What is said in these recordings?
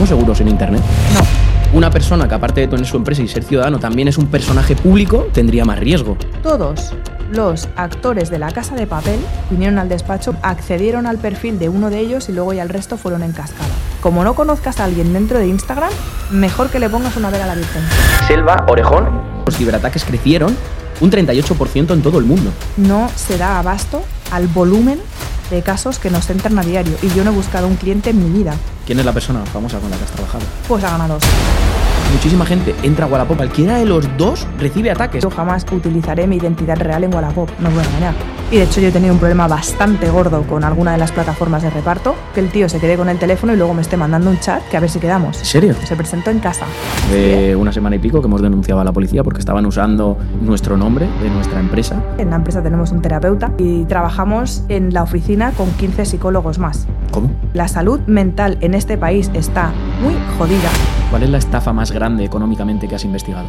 ¿Estamos seguros en Internet? No. Una persona que aparte de tener su empresa y ser ciudadano también es un personaje público tendría más riesgo. Todos los actores de La Casa de Papel vinieron al despacho, accedieron al perfil de uno de ellos y luego ya el resto fueron en cascada. Como no conozcas a alguien dentro de Instagram, mejor que le pongas una vela a la Virgen. Selva, Orejón, los ciberataques crecieron un 38% en todo el mundo. No se da abasto al volumen de casos que nos entran a diario y yo no he buscado un cliente en mi vida. ¿Quién es la persona famosa con la que has trabajado? Pues ha ganado. Muchísima gente entra a Wallapop. Cualquiera de los dos recibe ataques. Yo jamás utilizaré mi identidad real en Wallapop, no os voy a engañar. Y de hecho yo he tenido un problema bastante gordo con alguna de las plataformas de reparto, que el tío se quede con el teléfono y luego me esté mandando un chat que a ver si quedamos. ¿En serio? Se presentó en casa. De una semana y pico que hemos denunciado a la policía porque estaban usando nuestro nombre de nuestra empresa. En la empresa tenemos un terapeuta y trabajamos en la oficina con 15 psicólogos más. ¿Cómo? La salud mental en este país está muy jodida. ¿Cuál es la estafa más grande económicamente que has investigado?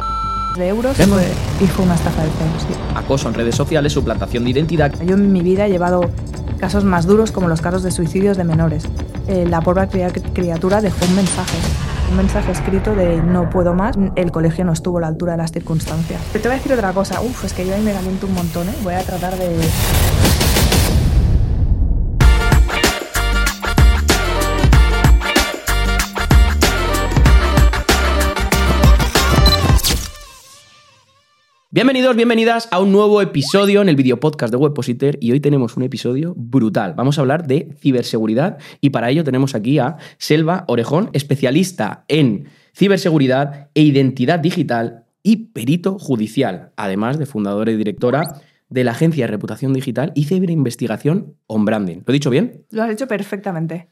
De euros ¿Qué? fue, y fue una estafa del CEO, sí. Acoso en redes sociales, suplantación de identidad. Yo en mi vida he llevado casos más duros como los casos de suicidios de menores. Eh, la pobre cria- criatura dejó un mensaje, un mensaje escrito de no puedo más, el colegio no estuvo a la altura de las circunstancias. Pero te voy a decir otra cosa, uf, es que yo ahí me caliento un montón, ¿eh? voy a tratar de... Bienvenidos, bienvenidas a un nuevo episodio en el video podcast de Webpositor y hoy tenemos un episodio brutal. Vamos a hablar de ciberseguridad y para ello tenemos aquí a Selva Orejón, especialista en ciberseguridad e identidad digital y perito judicial, además de fundadora y directora de la agencia de reputación digital y ciberinvestigación On Branding. ¿Lo he dicho bien? Lo has hecho perfectamente.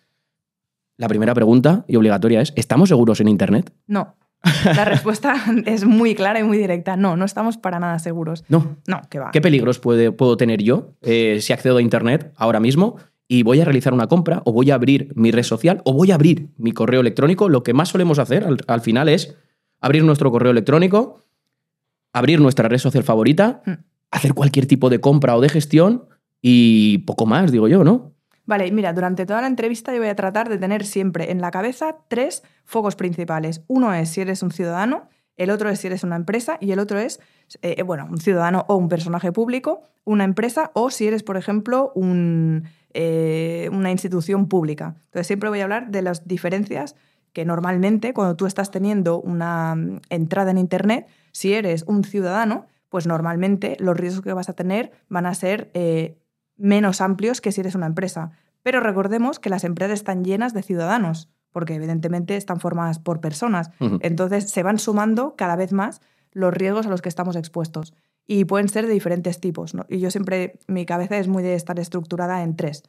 La primera pregunta y obligatoria es, ¿estamos seguros en Internet? No. La respuesta es muy clara y muy directa. No, no estamos para nada seguros. No. No, que va. ¿Qué peligros puede- puedo tener yo eh, si accedo a Internet ahora mismo y voy a realizar una compra o voy a abrir mi red social o voy a abrir mi correo electrónico? Lo que más solemos hacer al, al final es abrir nuestro correo electrónico, abrir nuestra red social favorita, Mm. hacer cualquier tipo de compra o de gestión y poco más, digo yo, ¿no? Vale, mira, durante toda la entrevista yo voy a tratar de tener siempre en la cabeza tres focos principales. Uno es si eres un ciudadano, el otro es si eres una empresa y el otro es, eh, bueno, un ciudadano o un personaje público, una empresa o si eres, por ejemplo, un, eh, una institución pública. Entonces siempre voy a hablar de las diferencias que normalmente cuando tú estás teniendo una mm, entrada en Internet, si eres un ciudadano, pues normalmente los riesgos que vas a tener van a ser eh, menos amplios que si eres una empresa. Pero recordemos que las empresas están llenas de ciudadanos, porque evidentemente están formadas por personas. Entonces se van sumando cada vez más los riesgos a los que estamos expuestos. Y pueden ser de diferentes tipos. ¿no? Y yo siempre, mi cabeza es muy de estar estructurada en tres.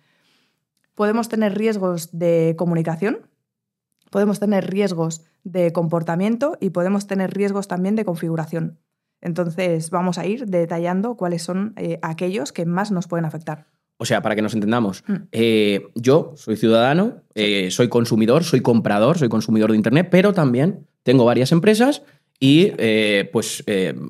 Podemos tener riesgos de comunicación, podemos tener riesgos de comportamiento y podemos tener riesgos también de configuración. Entonces vamos a ir detallando cuáles son eh, aquellos que más nos pueden afectar. O sea, para que nos entendamos, Mm. eh, yo soy ciudadano, eh, soy consumidor, soy comprador, soy consumidor de Internet, pero también tengo varias empresas y pues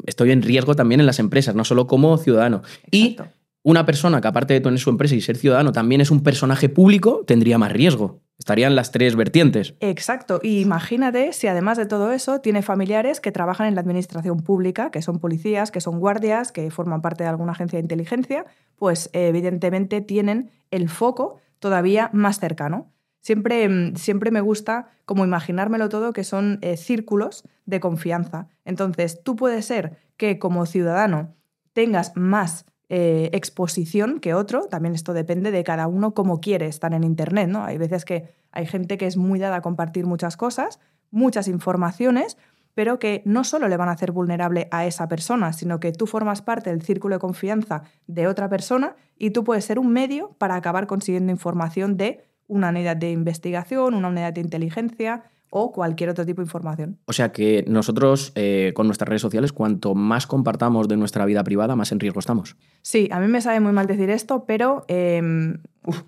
estoy en riesgo también en las empresas, no solo como ciudadano. Y una persona que aparte de tener su empresa y ser ciudadano también es un personaje público, tendría más riesgo. Estarían las tres vertientes. Exacto. Y imagínate si además de todo eso tiene familiares que trabajan en la administración pública, que son policías, que son guardias, que forman parte de alguna agencia de inteligencia, pues evidentemente tienen el foco todavía más cercano. Siempre, mm, siempre me gusta como imaginármelo todo que son eh, círculos de confianza. Entonces, tú puedes ser que como ciudadano tengas más eh, exposición que otro, también esto depende de cada uno cómo quiere estar en Internet, ¿no? Hay veces que hay gente que es muy dada a compartir muchas cosas, muchas informaciones, pero que no solo le van a hacer vulnerable a esa persona, sino que tú formas parte del círculo de confianza de otra persona y tú puedes ser un medio para acabar consiguiendo información de una unidad de investigación, una unidad de inteligencia o cualquier otro tipo de información. O sea que nosotros eh, con nuestras redes sociales, cuanto más compartamos de nuestra vida privada, más en riesgo estamos. Sí, a mí me sabe muy mal decir esto, pero eh, uf,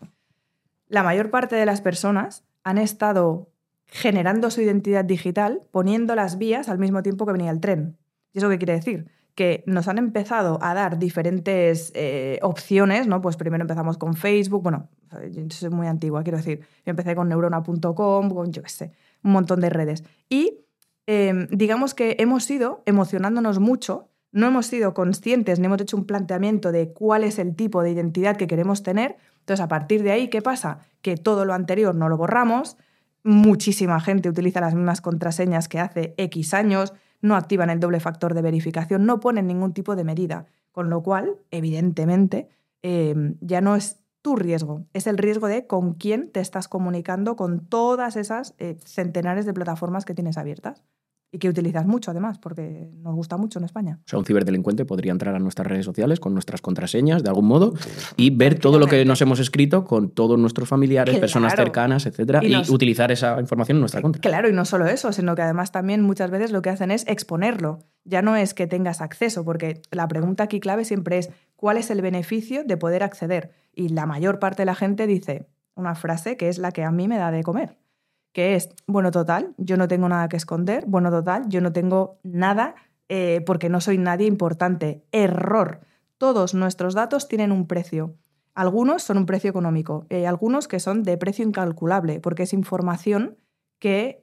la mayor parte de las personas han estado generando su identidad digital poniendo las vías al mismo tiempo que venía el tren. ¿Y eso qué quiere decir? Que nos han empezado a dar diferentes eh, opciones, ¿no? Pues primero empezamos con Facebook, bueno, yo soy muy antigua, quiero decir, yo empecé con neurona.com, con yo qué sé, un montón de redes. Y em, digamos que hemos ido emocionándonos mucho, no hemos sido conscientes ni hemos hecho un planteamiento de cuál es el tipo de identidad que queremos tener. Entonces, a partir de ahí, ¿qué pasa? Que todo lo anterior no lo borramos, muchísima gente utiliza las mismas contraseñas que hace X años, no activan el doble factor de verificación, no ponen ningún tipo de medida, con lo cual, evidentemente, em, ya no es tu riesgo, es el riesgo de con quién te estás comunicando con todas esas eh, centenares de plataformas que tienes abiertas y que utilizas mucho además, porque nos gusta mucho en España. O sea, un ciberdelincuente podría entrar a nuestras redes sociales con nuestras contraseñas de algún modo y ver todo lo que nos hemos escrito con todos nuestros familiares, personas cercanas, etcétera, y, utilizar esa información en nuestra contra. Claro, y no solo eso, sino que además también muchas veces lo que hacen es exponerlo. Ya no es que tengas acceso, porque la pregunta aquí clave siempre es ¿cuál es el beneficio de poder acceder? Y la mayor parte de la gente dice una frase que es la que a mí me da de comer que es, bueno, total, yo no tengo nada que esconder, bueno, total, yo no tengo nada eh, porque no soy nadie importante. Error. Todos nuestros datos tienen un precio. Algunos son un precio económico, hay algunos que son de precio incalculable, porque es información que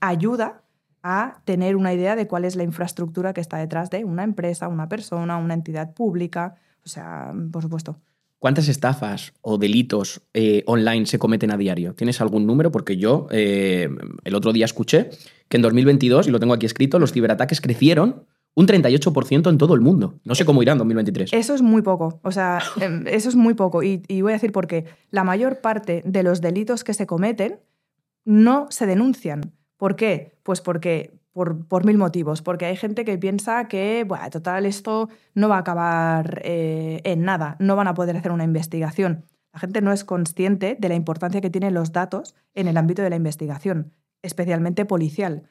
ayuda a tener una idea de cuál es la infraestructura que está detrás de una empresa, una persona, una entidad pública, o sea, por supuesto. ¿Cuántas estafas o delitos eh, online se cometen a diario? ¿Tienes algún número? Porque yo eh, el otro día escuché que en 2022, y lo tengo aquí escrito, los ciberataques crecieron un 38% en todo el mundo. No sé cómo irá en 2023. Eso es muy poco. O sea, em, eso es muy poco. Y, y voy a decir por qué. La mayor parte de los delitos que se cometen no se denuncian. ¿Por qué? Pues porque por, mil motivos, porque hay gente que piensa que, bueno, total, esto no va a acabar eh, en nada, no van a poder hacer una investigación. La gente no es consciente de la importancia que tienen los datos en el ámbito de la investigación, especialmente policial.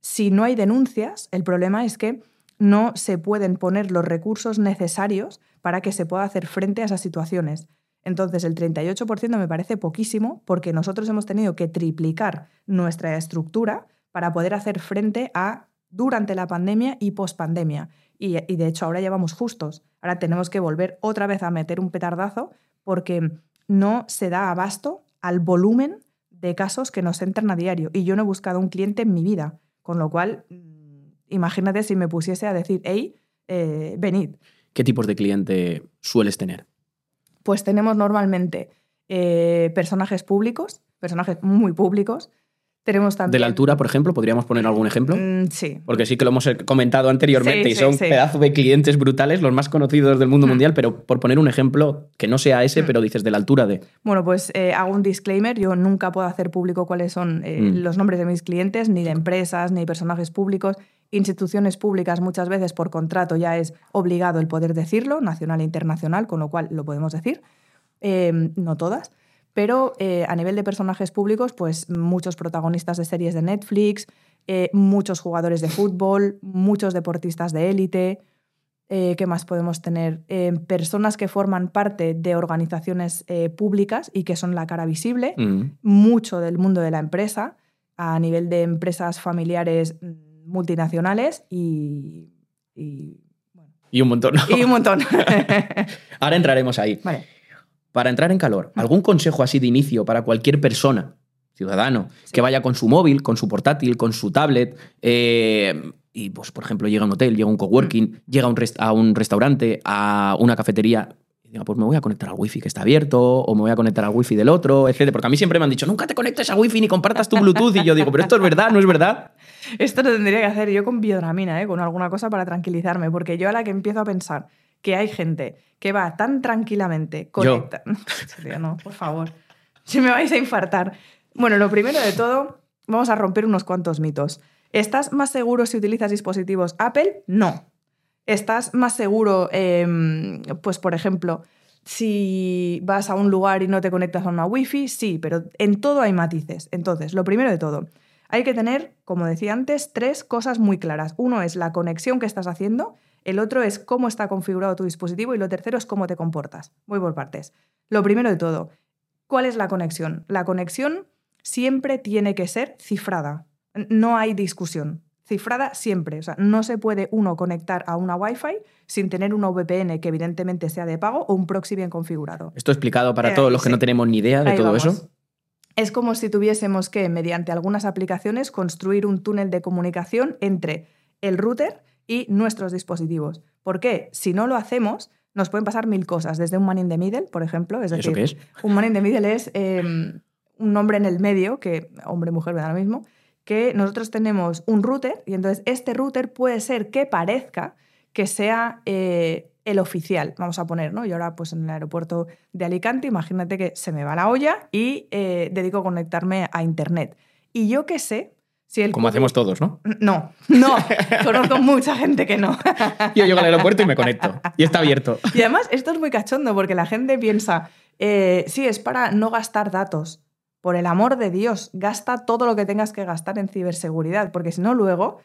Si no hay denuncias, el problema es que no se pueden poner los recursos necesarios para que se pueda hacer frente a esas situaciones. Entonces, el 38% me parece poquísimo porque nosotros hemos tenido que triplicar nuestra estructura para poder hacer frente a durante la pandemia y pospandemia. Y, y de hecho ahora ya vamos justos. Ahora tenemos que volver otra vez a meter un petardazo porque no se da abasto al volumen de casos que nos entran a diario. Y yo no he buscado un cliente en mi vida. Con lo cual, mm, imagínate si me pusiese a decir, hey, eh, venid. ¿Qué tipos de cliente sueles tener? Pues tenemos normalmente eh, personajes públicos, personajes muy públicos, de la altura, por ejemplo, ¿podríamos poner algún ejemplo? Mm, sí. Porque sí que lo hemos comentado anteriormente y son pedazos de clientes brutales, los más conocidos del mundo mm. mundial, pero por poner un ejemplo que no sea ese, mm. pero dices de la altura de. Bueno, pues eh, hago un disclaimer. Yo nunca puedo hacer público cuáles son eh, los nombres de mis clientes, ni de empresas, ni personajes públicos. Instituciones públicas muchas veces por contrato ya es obligado el poder decirlo, nacional e internacional, con lo cual lo podemos decir. Eh, no todas. Pero eh, a nivel de personajes públicos, pues muchos protagonistas de series de Netflix, eh, muchos jugadores de fútbol, muchos deportistas de élite. Eh, ¿Qué más podemos tener? personas que forman parte de organizaciones públicas y que son la cara visible, mm. mucho del mundo de la empresa, a nivel de empresas familiares mm, multinacionales y, y, y un montón. Y un montón. Ahora entraremos ahí. Vale. Para entrar en calor, ¿algún consejo así de inicio para cualquier persona, ciudadano, que vaya con su móvil, con su portátil, con su tablet, eh, y pues, por ejemplo, llega a un hotel, llega a un coworking, llega a un, a un restaurante, a una cafetería, y diga, pues me voy a conectar al wifi que está abierto, o me voy a conectar al wifi del otro, etc. Porque a mí siempre me han dicho, nunca te conectes a wifi ni compartas tu Bluetooth, y yo digo, pero esto es verdad, ¿no es verdad? Esto lo tendría que hacer yo con biodramina, ¿eh? con alguna cosa para tranquilizarme, porque yo a la que empiezo a pensar que hay gente que va tan tranquilamente conecta. no, por favor. Si me vais a infartar. Bueno, lo primero de todo, vamos a romper unos cuantos mitos. ¿Estás más seguro si utilizas dispositivos Apple? No. ¿Estás más seguro, em, pues por ejemplo, si vas a un lugar y no te conectas a una Wi-Fi? Sí, pero en todo hay matices. Entonces, lo primero de todo, hay que tener, como decía antes, tres cosas muy claras. Uno es la conexión que estás haciendo el otro es cómo está configurado tu dispositivo y lo tercero es cómo te comportas. Voy por partes. Lo primero de todo, ¿cuál es la conexión? La conexión siempre tiene que ser cifrada. No hay discusión. Cifrada siempre. O sea, no se puede uno conectar a una Wi-Fi sin tener una VPN que evidentemente sea de pago o un proxy bien configurado. Esto explicado para todos los que no tenemos ni idea de todo eso. es como si tuviésemos que, mediante algunas aplicaciones, construir un túnel de comunicación entre el router y nuestros dispositivos. ¿Por qué? Si no lo hacemos, nos pueden pasar mil cosas, desde un man in the middle, por ejemplo. Es decir, ¿Eso qué es? un man in the middle es eh, un nombre en el medio, que hombre, mujer, me da lo mismo, que nosotros tenemos un router y entonces este router puede ser que parezca que sea eh, el oficial, vamos a poner, ¿no? Y ahora pues en el aeropuerto de Alicante, imagínate que se me va la olla y eh, dedico a conectarme a Internet. Y yo qué sé, si el... Como hacemos todos, ¿no? No, no, conozco mucha gente que no. Yo llego al aeropuerto y me conecto. Y está abierto. Y además esto es muy cachondo porque la gente piensa, eh, sí, es para no gastar datos. Por el amor de Dios, gasta todo lo que tengas que gastar en ciberseguridad, porque si no luego,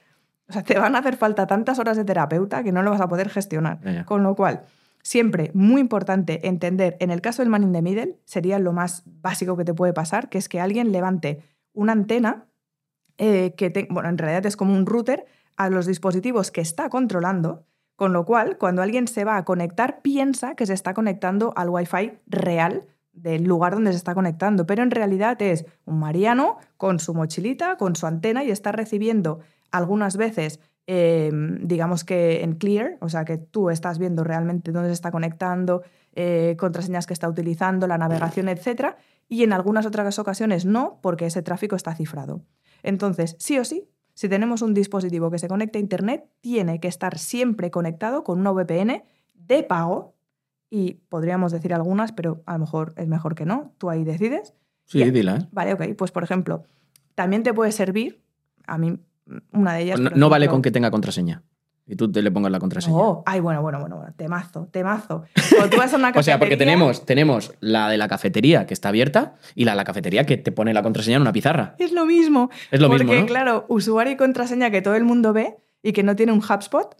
o sea, te van a hacer falta tantas horas de terapeuta que no lo vas a poder gestionar. Ya, ya. Con lo cual, siempre muy importante entender, en el caso del man in the middle, sería lo más básico que te puede pasar, que es que alguien levante una antena eh, que, bueno, en realidad es como un router a los dispositivos que está controlando, con lo cual, cuando alguien se va a conectar, piensa que se está conectando al Wi-Fi real del lugar donde se está conectando, pero en realidad es un Mariano con su mochilita, con su antena y está recibiendo algunas veces, eh, digamos que en clear, o sea que tú estás viendo realmente dónde se está conectando, eh, contraseñas que está utilizando, la navegación, etc. Y en algunas otras ocasiones no, porque ese tráfico está cifrado. Entonces, sí o sí, si tenemos un dispositivo que se conecta a Internet, tiene que estar siempre conectado con una VPN de pago. Y podríamos decir algunas, pero a lo mejor es mejor que no. Tú ahí decides. Sí, Ya. dila. ¿eh? Vale, ok. Pues por ejemplo, también te puede servir, a mí, una de ellas. No, por no vale con que tenga contraseña. Y tú te le pongas la contraseña. Oh, ay, bueno, bueno, bueno, bueno, temazo, temazo. Cuando tú vas a una O sea, porque cafetería- tenemos, tenemos la de la cafetería que está abierta y la de la cafetería que te pone la contraseña en una pizarra. Es lo mismo. Es lo porque, mismo, ¿no? claro, usuario y contraseña que todo el mundo ve y que no tiene un HubSpot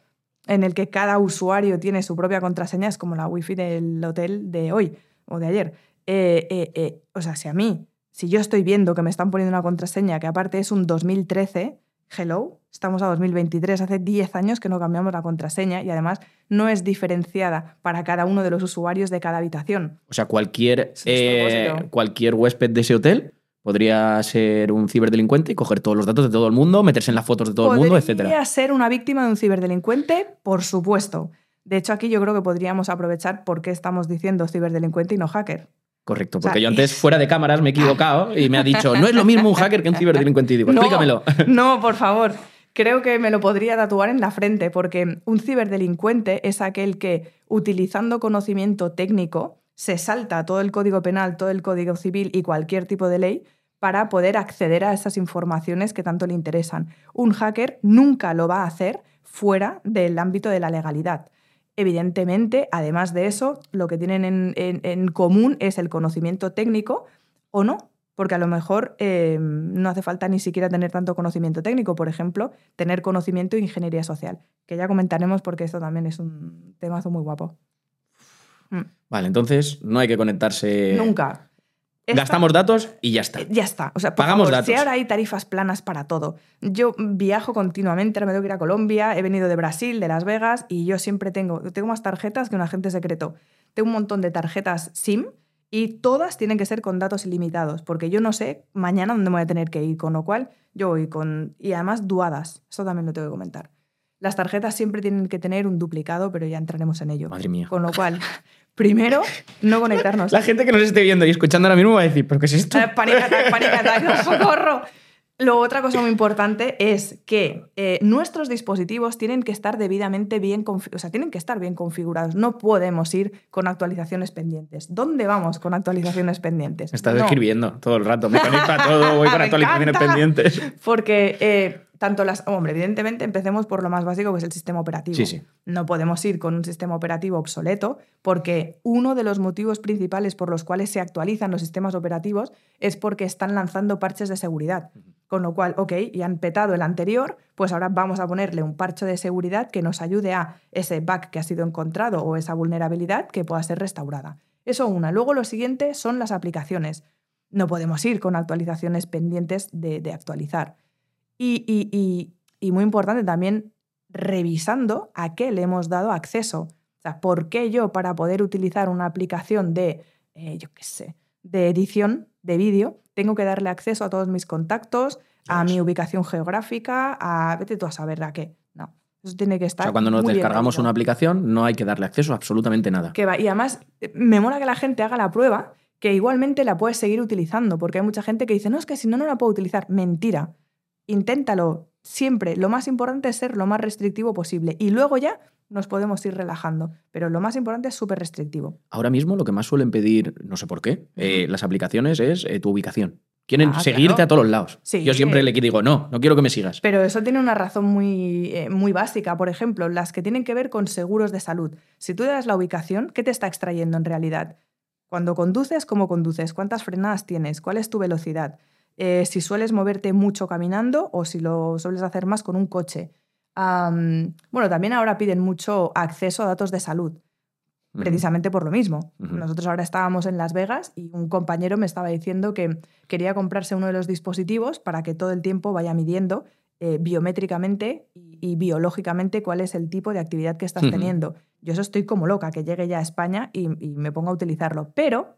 en el que cada usuario tiene su propia contraseña, es como la wifi del hotel de hoy o de ayer. Eh, eh, eh, o sea, si a mí, si yo estoy viendo que me están poniendo una contraseña que aparte es un 2013, hello, estamos a 2023, hace 10 años que no cambiamos la contraseña y además no es diferenciada para cada uno de los usuarios de cada habitación. O sea, cualquier, eh, cualquier huésped de ese hotel podría ser un ciberdelincuente y coger todos los datos de todo el mundo, meterse en las fotos de todo el mundo, ¿Podría etcétera. ser una víctima de un ciberdelincuente? Por supuesto. De hecho, aquí yo creo que podríamos aprovechar por qué estamos diciendo ciberdelincuente y no hacker. Correcto, O sea, porque yo antes es- fuera de cámaras me he equivocado y me ha dicho, no es lo mismo un hacker que un ciberdelincuente. Y digo, No, explícamelo. No, por favor. Creo que me lo podría tatuar en la frente, porque un ciberdelincuente es aquel que, utilizando conocimiento técnico, se salta todo el código penal, todo el código civil y cualquier tipo de ley para poder acceder a esas informaciones que tanto le interesan. Un hacker nunca lo va a hacer fuera del ámbito de la legalidad. Evidentemente, además de eso, lo que tienen en, en- en común es el conocimiento técnico o no, porque a lo mejor eh, no hace falta ni siquiera tener tanto conocimiento técnico, por ejemplo, tener conocimiento de ingeniería social, que ya comentaremos porque esto también es un temazo muy guapo. Mm, Vale, entonces no hay que conectarse. Nunca. Esta- Gastamos datos y ya está. Eh, Ya está. O sea, por Pagamos favor, Si datos. ahora hay tarifas planas para todo. Yo viajo continuamente, ahora me tengo que ir a Colombia, he venido de Brasil, de Las Vegas, y yo siempre tengo, tengo más tarjetas que un agente secreto. Tengo un montón de tarjetas SIM y todas tienen que ser con datos ilimitados, porque yo no sé mañana dónde me voy a tener que ir, con lo cual yo voy con... Y además duadas, eso también lo tengo que comentar. Las tarjetas siempre tienen que tener un duplicado, pero ya entraremos en ello. Madre mía. Con lo cual, primero, no conectarnos. La gente que nos esté viendo y escuchando ahora mismo va a decir, ¿pero qué es esto? Eh, panic attack, socorro. Luego, otra cosa muy importante es que eh, nuestros dispositivos tienen que estar debidamente bien, o sea, tienen que estar bien configurados. No podemos ir con actualizaciones pendientes. ¿Dónde vamos con actualizaciones pendientes? Me estás No, escribiendo todo el rato. Me conecto a todo, voy con actualizaciones pendientes. Porque eh, tanto las. Hombre, evidentemente empecemos por lo más básico que es el sistema operativo. Sí, sí. No podemos ir con un sistema operativo obsoleto porque uno de los motivos principales por los cuales se actualizan los sistemas operativos es porque están lanzando parches de seguridad. Con lo cual, ok, y han petado el anterior, pues ahora vamos a ponerle un parche de seguridad que nos ayude a ese bug que ha sido encontrado o esa vulnerabilidad que pueda ser restaurada. Eso una. Luego lo siguiente son las aplicaciones. No podemos ir con actualizaciones pendientes de, de actualizar. Y, y- y- y muy importante también, revisando a qué le hemos dado acceso. O sea, ¿por qué yo para poder utilizar una aplicación de, eh, yo qué sé, de edición de vídeo, tengo que darle acceso a todos mis contactos, a mi ubicación geográfica, a vete tú a saber a qué. No, eso tiene que O estar. sea, cuando nos muy descargamos una aplicación, no hay que darle acceso a absolutamente nada. Que va. Y además, eh, me mola que la gente haga la prueba, que igualmente la puedes seguir utilizando, porque hay mucha gente que dice, no, es que si no, no la puedo utilizar. Mentira. Inténtalo. Siempre. Lo más importante es ser lo más restrictivo posible. Y luego ya nos podemos ir relajando. Pero lo más importante es súper restrictivo. Ahora mismo lo que más suelen pedir, no sé por qué, eh, las aplicaciones es eh, tu ubicación. Quieren Ah, seguirte claro. a todos los lados. Sí. Yo siempre le digo, no, no quiero que me sigas. Pero eso tiene una razón muy, eh, muy básica. Por ejemplo, las que tienen que ver con seguros de salud. Si tú das la ubicación, ¿qué te está extrayendo en realidad? Cuando conduces, ¿cómo conduces? ¿Cuántas frenadas tienes? ¿Cuál es tu velocidad? Eh, si sueles moverte mucho caminando o si lo sueles hacer más con un coche. Bueno, también ahora piden mucho acceso a datos de salud, precisamente por lo mismo. Nosotros ahora estábamos en Las Vegas y un compañero me estaba diciendo que quería comprarse uno de los dispositivos para que todo el tiempo vaya midiendo eh, biométricamente y, y biológicamente cuál es el tipo de actividad que estás teniendo. Yo eso estoy como loca, que llegue ya a España y, y me ponga a utilizarlo. Pero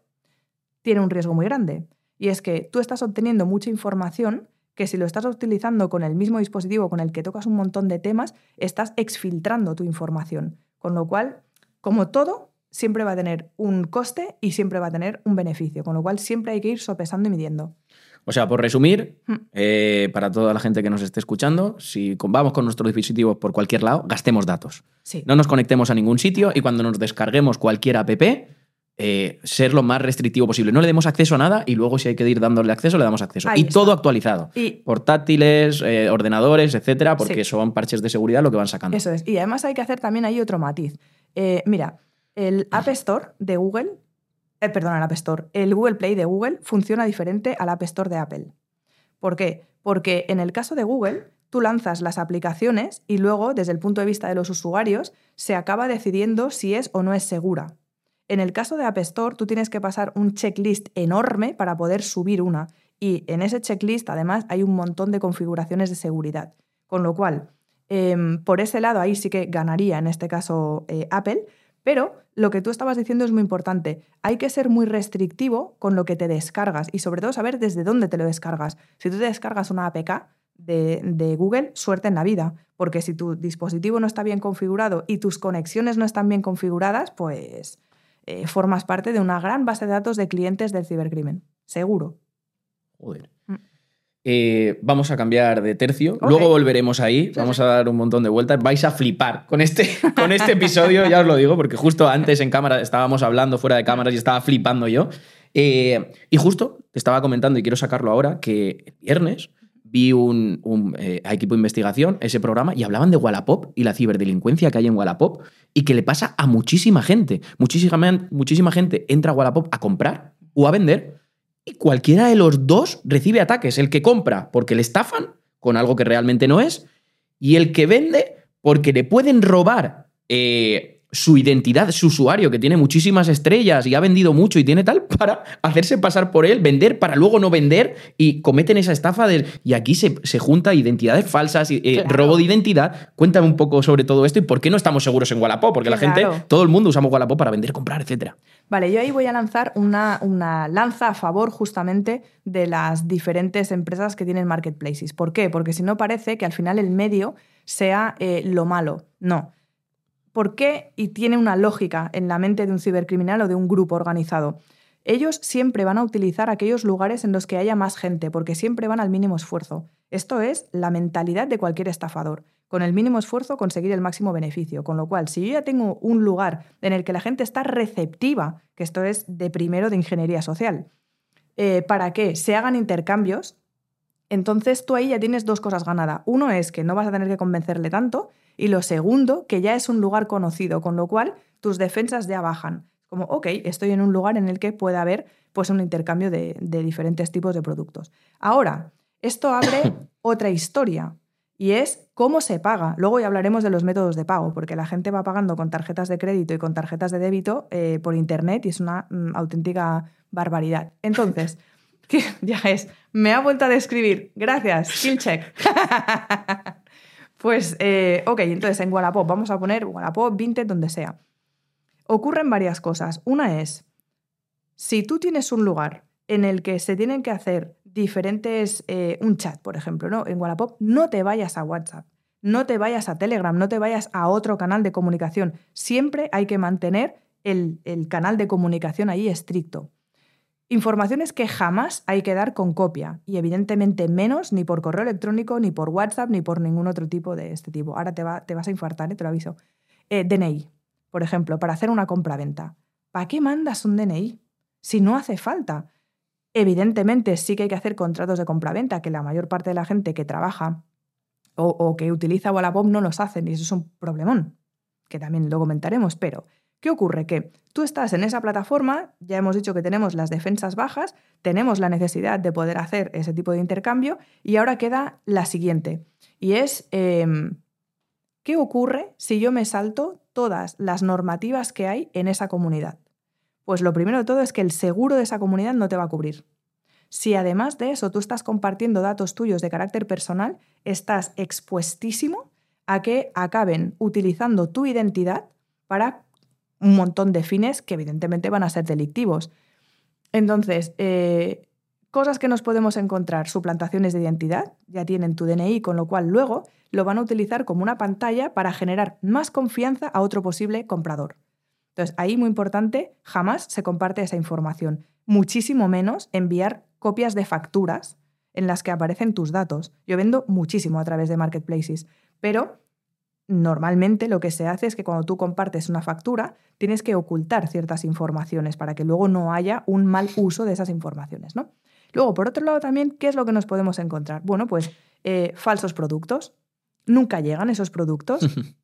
tiene un riesgo muy grande. Y es que tú estás obteniendo mucha información que si lo estás utilizando con el mismo dispositivo con el que tocas un montón de temas, estás exfiltrando tu información. Con lo cual, como todo, siempre va a tener un coste y siempre va a tener un beneficio. Con lo cual, siempre hay que ir sopesando y midiendo. O sea, por resumir, Hmm. eh, para toda la gente que nos esté escuchando, si vamos con nuestros dispositivos por cualquier lado, gastemos datos. Sí. No nos conectemos a ningún sitio y cuando nos descarguemos cualquier app, eh, ser lo más restrictivo posible. No le demos acceso a nada y luego si hay que ir dándole acceso, le damos acceso. Ahí y está. todo actualizado. Y Portátiles, eh, ordenadores, etcétera, porque Sí. son parches de seguridad lo que van sacando. Eso es. Y además hay que hacer también ahí otro matiz. Eh, mira, el App Store de Google, perdón, el App Store, el Google Play de Google funciona diferente al App Store de Apple. ¿Por qué? Porque en el caso de Google, tú lanzas las aplicaciones y luego, desde el punto de vista de los usuarios, se acaba decidiendo si es o no es segura. En el caso de App Store, tú tienes que pasar un checklist enorme para poder subir una. Y en ese checklist, además, hay un montón de configuraciones de seguridad. Con lo cual, em, por ese lado, ahí sí que ganaría, en este caso, eh, Apple. Pero lo que tú estabas diciendo es muy importante. Hay que ser muy restrictivo con lo que te descargas y sobre todo saber desde dónde te lo descargas. Si tú te descargas una APK de, de Google, suerte en la vida, porque si tu dispositivo no está bien configurado y tus conexiones no están bien configuradas, pues eh, formas parte de una gran base de datos de clientes del cibercrimen. Seguro. Joder. Mm. Eh, vamos a cambiar de tercio. Luego volveremos ahí. Sí, vamos sí. a dar un montón de vueltas. Vais a flipar con este, con este episodio, ya os lo digo, porque justo antes en cámara estábamos hablando fuera de cámaras y estaba flipando yo. Eh, y justo te estaba comentando, y quiero sacarlo ahora, que el viernes vi un, eh, equipo de investigación, ese programa, y hablaban de Wallapop y la ciberdelincuencia que hay en Wallapop y que le pasa a muchísima gente. Muchísima, muchísima gente entra a Wallapop a comprar o a vender y cualquiera de los dos recibe ataques. El que compra porque le estafan con algo que realmente no es y el que vende porque le pueden robar eh, su identidad, su usuario, que tiene muchísimas estrellas y ha vendido mucho y tiene tal, para hacerse pasar por él, vender para luego no vender y cometen esa estafa de... Y aquí se, se junta identidades falsas, y, eh, Claro. robo de identidad. Cuéntame un poco sobre todo esto y por qué no estamos seguros en Wallapop, porque la gente, todo el mundo usamos Wallapop para vender, comprar, etcétera. Vale, yo ahí voy a lanzar una, una lanza a favor justamente de las diferentes empresas que tienen marketplaces. ¿Por qué? Porque si no parece que al final el medio sea eh, lo malo. No. ¿Por qué? Y tiene una lógica en la mente de un cibercriminal o de un grupo organizado. Ellos siempre van a utilizar aquellos lugares en los que haya más gente, porque siempre van al mínimo esfuerzo. Esto es la mentalidad de cualquier estafador. Con el mínimo esfuerzo conseguir el máximo beneficio. Con lo cual, si yo ya tengo un lugar en el que la gente está receptiva, que esto es de primero de ingeniería social, eh, para que se hagan intercambios, entonces tú ahí ya tienes dos cosas ganadas. Uno es que no vas a tener que convencerle tanto y lo segundo, que ya es un lugar conocido, con lo cual tus defensas ya bajan. Como, ok, estoy en un lugar en el que puede haber pues, un intercambio de, de diferentes tipos de productos. Ahora, esto abre otra historia y es cómo se paga. Luego ya hablaremos de los métodos de pago, porque la gente va pagando con tarjetas de crédito y con tarjetas de débito eh, por Internet y es una mm, auténtica barbaridad. Entonces, que ya es, me ha vuelto a describir. Gracias, skill check. pues, eh, ok, entonces en Wallapop vamos a poner Wallapop, Vinted, donde sea. Ocurren varias cosas. Una es, si tú tienes un lugar en el que se tienen que hacer diferentes, eh, un chat, por ejemplo, ¿no? En Wallapop, no te vayas a WhatsApp, no te vayas a Telegram, no te vayas a otro canal de comunicación. Siempre hay que mantener el, el canal de comunicación ahí estricto. Informaciones que jamás hay que dar con copia y evidentemente menos ni por correo electrónico, ni por WhatsApp, ni por ningún otro tipo de este tipo. Ahora te, va, te vas a infartar, ¿eh? te lo aviso. Eh, DNI, por ejemplo, para hacer una compra-venta. ¿Para qué mandas un DNI? Si no hace falta. Evidentemente sí que hay que hacer contratos de compra-venta, que la mayor parte de la gente que trabaja o, o que utiliza Wallapop no los hacen y eso es un problemón, que también lo comentaremos, pero ¿Qué ocurre? Que tú estás en esa plataforma, ya hemos dicho que tenemos las defensas bajas, tenemos la necesidad de poder hacer ese tipo de intercambio y ahora queda la siguiente, y es, em, ¿qué ocurre si yo me salto todas las normativas que hay en esa comunidad? Pues lo primero de todo es que el seguro de esa comunidad no te va a cubrir. Si además de eso tú estás compartiendo datos tuyos de carácter personal, estás expuestísimo a que acaben utilizando tu identidad para un montón de fines que evidentemente van a ser delictivos. Entonces, eh, cosas que nos podemos encontrar, suplantaciones de identidad, ya tienen tu DNI, con lo cual luego lo van a utilizar como una pantalla para generar más confianza a otro posible comprador. Entonces, ahí muy importante, jamás se comparte esa información. Muchísimo menos enviar copias de facturas en las que aparecen tus datos. Yo vendo muchísimo a través de marketplaces, pero normalmente lo que se hace es que cuando tú compartes una factura, tienes que ocultar ciertas informaciones para que luego no haya un mal uso de esas informaciones, ¿no? Luego, por otro lado, también, ¿qué es lo que nos podemos encontrar? Bueno, pues eh, falsos productos. Nunca llegan esos productos.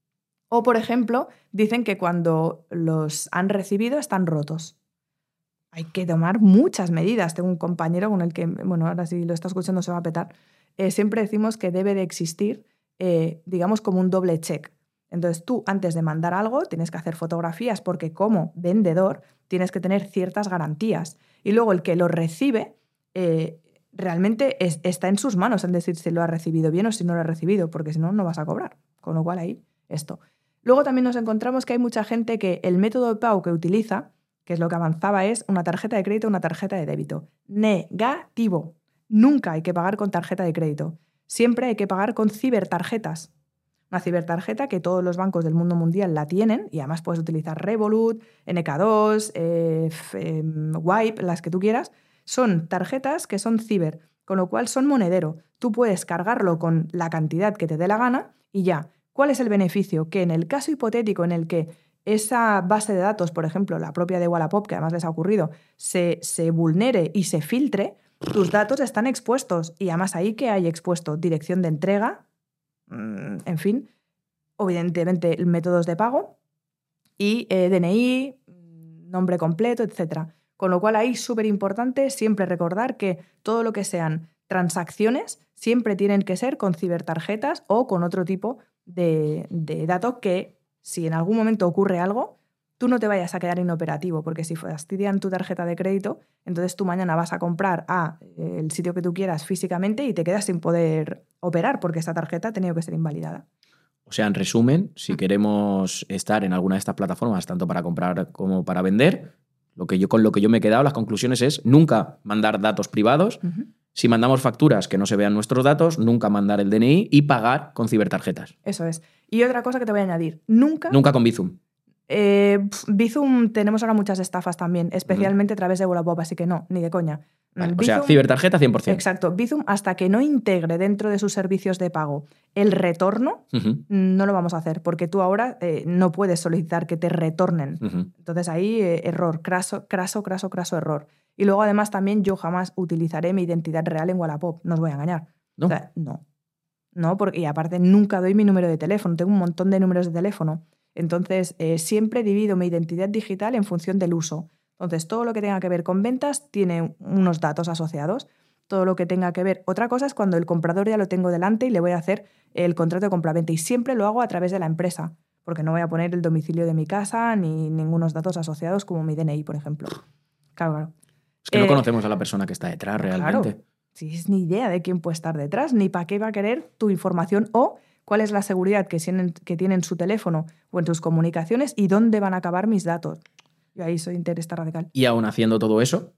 o, por ejemplo, dicen que cuando los han recibido están rotos. Hay que tomar muchas medidas. Tengo un compañero con el que, bueno, ahora si lo está escuchando se va a petar. Eh, siempre decimos que debe de existir eh, digamos, como un doble check. Entonces tú, antes de mandar algo, tienes que hacer fotografías porque como vendedor tienes que tener ciertas garantías. Y luego el que lo recibe eh, realmente está en sus manos en decir si lo ha recibido bien o si no lo ha recibido, porque si no, no vas a cobrar. Con lo cual ahí, esto. Luego también nos encontramos que hay mucha gente que el método de pago que utiliza, que es lo que avanzaba, es una tarjeta de crédito una tarjeta de débito. Negativo. Nunca hay que pagar con tarjeta de crédito siempre hay que pagar con cibertarjetas. Una cibertarjeta que todos los bancos del mundo mundial la tienen y además puedes utilizar Revolut, NK2, eh, em, Wipe, las que tú quieras. Son tarjetas que son ciber, con lo cual son monedero. Tú puedes cargarlo con la cantidad que te dé la gana y ya. ¿Cuál es el beneficio? Que en el caso hipotético en el que esa base de datos, por ejemplo, la propia de Wallapop, que además les ha ocurrido, se, se vulnere y se filtre, tus datos están expuestos y además ahí que hay expuesto dirección de entrega, mm, en fin, evidentemente métodos de pago y eh, DNI, nombre completo, etc. Con lo cual ahí súper importante siempre recordar que todo lo que sean transacciones siempre tienen que ser con cibertarjetas o con otro tipo de, de datos que si en algún momento ocurre algo, tú no te vayas a quedar inoperativo, porque si fastidian tu tarjeta de crédito, entonces tú mañana vas a comprar a eh, el sitio que tú quieras físicamente y te quedas sin poder operar porque esa tarjeta ha tenido que ser invalidada. O sea, en resumen, si queremos estar en alguna de estas plataformas, tanto para comprar como para vender, lo que yo, con lo que yo me he quedado, las conclusiones es nunca mandar datos privados. Si mandamos facturas que no se vean nuestros datos, nunca mandar el DNI y pagar con cibertarjetas. Eso es. Y otra cosa que te voy a añadir, nunca... Nunca con Bizum. Eh, Bizum tenemos ahora muchas estafas también, especialmente a través de Wallapop, así que no, ni de coña. o sea, cibertarjeta 100%. Exacto. Bizum, hasta que no integre dentro de sus servicios de pago el retorno, no lo vamos a hacer, porque tú ahora eh, no puedes solicitar que te retornen. Entonces ahí, eh, error, craso, craso, craso, craso error. Y luego además también yo jamás utilizaré mi identidad real en Wallapop, no os voy a engañar. No. O sea, no. No, porque, y aparte nunca doy mi número de teléfono, tengo un montón de números de teléfono. Entonces, eh, siempre divido mi identidad digital en función del uso. Entonces, todo lo que tenga que ver con ventas tiene unos datos asociados. Todo lo que tenga que ver. Otra cosa es cuando el comprador ya lo tengo delante y le voy a hacer el contrato de compraventa. Y siempre lo hago a través de la empresa, porque no voy a poner el domicilio de mi casa ni ningunos datos asociados como mi DNI, por ejemplo. Claro, claro. Es que no eh, conocemos a la persona que está detrás realmente. Claro. Si es ni idea de quién puede estar detrás, ni para qué va a querer tu información o cuál es la seguridad que tienen, que su teléfono o en tus comunicaciones y dónde van a acabar mis datos. Yo ahí soy interesta radical. Y aún haciendo todo eso,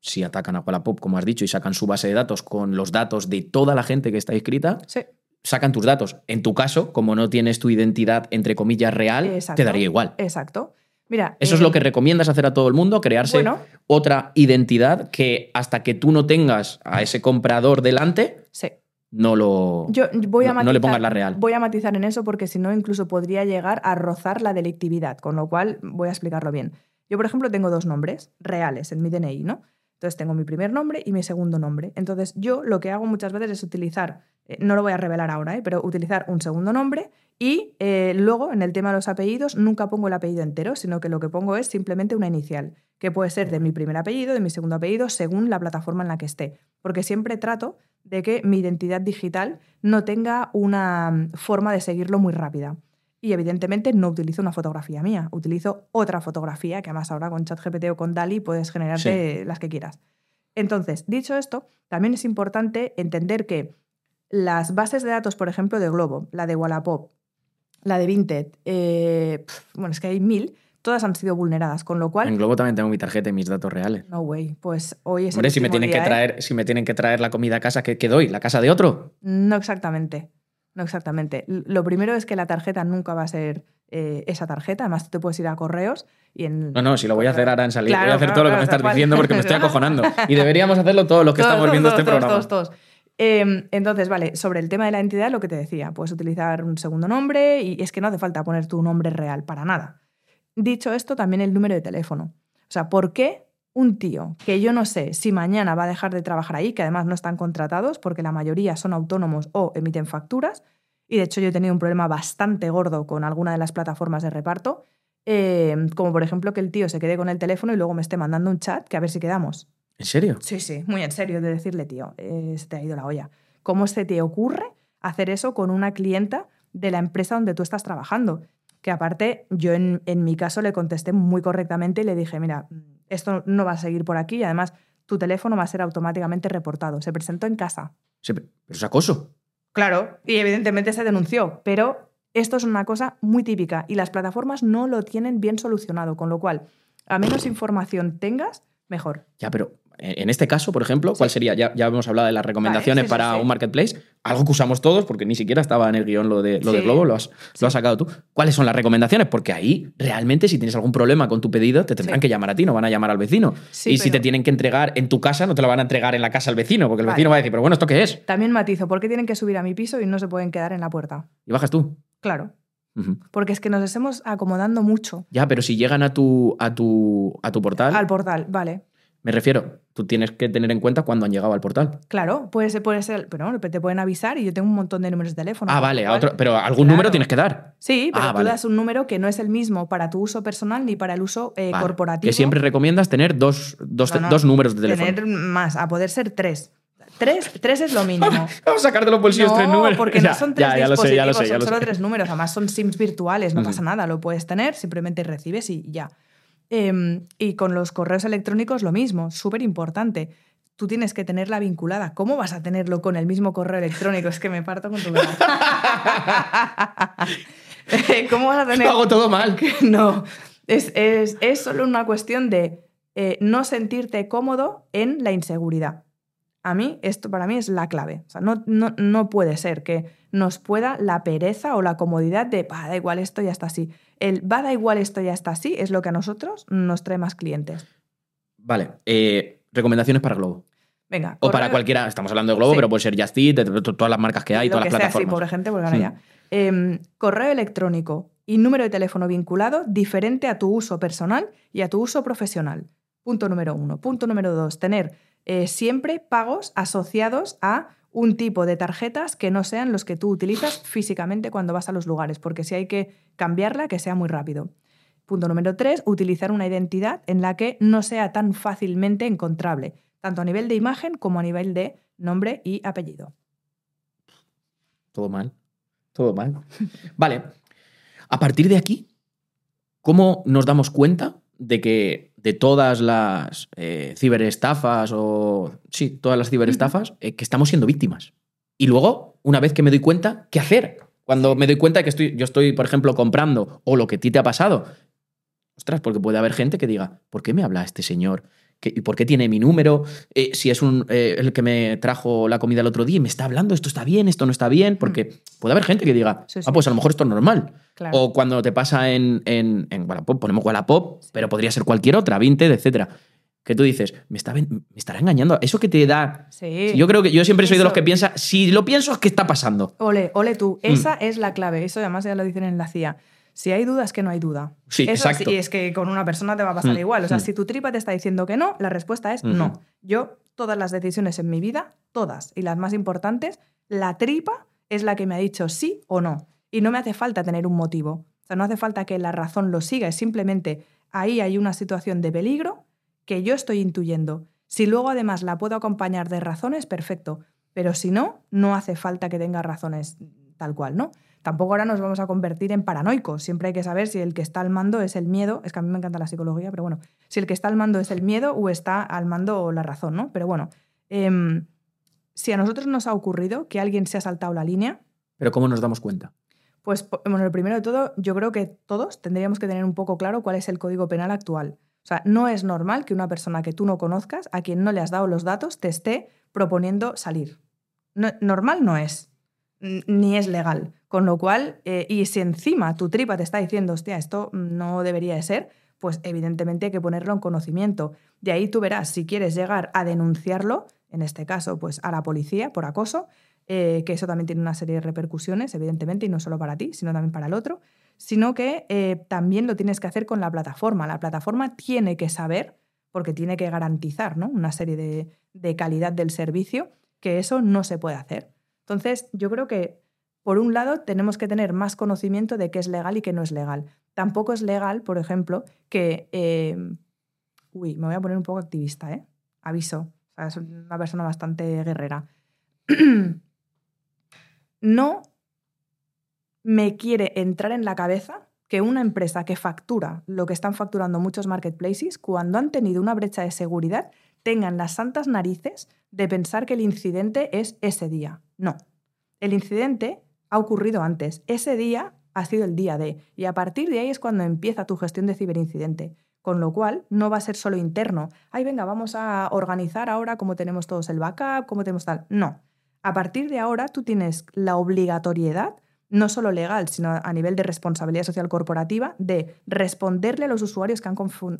si atacan a Wallapop, como has dicho, y sacan su base de datos con los datos de toda la gente que está inscrita, Sí. sacan tus datos. En tu caso, como no tienes tu identidad, entre comillas, real, Exacto. te daría igual. Exacto. Mira. Eso es eh, lo que recomiendas hacer a todo el mundo, crearse Bueno. otra identidad que hasta que tú no tengas a ese comprador delante, Sí. No lo... Yo voy a no- matizar, no le pongas la real. Voy a matizar en eso porque si no, incluso podría llegar a rozar la delictividad, con lo cual voy a explicarlo bien. Yo, por ejemplo, tengo dos nombres reales en mi DNI, ¿no? Entonces tengo mi primer nombre y mi segundo nombre. Entonces yo lo que hago muchas veces es utilizar, eh, no lo voy a revelar ahora, ¿eh? pero utilizar un segundo nombre y eh, luego en el tema de los apellidos nunca pongo el apellido entero, sino que lo que pongo es simplemente una inicial, que puede ser de mi primer apellido, de mi segundo apellido, según la plataforma en la que esté. Porque siempre trato de que mi identidad digital no tenga una mm, forma de seguirlo muy rápida. Y evidentemente no utilizo una fotografía mía, utilizo otra fotografía, que además ahora con ChatGPT o con DALI puedes generarte las que quieras. Entonces, dicho esto, también es importante entender que las bases de datos, por ejemplo, de Globo, la de Wallapop, la de Vinted, eh, bueno, es que hay mil, todas han sido vulneradas, con lo cual, En Globo también tengo mi tarjeta y mis datos reales. no way, pues hoy es el Hombre, si me, tienen que ¿eh? traer, si me tienen que traer la comida a casa, ¿qué, qué doy? ¿La casa de otro? No exactamente. No exactamente. Lo primero es que la tarjeta nunca va a ser eh, esa tarjeta. Además, tú te puedes ir a correos y en. No, no, si lo voy a hacer ahora en salir. Claro, voy a hacer todo lo que me estás cual. diciendo porque me estoy acojonando. Y deberíamos hacerlo todos los que Todos, estamos todos, viendo todos, este todos, programa. todos, todos. Eh, entonces, vale, sobre el tema de la entidad, lo que te decía, puedes utilizar un segundo nombre y es que no hace falta poner tu nombre real para nada. Dicho esto, también el número de teléfono. O sea, ¿por qué un tío que yo no sé si mañana va a dejar de trabajar ahí, que además no están contratados porque la mayoría son autónomos o emiten facturas, y de hecho yo he tenido un problema bastante gordo con alguna de las plataformas de reparto, eh, como por ejemplo que el tío se quede con el teléfono y luego me esté mandando un chat que a ver si quedamos. ¿En serio? Sí, sí, muy en serio de decirle, tío, eh, se te ha ido la olla. ¿Cómo se te ocurre hacer eso con una clienta de la empresa donde tú estás trabajando? Que aparte, yo en, en mi caso le contesté muy correctamente y le dije, mira, esto no va a seguir por aquí y además tu teléfono va a ser automáticamente reportado. Se presentó en casa. Sí, pero es acoso. Claro, y evidentemente se denunció, pero esto es una cosa muy típica y las plataformas no lo tienen bien solucionado, con lo cual, a menos información tengas, mejor. Ya, pero en este caso, por ejemplo, ¿cuál sería? Ya, ya hemos hablado de las recomendaciones sí, para sí. un marketplace, algo que usamos todos, porque ni siquiera estaba en el guion lo de, lo de. Globo, lo has, lo has sacado tú. ¿Cuáles son las recomendaciones? Porque ahí, realmente, si tienes algún problema con tu pedido, te tendrán que llamar a ti, no van a llamar al vecino. Y si te tienen que entregar en tu casa, no te lo van a entregar en la casa al vecino, porque el Vale. vecino va a decir, pero bueno, ¿esto qué es? También matizo, ¿por qué tienen que subir a mi piso y no se pueden quedar en la puerta? Y bajas tú. Claro, porque es que nos estamos acomodando mucho Ya, pero si llegan a tu, a tu, a tu portal, al portal, vale. Me refiero, tú tienes que tener en cuenta cuando han llegado al portal. Claro, puede ser, puede ser, pero te pueden avisar y yo tengo un montón de números de teléfono. Ah, vale, a otro, pero algún Claro. número tienes que dar. Sí, pero Ah, tú vale. das un número que no es el mismo para tu uso personal ni para el uso eh, Vale, corporativo. Que siempre recomiendas tener dos, dos, No, no, dos números de teléfono. Tener más, a poder ser tres. Tres, tres es lo mínimo. Vamos a sacar de los bolsillos no, tres números. porque Ya, no son tres ya, ya lo sé, ya lo dispositivos, sé, son lo solo tres números. Además son SIMs virtuales, no pasa nada, lo puedes tener, simplemente recibes y ya. Em, y con los correos electrónicos lo mismo, súper importante. Tú tienes que tenerla vinculada. ¿Cómo vas a tenerlo con el mismo correo electrónico? Es que me parto con tu cara. ¿Cómo vas a tener...? Lo hago todo mal. No, es, es, es solo una cuestión de eh, no sentirte cómodo en la inseguridad. A mí, esto para mí es la clave. O sea, no, no, no puede ser que nos pueda la pereza o la comodidad de, "Bah, da igual, esto ya está así. El, va, da igual, esto ya está así, es lo que a nosotros nos trae más clientes. Vale, eh, recomendaciones para Globo. Venga. O para cualquiera, estamos hablando de Globo, Sí. pero puede ser Just Eat, todas las marcas que hay, lo todas que las sea plataformas. pobre gente, ahora ya. Em, correo electrónico y número de teléfono vinculado diferente a tu uso personal y a tu uso profesional. Punto número uno. Punto número dos, tener eh, siempre pagos asociados a un tipo de tarjetas que no sean los que tú utilizas físicamente cuando vas a los lugares, porque si hay que cambiarla, que sea muy rápido. Punto número tres, utilizar una identidad en la que no sea tan fácilmente encontrable, tanto a nivel de imagen como a nivel de nombre y apellido. Todo mal. Todo mal. Vale. A partir de aquí, ¿cómo nos damos cuenta de que de todas las eh, ciberestafas o. Sí, todas las ciberestafas, eh, que estamos siendo víctimas? Y luego, una vez que me doy cuenta, ¿qué hacer? Cuando me doy cuenta de que estoy, yo estoy, por ejemplo, comprando o lo que a ti te ha pasado. Ostras, porque puede haber gente que diga, ¿por qué me habla este señor ¿qué- ¿y por qué tiene mi número? Eh, si es un, eh, el que me trajo la comida el otro día y me está hablando, esto está bien, esto no está bien, porque puede haber gente que diga, Mm. Sí, sí. ah, pues a lo mejor esto es normal. Claro. O cuando te pasa en, en, en Wallapop, ponemos Wallapop, pero podría ser cualquier otra, Vinted, etcétera. Que tú dices, me, está, me estará engañando. Eso que te da. Sí. Yo creo que yo siempre soy de los que piensa, si lo pienso es que está pasando. Ole, ole tú. Mm. Esa es la clave. Eso además ya lo dicen en la CIA. Si hay dudas, que no hay duda. Sí, Eso exacto. Y es que con una persona te va a pasar Mm, igual. O sea, mm. si tu tripa te está diciendo que no, la respuesta es no. Yo, todas las decisiones en mi vida, todas, y las más importantes, la tripa es la que me ha dicho sí o no. Y no me hace falta tener un motivo. O sea, no hace falta que la razón lo siga. Es simplemente ahí hay una situación de peligro que yo estoy intuyendo. Si luego además la puedo acompañar de razones, perfecto. Pero si no, no hace falta que tenga razones tal cual, ¿no? Tampoco ahora nos vamos a convertir en paranoicos. Siempre hay que saber si el que está al mando es el miedo. Es que a mí me encanta la psicología, pero bueno, si el que está al mando es el miedo o está al mando la razón, ¿no? Pero bueno, em, si a nosotros nos ha ocurrido que alguien se ha saltado la línea, Pero ¿cómo nos damos cuenta? pues bueno, lo primero de todo, yo creo que todos tendríamos que tener un poco claro cuál es el código penal actual. O sea, no es normal que una persona que tú no conozcas, a quien no le has dado los datos, te esté proponiendo salir. No- normal no es, ni es legal. Con lo cual, eh, y si encima tu tripa te está diciendo, hostia, esto no debería de ser, pues evidentemente hay que ponerlo en conocimiento. De ahí tú verás si quieres llegar a denunciarlo, en este caso, pues a la policía por acoso, eh, que eso también tiene una serie de repercusiones, evidentemente, y no solo para ti, sino también para el otro, sino que eh, también lo tienes que hacer con la plataforma. La plataforma tiene que saber, porque tiene que garantizar ¿no? una serie de, de calidad del servicio, que eso no se puede hacer. Entonces, yo creo que, por un lado, tenemos que tener más conocimiento de qué es legal y qué no es legal. Tampoco es legal, por ejemplo, que... eh, uy, me voy a poner un poco activista, ¿eh? Aviso. O es una persona bastante guerrera. no me quiere entrar en la cabeza que una empresa que factura lo que están facturando muchos marketplaces, cuando han tenido una brecha de seguridad, tengan las santas narices de pensar que el incidente es ese día. No. El incidente ha ocurrido antes. Ese día ha sido el día de. Y a partir de ahí es cuando empieza tu gestión de ciberincidente. Con lo cual, no va a ser solo interno. Ay, venga, vamos a organizar ahora cómo tenemos todos el backup, cómo tenemos tal. No. A partir de ahora, tú tienes la obligatoriedad, no solo legal, sino a nivel de responsabilidad social corporativa, de responderle a los usuarios que han,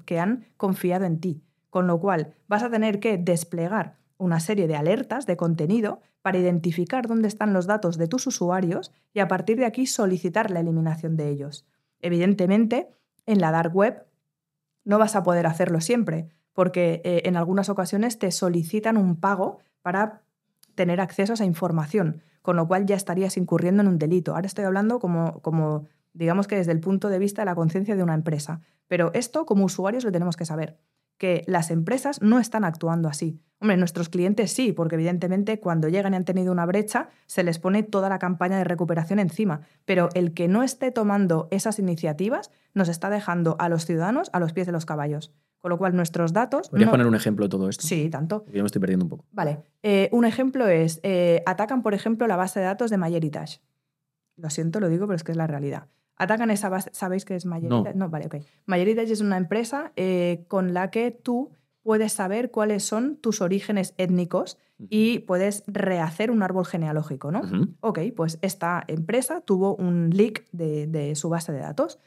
que han confiado en ti. Con lo cual, vas a tener que desplegar una serie de alertas de contenido para identificar dónde están los datos de tus usuarios y a partir de aquí solicitar la eliminación de ellos. Evidentemente, en la dark web no vas a poder hacerlo siempre, porque eh, en algunas ocasiones te solicitan un pago para tener acceso a esa información, con lo cual ya estarías incurriendo en un delito. Ahora estoy hablando como, como digamos que desde el punto de vista de la conciencia de una empresa, pero esto como usuarios lo tenemos que saber, que las empresas no están actuando así. Hombre, nuestros clientes sí, porque evidentemente cuando llegan y han tenido una brecha, se les pone toda la campaña de recuperación encima. Pero el que no esté tomando esas iniciativas nos está dejando a los ciudadanos a los pies de los caballos. Con lo cual nuestros datos... ¿Podrías no- poner un ejemplo de todo esto? Sí, tanto. Yo me estoy perdiendo un poco. Vale. eh, un ejemplo es, eh, atacan, por ejemplo, la base de datos de MyHeritage. Lo siento, lo digo, pero es que es la realidad. Atacan esa base, ¿sabéis qué es MyHeritage? No, vale, ok. MyHeritage es una empresa eh, con la que tú puedes saber cuáles son tus orígenes étnicos y puedes rehacer un árbol genealógico, ¿no? Ok, pues esta empresa tuvo un leak de, de su base de datos.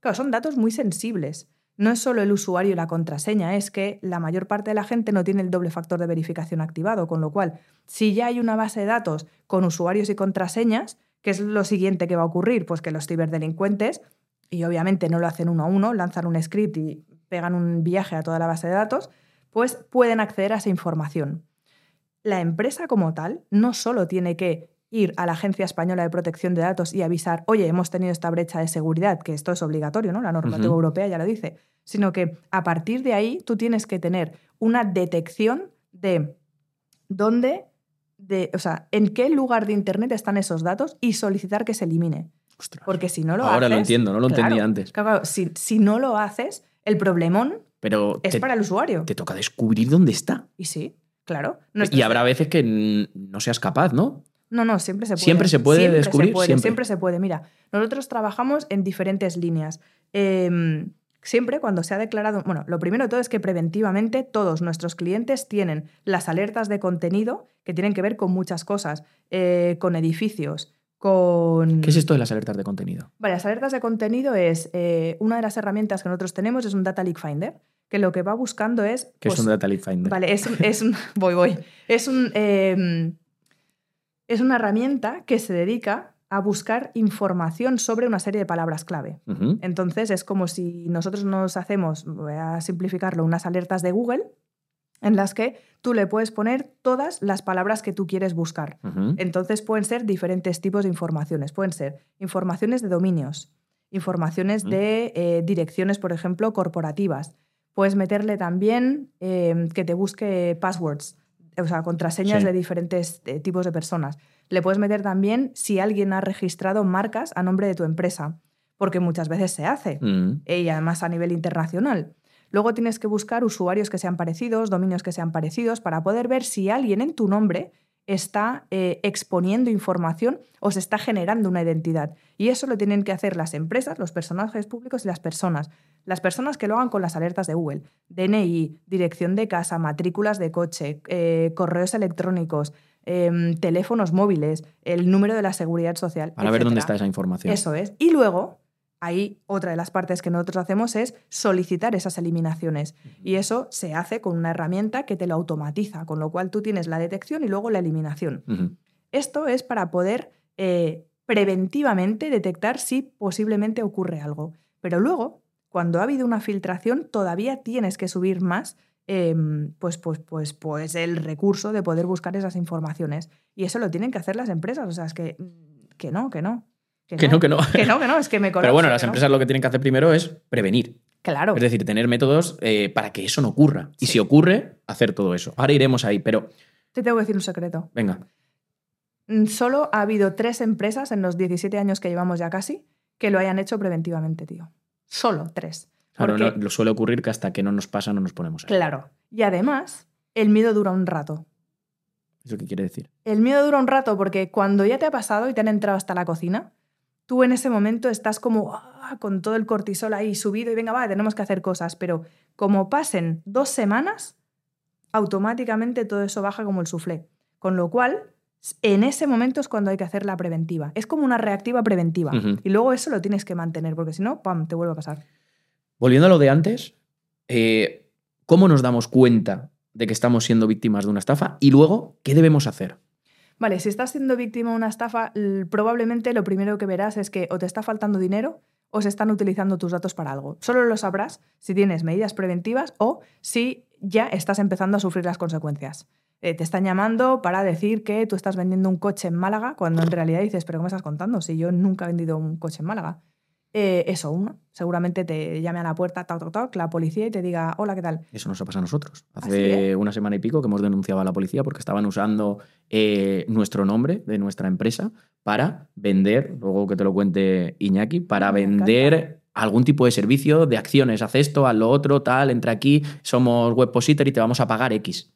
Claro, son datos muy sensibles. No es solo el usuario y la contraseña, es que la mayor parte de la gente no tiene el doble factor de verificación activado, con lo cual, si ya hay una base de datos con usuarios y contraseñas, ¿qué es lo siguiente que va a ocurrir? Pues que los ciberdelincuentes, y obviamente no lo hacen uno a uno, lanzan un script y pegan un viaje a toda la base de datos, pues pueden acceder a esa información la empresa como tal no solo tiene que ir a la Agencia Española de Protección de Datos y avisar, oye, hemos tenido esta brecha de seguridad, que esto es obligatorio, ¿no? La normativa europea ya lo dice, sino que a partir de ahí tú tienes que tener una detección de dónde, de, o sea, en qué lugar de Internet están esos datos y solicitar que se elimine. Ostras. Porque si no lo Ahora haces... lo entiendo, no lo entendía claro, antes. claro, si, si no lo haces, el problemón Pero es te, para el usuario. te toca descubrir dónde está. Y sí, claro. Y habrá veces que no seas capaz, ¿no? No, no, siempre se puede. Siempre se puede descubrir, Se puede, siempre. siempre. se puede. Mira, nosotros trabajamos en diferentes líneas. Eh, Siempre cuando se ha declarado, bueno, lo primero de todo es que preventivamente todos nuestros clientes tienen las alertas de contenido que tienen que ver con muchas cosas, eh, con edificios, con... ¿Qué es esto de las alertas de contenido? Vale, las alertas de contenido es eh, una de las herramientas que nosotros tenemos, es un Data Leak Finder, que lo que va buscando es... ¿Qué es pues, un Data Leak Finder? Vale, es, un- es un... voy, voy. Es un... eh, es una herramienta que se dedica a buscar información sobre una serie de palabras clave. Entonces es como si nosotros nos hacemos, voy a simplificarlo, unas alertas de Google en las que tú le puedes poner todas las palabras que tú quieres buscar. Entonces pueden ser diferentes tipos de informaciones. Pueden ser informaciones de dominios, informaciones de eh, direcciones, por ejemplo, corporativas. Puedes meterle también eh, que te busque passwords, o sea, contraseñas Sí. de diferentes eh, tipos de personas. Le puedes meter también si alguien ha registrado marcas a nombre de tu empresa, porque muchas veces se hace Mm. eh, y además a nivel internacional. Luego tienes que buscar usuarios que sean parecidos, dominios que sean parecidos, para poder ver si alguien en tu nombre está eh, exponiendo información o se está generando una identidad. Y eso lo tienen que hacer las empresas, los personajes públicos y las personas. Las personas que lo hagan con las alertas de Google, DNI, dirección de casa, matrículas de coche, eh, correos electrónicos, em, teléfonos móviles, el número de la seguridad social. Para ver dónde está esa información. Eso es. Y luego, ahí otra de las partes que nosotros hacemos es solicitar esas eliminaciones. Y eso se hace con una herramienta que te lo automatiza, con lo cual tú tienes la detección y luego la eliminación. Esto es para poder eh, preventivamente detectar si posiblemente ocurre algo. Pero luego, cuando ha habido una filtración, todavía tienes que subir más em, pues, pues, pues, pues el recurso de poder buscar esas informaciones. Y eso lo tienen que hacer las empresas. O sea, es que, mm, que no, que no. Que no, que no. Que no, que no, es que me Pero bueno, las no. empresas lo que tienen que hacer primero es prevenir. Claro. Es decir, tener métodos eh, para que eso no ocurra. Y si ocurre, hacer todo eso. Ahora iremos ahí, pero Te tengo que decir un secreto. venga. Mm, Solo ha habido tres empresas en los 17 años que llevamos ya casi que lo hayan hecho preventivamente, tío. Solo tres. Claro, no- lo suele ocurrir que hasta que no nos pasa no nos ponemos ahí. Claro. Y además, el miedo dura un rato. ¿Eso qué quiere decir? El miedo dura un rato porque cuando ya te ha pasado y te han entrado hasta la cocina, tú en ese momento estás como ah, con todo el cortisol ahí subido y venga, va, tenemos que hacer cosas. Pero como pasen dos semanas, automáticamente todo eso baja como el suflé. Con lo cual, en ese momento es cuando hay que hacer la preventiva. Es como una reactiva preventiva. Y luego eso lo tienes que mantener, porque si no, ¡pam!, te vuelve a pasar. Volviendo a lo de antes, eh, ¿cómo nos damos cuenta de que estamos siendo víctimas de una estafa? Y luego, ¿qué debemos hacer? Vale, si estás siendo víctima de una estafa, probablemente lo primero que verás es que o te está faltando dinero o se están utilizando tus datos para algo. Solo lo sabrás si tienes medidas preventivas o si ya estás empezando a sufrir las consecuencias. Eh, te están llamando para decir que tú estás vendiendo un coche en Málaga cuando en realidad dices, pero ¿qué me estás contando? Si yo nunca he vendido un coche en Málaga. Eh, eso, uno. Seguramente te llame a la puerta, toc, toc, toc, la policía y te diga, hola, ¿qué tal? Eso nos ha pasado a nosotros. Hace una semana y pico que hemos denunciado a la policía porque estaban usando eh, nuestro nombre de nuestra empresa para vender, luego que te lo cuente Iñaki, para Me encanta. vender algún tipo de servicio de acciones. Haz esto, haz lo otro, tal, entra aquí, somos webpositor y te vamos a pagar X.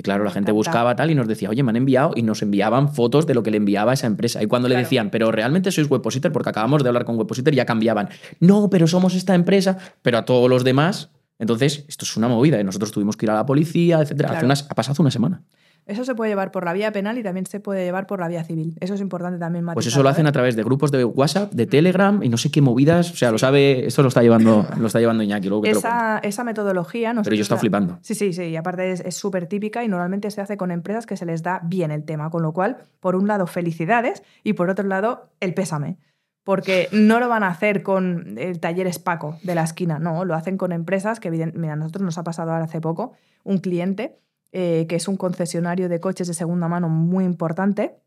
Y claro, la gente buscaba tal y nos decía, oye, me han enviado y nos enviaban fotos de lo que le enviaba a esa empresa. Y cuando le decían, pero realmente sois webpositor, porque acabamos de hablar con webpositor, ya cambiaban. No, pero somos esta empresa, pero a todos los demás. Entonces, esto es una movida y nosotros tuvimos que ir a la policía, etcétera. Hace Claro. unas- ha pasado hace una semana. Eso se puede llevar por la vía penal y también se puede llevar por la vía civil. Eso es importante también Pues matizarlo, eso lo hacen ¿eh? a través de grupos de WhatsApp, de Telegram y no sé qué movidas. O sea, lo sabe, esto lo está llevando, lo está llevando Iñaki. Luego que esa, esa metodología. Pero yo la- flipando. Sí, sí, sí. Y aparte es súper típica y normalmente se hace con empresas que se les da bien el tema. Con lo cual, por un lado, felicidades y por otro lado, el pésame. Porque no lo van a hacer con el taller Espaco de la esquina, no, lo hacen con empresas que, mira, a nosotros nos ha pasado ahora hace poco un cliente eh, que es un concesionario de coches de segunda mano muy importante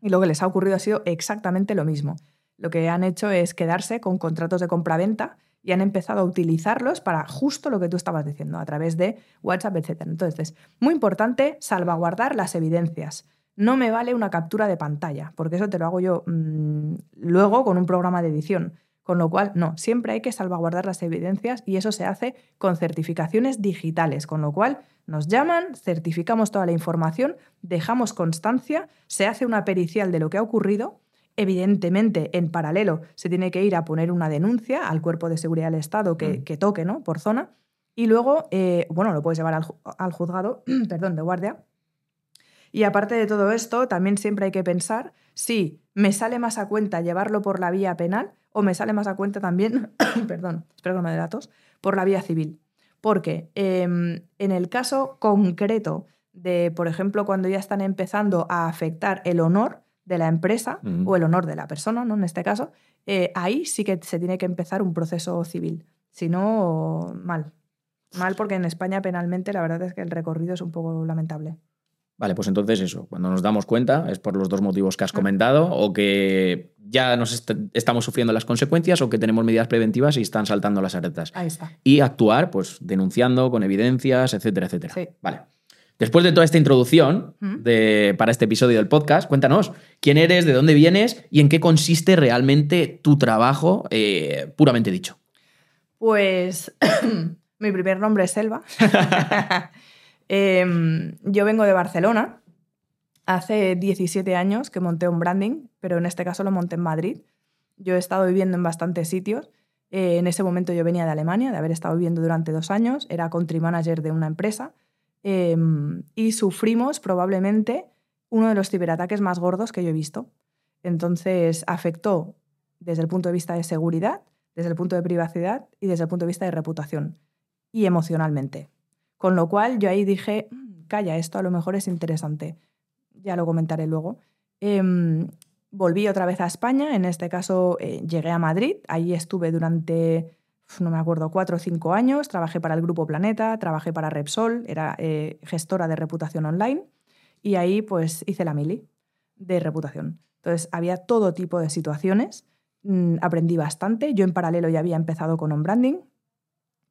y lo que les ha ocurrido ha sido exactamente lo mismo. Lo que han hecho es quedarse con contratos de compraventa y han empezado a utilizarlos para justo lo que tú estabas diciendo, a través de WhatsApp, etc. Entonces, muy importante salvaguardar las evidencias. No me vale una captura de pantalla, porque eso te lo hago yo mm, luego con un programa de edición. Con lo cual, no, siempre hay que salvaguardar las evidencias y eso se hace con certificaciones digitales, con lo cual nos llaman, certificamos toda la información, dejamos constancia, se hace una pericial de lo que ha ocurrido Evidentemente, en paralelo, se tiene que ir a poner una denuncia al cuerpo de seguridad del Estado que, Mm. que toque, ¿no? Por zona. Y luego, eh, bueno, lo puedes llevar al, al juzgado, perdón, de guardia. Y aparte de todo esto, también siempre hay que pensar si me sale más a cuenta llevarlo por la vía penal o me sale más a cuenta también, perdón, espero que no me dé datos, por la vía civil. Porque em, en el caso concreto de, por ejemplo, cuando ya están empezando a afectar el honor de la empresa o el honor de la persona, ¿no? En este caso, eh, ahí sí que se tiene que empezar un proceso civil. Si no, mal. Mal porque en España penalmente la verdad es que el recorrido es un poco lamentable. Vale, pues entonces eso, cuando nos damos cuenta es por los dos motivos que has comentado, o que ya nos est- estamos sufriendo las consecuencias o que tenemos medidas preventivas y están saltando las alertas. Ahí está. Y actuar, pues denunciando con evidencias, etcétera, etcétera. Sí. Vale. Después de toda esta introducción de, para este episodio del podcast, cuéntanos quién eres, de dónde vienes y en qué consiste realmente tu trabajo, eh, puramente dicho. Pues mi primer nombre es Selva. Em, yo vengo de Barcelona. Hace 17 años que monté un branding, pero en este caso lo monté en Madrid. Yo he estado viviendo en bastantes sitios. Eh, en ese momento yo venía de Alemania, de haber estado viviendo durante dos años. Era country manager de una empresa. Em, y sufrimos probablemente uno de los ciberataques más gordos que yo he visto. Entonces afectó desde el punto de vista de seguridad, desde el punto de privacidad y desde el punto de vista de reputación y emocionalmente. Con lo cual yo ahí dije, "Mm, calla, esto a lo mejor es interesante. Ya lo comentaré luego. Em, volví otra vez a España, en este caso eh, llegué a Madrid, ahí estuve durante, no me acuerdo, cuatro o cinco años, trabajé para el Grupo Planeta, trabajé para Repsol, era eh, gestora de reputación online y ahí pues hice la mili de reputación. Entonces había todo tipo de situaciones, mm, aprendí bastante, yo en paralelo ya había empezado con on branding,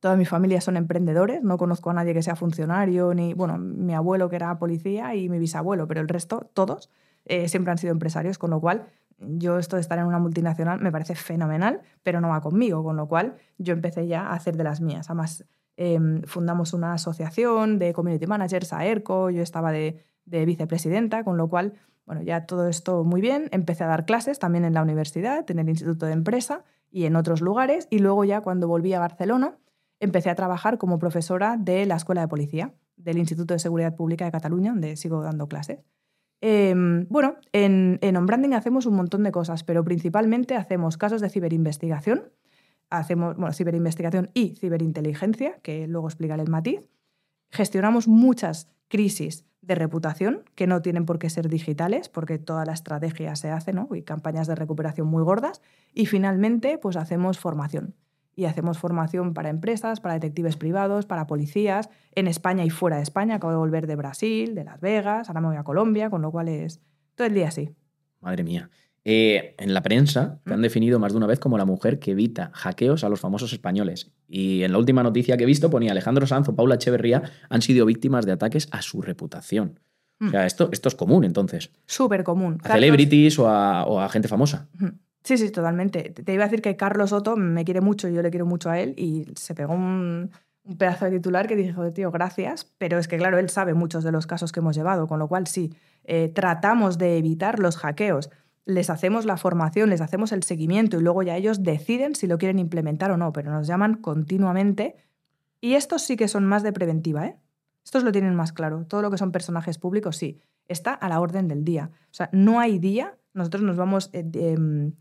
Toda mi familia son emprendedores, no conozco a nadie que sea funcionario, ni, bueno, mi abuelo que era policía y mi bisabuelo, pero el resto, todos, eh, siempre han sido empresarios, con lo cual yo esto de estar en una multinacional me parece fenomenal, pero no va conmigo, con lo cual yo empecé ya a hacer de las mías. Además, em, fundamos una asociación de community managers, AERCO, yo estaba de, de vicepresidenta, con lo cual, bueno, ya todo esto muy bien. Empecé a dar clases también en la universidad, en el Instituto de Empresa y en otros lugares, y luego ya cuando volví a Barcelona, empecé a trabajar como profesora de la Escuela de Policía, del Instituto de Seguridad Pública de Cataluña, donde sigo dando clases. Em, bueno, en, en On Branding hacemos un montón de cosas, pero principalmente hacemos casos de ciberinvestigación, hacemos bueno, ciberinvestigación y ciberinteligencia, que luego explicaré el matiz. Gestionamos muchas crisis de reputación que no tienen por qué ser digitales, porque toda la estrategia se hace, ¿no? Y campañas de recuperación muy gordas. Y finalmente, pues hacemos formación y hacemos formación para empresas, para detectives privados, para policías, en España y fuera de España. Acabo de volver de Brasil, de Las Vegas, ahora me voy a Colombia, con lo cual es todo el día así. Madre mía. Eh, en la prensa te han definido más de una vez como la mujer que evita hackeos a los famosos españoles. Y en la última noticia que he visto ponía Alejandro Sanz o Paula Echeverría han sido víctimas de ataques a su reputación. O sea, esto, esto es común entonces. Súper común. A celebrities o a, o a gente famosa. Sí, sí, totalmente. Te iba a decir que Carlos Soto me quiere mucho y yo le quiero mucho a él y se pegó un, pedazo de titular que dije, "Joder, tío, gracias, pero es que claro, él sabe muchos de los casos que hemos llevado, con lo cual sí, eh, tratamos de evitar los hackeos, les hacemos la formación, les hacemos el seguimiento y luego ya ellos deciden si lo quieren implementar o no, pero nos llaman continuamente y estos sí que son más de preventiva, ¿eh? Estos lo tienen más claro, todo lo que son personajes públicos sí, está a la orden del día. O sea, no hay día, nosotros nos vamos... eh, em,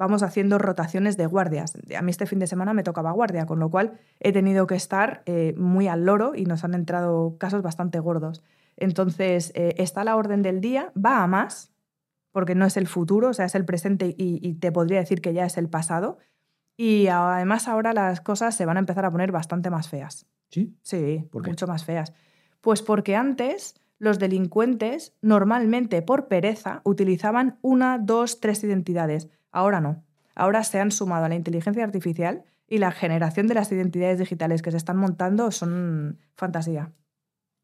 vamos haciendo rotaciones de guardias. A mí este fin de semana me tocaba guardia, con lo cual he tenido que estar eh, muy al loro y nos han entrado casos bastante gordos. Entonces, eh, está la orden del día, va a más, porque no es el futuro, o sea, es el presente y, y te podría decir que ya es el pasado. Y además ahora las cosas se van a empezar a poner bastante más feas. ¿Sí? Sí, mucho más feas. Pues porque antes los delincuentes normalmente por pereza utilizaban una, dos, tres identidades. Ahora no. Ahora se han sumado a la inteligencia artificial y la generación de las identidades digitales que se están montando son fantasía.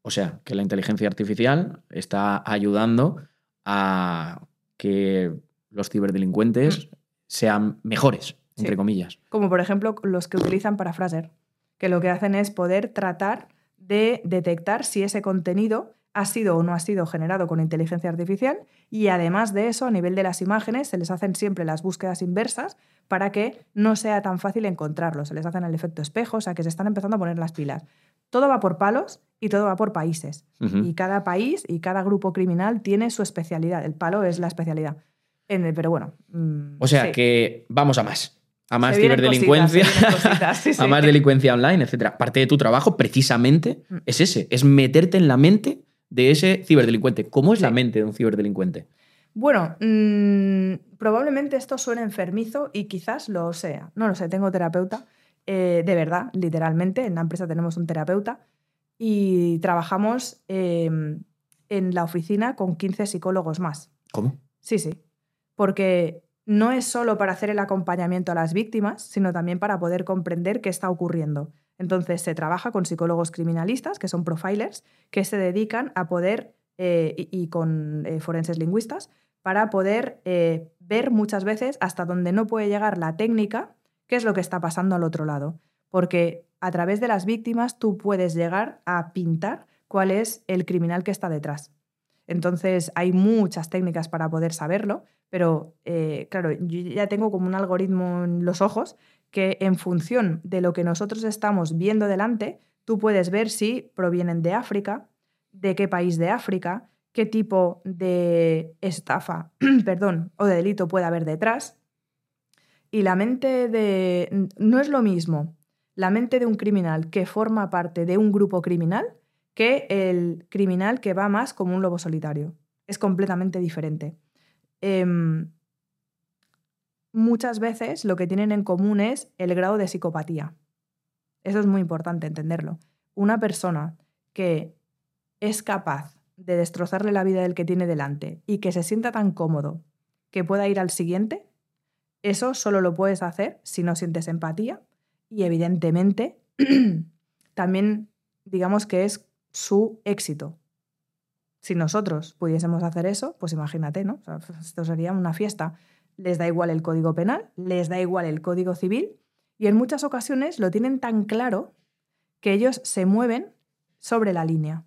O sea, que la inteligencia artificial está ayudando a que los ciberdelincuentes sean mejores, Sí. entre comillas. Como por ejemplo los que utilizan Paraphraser, que lo que hacen es poder tratar de detectar si ese contenido ha sido o no ha sido generado con inteligencia artificial y además de eso, a nivel de las imágenes, se les hacen siempre las búsquedas inversas para que no sea tan fácil encontrarlo. Se les hacen el efecto espejo, o sea que se están empezando a poner las pilas. Todo va por palos y todo va por países. Y cada país y cada grupo criminal tiene su especialidad. El palo es la especialidad. pero bueno. Mm, o sea que vamos a más. A más ciberdelincuencia, a más delincuencia online, etc. Parte de tu trabajo, precisamente, mm. es ese: es meterte en la mente de ese ciberdelincuente. ¿Cómo es la mente de un ciberdelincuente? Bueno, mm, probablemente esto suene enfermizo y quizás lo sea. No lo sé, tengo terapeuta. Eh, de verdad, literalmente, en la empresa tenemos un terapeuta y trabajamos em, en la oficina con 15 psicólogos más. ¿Cómo? Sí, sí. Porque no es solo para hacer el acompañamiento a las víctimas, sino también para poder comprender qué está ocurriendo. Entonces se trabaja con psicólogos criminalistas, que son profilers, que se dedican a poder, eh, y, con eh, forenses lingüistas, para poder eh, ver muchas veces hasta dónde no puede llegar la técnica, qué es lo que está pasando al otro lado. Porque a través de las víctimas tú puedes llegar a pintar cuál es el criminal que está detrás. Entonces hay muchas técnicas para poder saberlo, pero claro, yo ya tengo como un algoritmo en los ojos que en función de lo que nosotros estamos viendo delante, tú puedes ver si provienen de África, de qué país de África, qué tipo de estafa, perdón, o de delito puede haber detrás. Y la mente de... No es lo mismo la mente de un criminal que forma parte de un grupo criminal que el criminal que va más como un lobo solitario. Es completamente diferente. Em, muchas veces lo que tienen en común es el grado de psicopatía. Eso es muy importante entenderlo. Una persona que es capaz de destrozarle la vida del que tiene delante y que se sienta tan cómodo que pueda ir al siguiente, eso solo lo puedes hacer si no sientes empatía y evidentemente también digamos que es su éxito. Si nosotros pudiésemos hacer eso, pues imagínate, ¿no? esto sería una fiesta les da igual el código penal, les da igual el código civil y en muchas ocasiones lo tienen tan claro que ellos se mueven sobre la línea,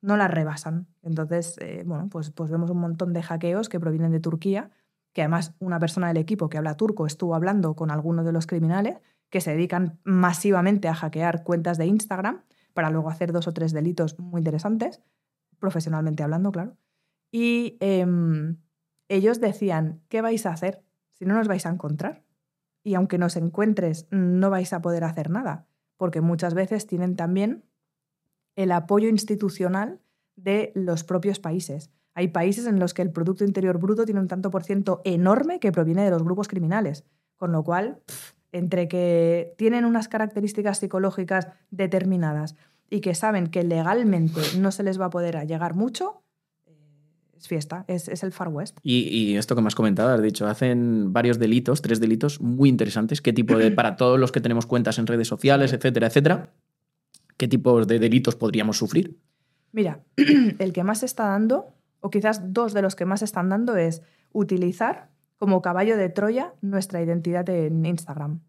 no la rebasan. Entonces, eh, bueno, pues, pues vemos un montón de hackeos que provienen de Turquía, que además una persona del equipo que habla turco estuvo hablando con algunos de los criminales que se dedican masivamente a hackear cuentas de Instagram para luego hacer dos o tres delitos muy interesantes, profesionalmente hablando, claro. Y em, ellos decían, ¿qué vais a hacer si no nos vais a encontrar? Y aunque nos encuentres, no vais a poder hacer nada, porque muchas veces tienen también el apoyo institucional de los propios países. Hay países en los que el Producto Interior Bruto tiene un tanto por ciento enorme que proviene de los grupos criminales, con lo cual, entre que tienen unas características psicológicas determinadas y que saben que legalmente no se les va a poder llegar mucho, fiesta, es, el Far West. Y, esto que me has comentado, has dicho, hacen varios delitos, tres delitos muy interesantes. ¿Qué tipo de, para todos los que tenemos cuentas en redes sociales, etcétera, etcétera, qué tipos de delitos podríamos sufrir? Mira, el que más se está dando, o quizás dos de los que más están dando, es utilizar como caballo de Troya nuestra identidad en Instagram.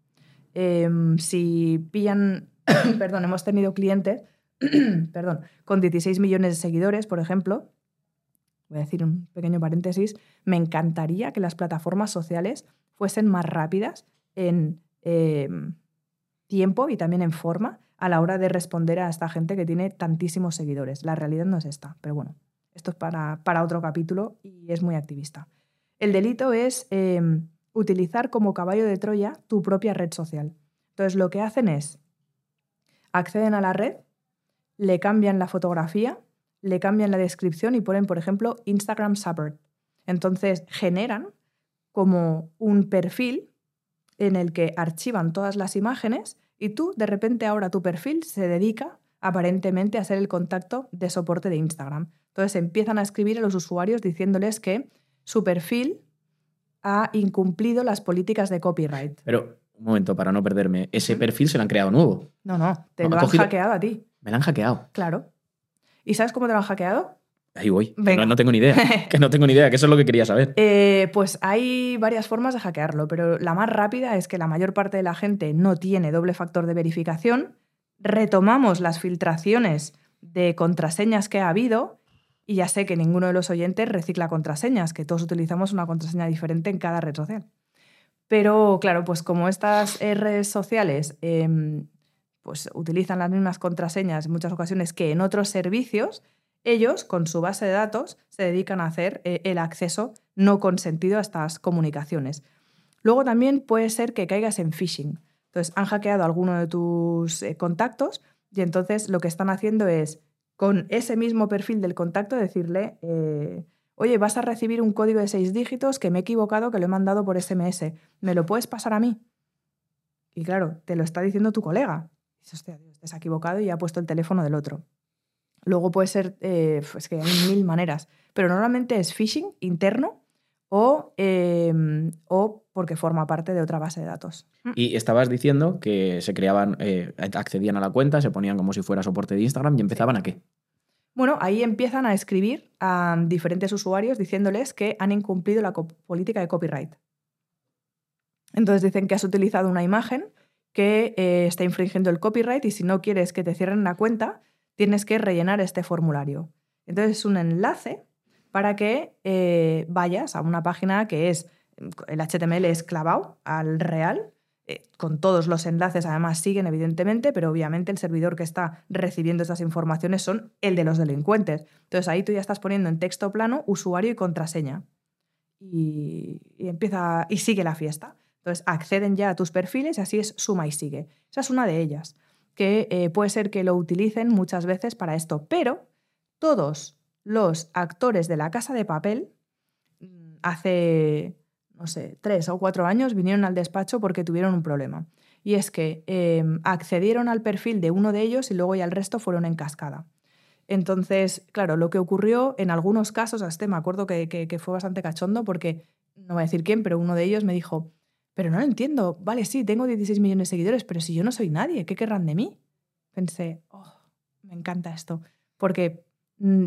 Em, si pillan, perdón, hemos tenido clientes, perdón, con 16 millones de seguidores, por ejemplo, voy a decir un pequeño paréntesis, me encantaría que las plataformas sociales fuesen más rápidas en em, tiempo y también en forma a la hora de responder a esta gente que tiene tantísimos seguidores. La realidad no es esta, pero bueno, esto es para, para otro capítulo y es muy activista. El delito es em, utilizar como caballo de Troya tu propia red social. Entonces lo que hacen es, acceden a la red, le cambian la fotografía, le cambian la descripción y ponen, por ejemplo, Instagram Suburb. Entonces generan como un perfil en el que archivan todas las imágenes y tú, de repente, ahora tu perfil se dedica aparentemente a ser el contacto de soporte de Instagram. Entonces empiezan a escribir a los usuarios diciéndoles que su perfil ha incumplido las políticas de copyright. Pero, un momento, para no perderme, ese perfil se lo han creado nuevo. No, no, te lo han hackeado a ti. Me lo han hackeado. Claro. ¿Y sabes cómo te lo han hackeado? Ahí voy. No, tengo ni idea. que no tengo ni idea, que eso es lo que quería saber. Eh, pues hay varias formas de hackearlo, pero la más rápida es que la mayor parte de la gente no tiene doble factor de verificación. Retomamos las filtraciones de contraseñas que ha habido Y ya sé que ninguno de los oyentes recicla contraseñas, que todos utilizamos una contraseña diferente en cada red social. Pero claro, pues como estas redes sociales em, pues utilizan las mismas contraseñas en muchas ocasiones que en otros servicios, ellos, con su base de datos, se dedican a hacer eh, el acceso no consentido a estas comunicaciones. Luego también puede ser que caigas en phishing. Entonces, han hackeado alguno de tus eh, contactos y entonces lo que están haciendo es, con ese mismo perfil del contacto, decirle, eh, oye, vas a recibir un código de seis dígitos que me he equivocado, que lo he mandado por SMS. ¿Me lo puedes pasar a mí? Y claro, te lo está diciendo tu colega. Dices, hostia, te has equivocado y ha puesto el teléfono del otro. Luego puede ser, eh, es que hay mil maneras, pero normalmente es phishing interno o, em, o porque forma parte de otra base de datos. Y estabas diciendo que se creaban, eh, accedían a la cuenta, se ponían como si fuera soporte de Instagram y empezaban a qué? Bueno, ahí empiezan a escribir a diferentes usuarios diciéndoles que han incumplido la política de copyright. Entonces dicen que has utilizado una imagen que eh, está infringiendo el copyright y si no quieres que te cierren la cuenta, tienes que rellenar este formulario. Entonces es un enlace para que eh, vayas a una página que es, el HTML es clavado al real, eh, con todos los enlaces además siguen evidentemente, pero obviamente el servidor que está recibiendo estas informaciones son el de los delincuentes. Entonces ahí tú ya estás poniendo en texto plano usuario y contraseña. Y, empieza y sigue la fiesta. Entonces acceden ya a tus perfiles así es suma y sigue. Esa es una de ellas que eh, puede ser que lo utilicen muchas veces para esto, pero todos los actores de la casa de papel mm, hace, no sé, tres o cuatro años vinieron al despacho porque tuvieron un problema. Y es que em, accedieron al perfil de uno de ellos y luego ya el resto fueron en cascada. Entonces, claro, lo que ocurrió en algunos casos, a este me acuerdo que, que fue bastante cachondo porque, no voy a decir quién, pero uno de ellos me dijo, pero no lo entiendo. Vale, sí, tengo 16 millones de seguidores, pero si yo no soy nadie, ¿qué querrán de mí? Pensé, oh, me encanta esto. Porque mm,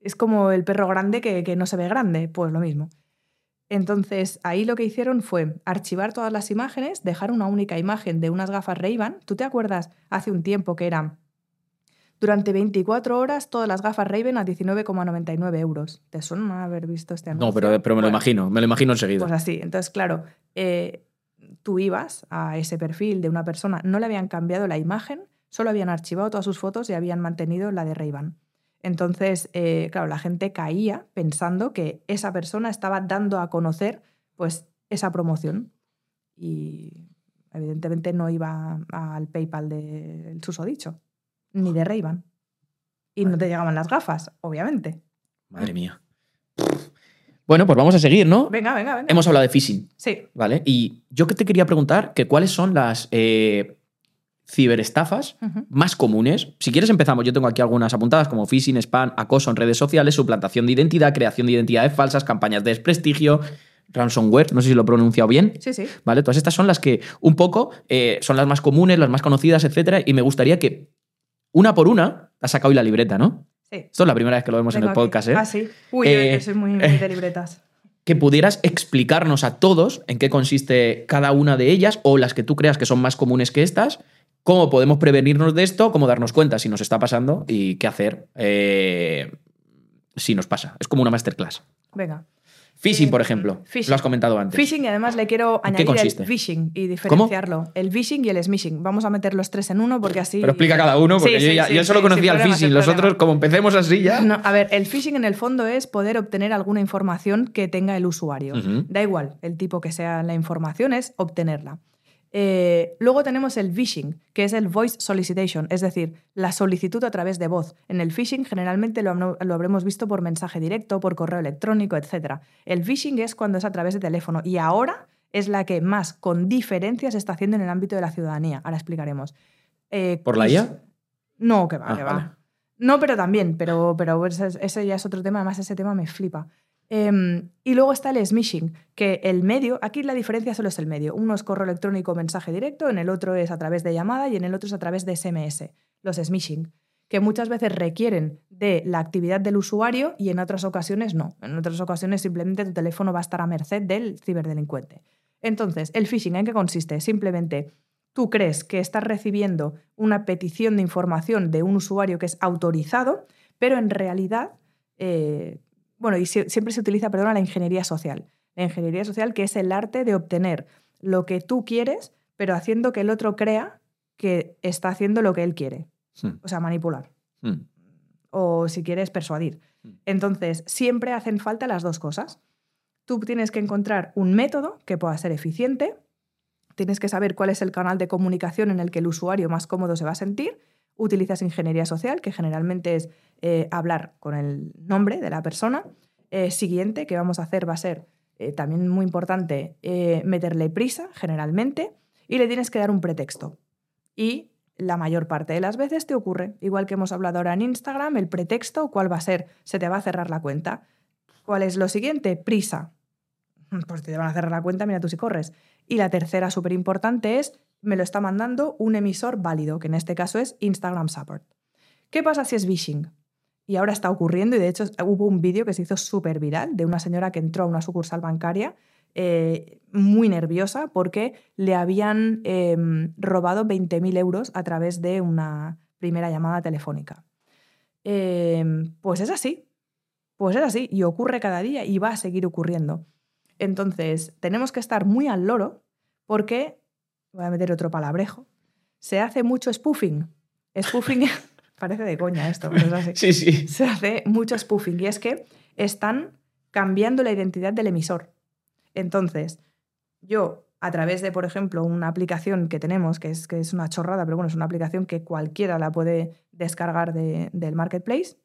es como el perro grande que, que no se ve grande, pues lo mismo. Entonces, ahí lo que hicieron fue archivar todas las imágenes, dejar una única imagen de unas gafas Ray-Ban. ¿Tú te acuerdas hace un tiempo que eran durante 24 horas todas las gafas Raven a 19,99 euros. ¿Te suena haber visto este anuncio? No, pero, pero me lo imagino, me lo imagino enseguida. Pues así, entonces claro, eh, tú ibas a ese perfil de una persona, no le habían cambiado la imagen, solo habían archivado todas sus fotos y habían mantenido la de ray Entonces, eh, claro, la gente caía pensando que esa persona estaba dando a conocer pues esa promoción y evidentemente no iba al PayPal del susodicho ni de ray -Ban. Y no te llegaban las gafas, obviamente. Madre mía. Bueno, pues vamos a seguir, ¿no? Venga, venga, venga. Hemos hablado de phishing. Sí. ¿Vale? Y yo que te quería preguntar que cuáles son las eh, ciberestafas más comunes. Si quieres empezamos. Yo tengo aquí algunas apuntadas como phishing, spam, acoso en redes sociales, suplantación de identidad, creación de identidades falsas, campañas de desprestigio, ransomware, no sé si lo he pronunciado bien. Sí, sí. ¿Vale? Todas estas son las que un poco eh, son las más comunes, las más conocidas, etcétera. Y me gustaría que una por una, has sacado hoy la libreta, ¿no? Sí. Esto es la primera vez que lo vemos en el podcast, ¿eh? Ah, sí. Uy, eh, soy muy, de libretas. Que pudieras explicarnos a todos en qué consiste cada una de ellas o las que tú creas que son más comunes que estas, cómo podemos prevenirnos de esto, cómo darnos cuenta si nos está pasando y qué hacer eh, si nos pasa. Es como una masterclass. Venga. Phishing, por ejemplo. Lo has comentado antes. Phishing y además le quiero añadir el phishing y diferenciarlo. El phishing y el smishing. Vamos a meter los tres en uno porque así. Pero explica cada uno, porque yo, solo conocía el phishing. Los otros, como empecemos así ya. a ver, el phishing en el fondo es poder obtener alguna información que tenga el usuario. Da igual el tipo que sea la información, es obtenerla. Eh, luego tenemos el phishing, que es el voice solicitation, es decir, la solicitud a través de voz. En el phishing generalmente lo, habremos visto por mensaje directo, por correo electrónico, etc. El phishing es cuando es a través de teléfono y ahora es la que más con diferencia se está haciendo en el ámbito de la ciudadanía. Ahora explicaremos. Eh, ¿Por la IA? No, que va, ah, que va. No, pero también, pero, pero ese ya es otro tema, además ese tema me flipa. Em, y luego está el smishing, que el medio, aquí la diferencia solo es el medio. Uno es correo electrónico mensaje directo, en el otro es a través de llamada y en el otro es a través de SMS, los smishing, que muchas veces requieren de la actividad del usuario y en otras ocasiones no. En otras ocasiones simplemente tu teléfono va a estar a merced del ciberdelincuente. Entonces, el phishing, ¿en qué consiste? Simplemente tú crees que estás recibiendo una petición de información de un usuario que es autorizado, Pero en realidad, eh, bueno, y siempre se utiliza, perdón, la ingeniería social. La ingeniería social que es el arte de obtener lo que tú quieres, pero haciendo que el otro crea que está haciendo lo que él quiere. Hmm. O sea, manipular. Hmm. O si quieres, persuadir. Hmm. Entonces, siempre hacen falta las dos cosas. Tú tienes que encontrar un método que pueda ser eficiente, tienes que saber cuál es el canal de comunicación en el que el usuario más cómodo se va a sentir, utilizas ingeniería social, que generalmente es eh, hablar con el nombre de la persona. Eh, siguiente que vamos a hacer va a ser, eh, también muy importante, meterle prisa, generalmente, y le tienes que dar un pretexto. Y la mayor parte de las veces te ocurre, igual que hemos hablado ahora en Instagram, el pretexto, ¿cuál va a ser? Se te va a cerrar la cuenta. ¿Cuál es lo siguiente? Prisa. Pues te van a cerrar la cuenta, mira tú si corres. Y la tercera súper importante es, me lo está mandando un emisor válido, que en este caso es Instagram Support. ¿Qué pasa si es phishing? Y ahora está ocurriendo, y de hecho hubo un vídeo que se hizo súper viral de una señora que entró a una sucursal bancaria eh, muy nerviosa porque le habían em, robado 20.000 euros a través de una primera llamada telefónica. Em, pues es así, pues es así, y ocurre cada día y va a seguir ocurriendo. Entonces, tenemos que estar muy al loro porque, voy a meter otro palabrejo, se hace mucho spoofing. Spoofing parece de coña esto, pero es así. Sí, sí. Se hace mucho spoofing y es que están cambiando la identidad del emisor. Entonces, yo, a través de, por ejemplo, una aplicación que tenemos, que es, que es una chorrada, pero bueno, es una aplicación que cualquiera la puede descargar del marketplace,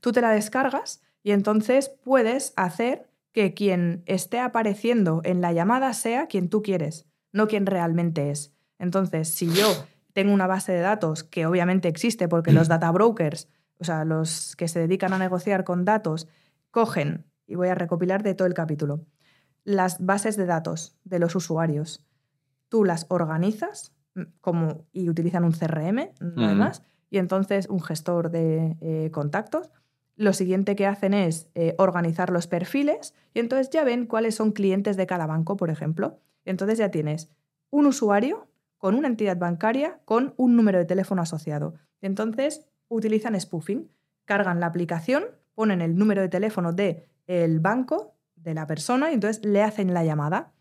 tú te la descargas y entonces puedes hacer que quien esté apareciendo en la llamada sea quien tú quieres, no quien realmente es. Entonces, si yo tengo una base de datos que obviamente existe porque los data brokers, o sea, los que se dedican a negociar con datos, cogen, y voy a recopilar de todo el capítulo, las bases de datos de los usuarios. Tú las organizas mm, como, y utilizan un CRM, además, y entonces un gestor de eh, contactos. Lo siguiente que hacen es eh, organizar los perfiles y entonces ya ven cuáles son clientes de cada banco, por ejemplo. Entonces ya tienes un usuario con una entidad bancaria con un número de teléfono asociado. Entonces utilizan spoofing, cargan la aplicación, ponen el número de teléfono del el banco de la persona y entonces le hacen la llamada.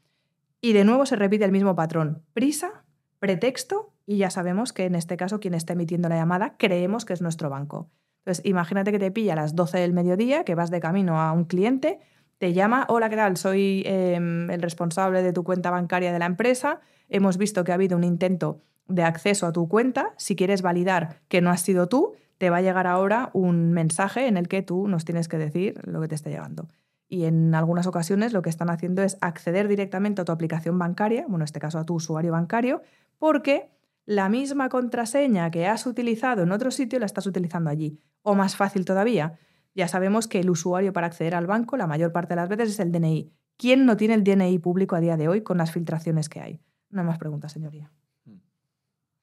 Y de nuevo se repite el mismo patrón. Prisa, pretexto y ya sabemos que en este caso quien está emitiendo la llamada creemos que es nuestro banco. Entonces imagínate que te pilla a las 12 del mediodía, que vas de camino a un cliente, te llama, hola, ¿qué tal? Soy em, el responsable de tu cuenta bancaria de la empresa, hemos visto que ha habido un intento de acceso a tu cuenta, si quieres validar que no has sido tú, te va a llegar ahora un mensaje en el que tú nos tienes que decir lo que te está llegando y en algunas ocasiones lo que están haciendo es acceder directamente a tu aplicación bancaria, bueno, en este caso a tu usuario bancario, porque la misma contraseña que has utilizado en otro sitio la estás utilizando allí. O más fácil todavía, ya sabemos que el usuario para acceder al banco la mayor parte de las veces es el DNI. ¿Quién no tiene el DNI público a día de hoy con las filtraciones que hay? No hay más preguntas, señoría.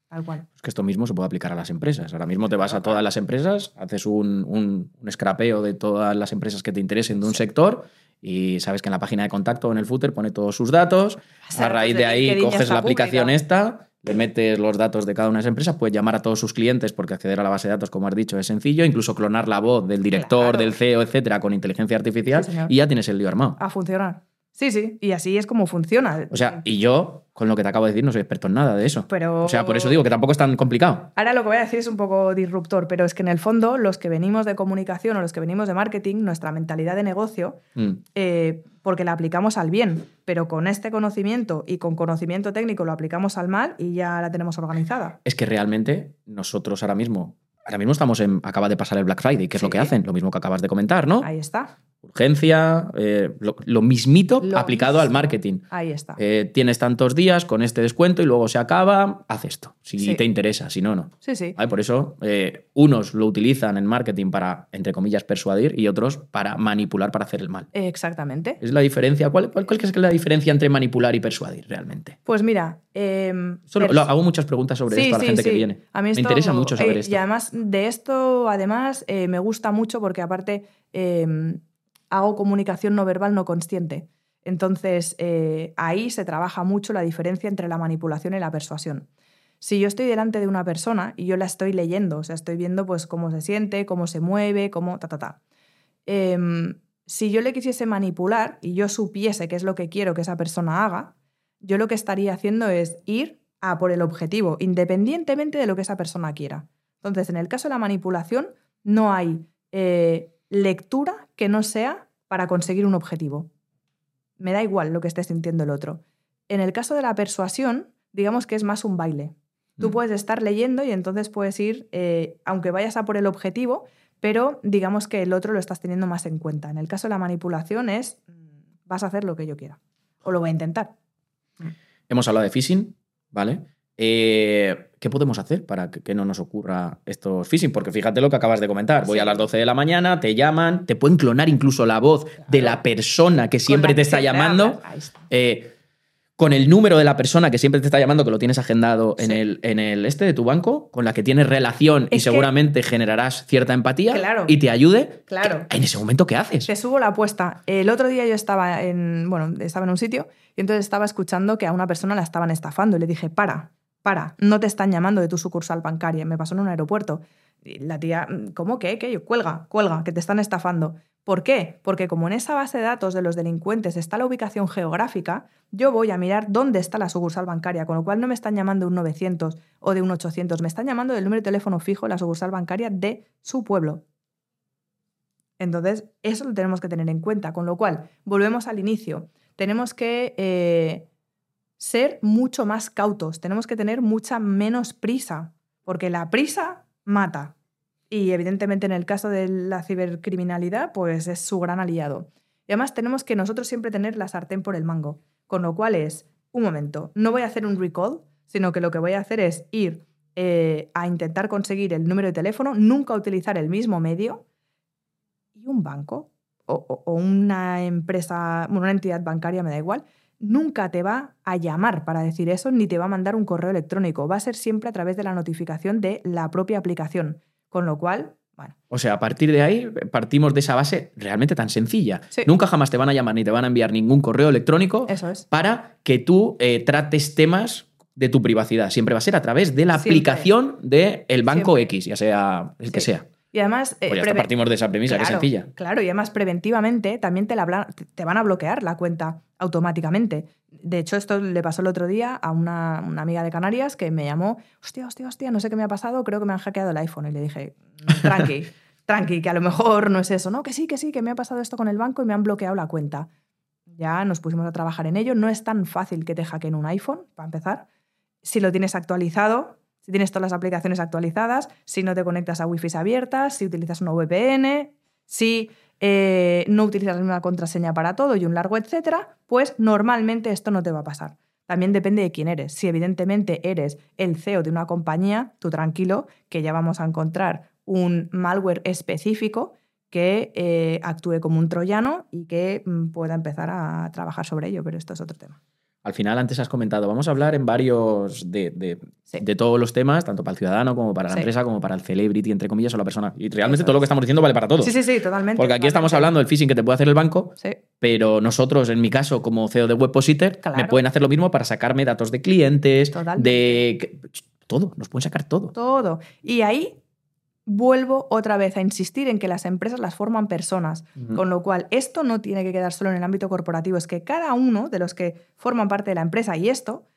Tal cual. Es que esto mismo se puede aplicar a las empresas. Ahora mismo te vas a todas las empresas, haces un, un, scrapeo de todas las empresas que te interesen de un sector y sabes que en la página de contacto o en el footer pone todos sus datos. a raíz de ahí coges la aplicación esta, le metes los datos de cada una de las empresas, puedes llamar a todos sus clientes porque acceder a la base de datos, como has dicho, es sencillo, incluso clonar la voz del director, del CEO, etcétera, con inteligencia artificial y ya tienes el lío armado. A funcionar. Sí, sí, y así es como funciona. O sea, y yo, con lo que te acabo de decir, no soy experto en nada de eso. Pero... O sea, por eso digo que tampoco es tan complicado. Ahora lo que voy a decir es un poco disruptor, pero es que en el fondo, los que venimos de comunicación o los que venimos de marketing, nuestra mentalidad de negocio, mm. eh, porque la aplicamos al bien, pero con este conocimiento y con conocimiento técnico lo aplicamos al mal y ya la tenemos organizada. Es que realmente nosotros ahora mismo, ahora mismo estamos en, acaba de pasar el Black Friday, que es lo que hacen, lo mismo que acabas de comentar, ¿no? Ahí está urgencia, eh, lo, mismito aplicado al marketing. Ahí está. Eh, tienes tantos días con este descuento y luego se acaba, haz esto, si te interesa, si no, no. Sí, sí. por eso eh, unos lo utilizan en marketing para, entre comillas, persuadir y otros para manipular, para hacer el mal. Exactamente. ¿Es la diferencia? ¿Cuál, cuál, es la diferencia entre manipular y persuadir realmente? Pues mira... Em, hago muchas preguntas sobre esto a la gente que viene. A mí me interesa mucho saber esto. Y además de esto, además, me gusta mucho porque aparte em, hago comunicación no verbal no consciente. Entonces, eh, ahí se trabaja mucho la diferencia entre la manipulación y la persuasión. Si yo estoy delante de una persona y yo la estoy leyendo, o sea, estoy viendo pues cómo se siente, cómo se mueve, cómo ta, ta, ta. Em, si yo le quisiese manipular y yo supiese qué es lo que quiero que esa persona haga, yo lo que estaría haciendo es ir a por el objetivo, independientemente de lo que esa persona quiera. Entonces, en el caso de la manipulación, no hay eh, lectura que no sea para conseguir un objetivo. Me da igual lo que esté sintiendo el otro. En el caso de la persuasión, digamos que es más un baile. Tú Mm. puedes estar leyendo y entonces puedes ir, eh, aunque vayas a por el objetivo, pero digamos que el otro lo estás teniendo más en cuenta. En el caso de la manipulación es, mm, vas a hacer lo que yo quiera. O lo voy a intentar. Hemos hablado de phishing, ¿vale? Eh, ¿Qué podemos hacer para que, no nos ocurra estos phishing? Porque fíjate lo que acabas de comentar. Voy Sí. a las 12 de la mañana, te llaman, te pueden clonar incluso la voz de la persona que siempre te está llamando. eh, con el número de la persona que siempre te está llamando, que lo tienes agendado en, el, en el este de tu banco, con la que tienes relación y Es seguramente generarás cierta empatía Claro. y te ayude. Claro. ¿En ese momento qué haces? Te subo la apuesta. El otro día yo estaba en, bueno, estaba en un sitio y entonces estaba escuchando que a una persona la estaban estafando y le dije, para, para, no te están llamando de tu sucursal bancaria. Me pasó en un aeropuerto. La tía, ¿cómo que? ¿Qué? Yo, cuelga, cuelga, que te están estafando. ¿Por qué? Porque como en esa base de datos de los delincuentes está la ubicación geográfica, yo voy a mirar dónde está la sucursal bancaria, con lo cual no me están llamando de un 900 o de un 800, me están llamando del número de teléfono fijo de la sucursal bancaria de su pueblo. Entonces, eso lo tenemos que tener en cuenta, con lo cual, volvemos al inicio. Tenemos que eh, ser mucho más cautos, tenemos que tener mucha menos prisa, porque la prisa mata. Y evidentemente en el caso de la cibercriminalidad, pues es su gran aliado. Y además tenemos que nosotros siempre tener la sartén por el mango, con lo cual es, un momento, no voy a hacer un recall, sino que lo que voy a hacer es ir eh, a intentar conseguir el número de teléfono, nunca utilizar el mismo medio, y un banco o, o- una empresa, una entidad bancaria, me da igual, nunca te va a llamar para decir eso ni te va a mandar un correo electrónico. Va a ser siempre a través de la notificación de la propia aplicación. Con lo cual, bueno, O sea, a partir de ahí partimos de esa base realmente tan sencilla. Sí. Nunca jamás te van a llamar ni te van a enviar ningún correo electrónico eso es. para que tú eh, trates temas de tu privacidad. Siempre va a ser a través de la Siempre. aplicación del banco Siempre. X, ya sea el que sea. Y además... eh, Pues partimos de esa premisa, que es Claro, sencilla. Claro, y además preventivamente también te, la te van a bloquear la cuenta automáticamente. De hecho, esto le pasó el otro día a una, una amiga de Canarias que me llamó, hostia, hostia, hostia, no sé qué me ha pasado, creo que me han hackeado el iPhone. Y le dije, "Mm, tranqui, tranqui, que a lo mejor no es eso. No, que sí, que sí, que me ha pasado esto con el banco y me han bloqueado la cuenta. Ya nos pusimos a trabajar en ello. No es tan fácil que te hackeen un iPhone, para empezar. Si lo tienes actualizado, si tienes todas las aplicaciones actualizadas, si no te conectas a Wi-Fi abiertas, si utilizas una VPN, si eh, no utilizas la misma contraseña para todo y un largo etcétera, pues normalmente esto no te va a pasar. También depende de quién eres. Si evidentemente eres el CEO de una compañía, tú tranquilo, que ya vamos a encontrar un malware específico que eh, actúe como un troyano y que mm, pueda empezar a trabajar sobre ello, pero esto es otro tema. Al final, antes has comentado, vamos a hablar en varios de, de- Sí. de todos los temas, tanto para el ciudadano como para la Sí. empresa, como para el celebrity, entre comillas, o la persona. Y realmente Eso todo lo que es. estamos diciendo vale para todo. Sí, sí, sí, totalmente. Porque aquí estamos hablando del phishing que te puede hacer el banco, Sí, pero nosotros, en mi caso, como CEO de Webpositor, Claro. me pueden hacer lo mismo para sacarme datos de clientes, Totalmente. de... Todo, nos pueden sacar todo. todo. Y ahí vuelvo otra vez a insistir en que las empresas las forman personas, con lo cual esto no tiene que quedar solo en el ámbito corporativo, es que cada uno de los que forman parte de la empresa, y esto,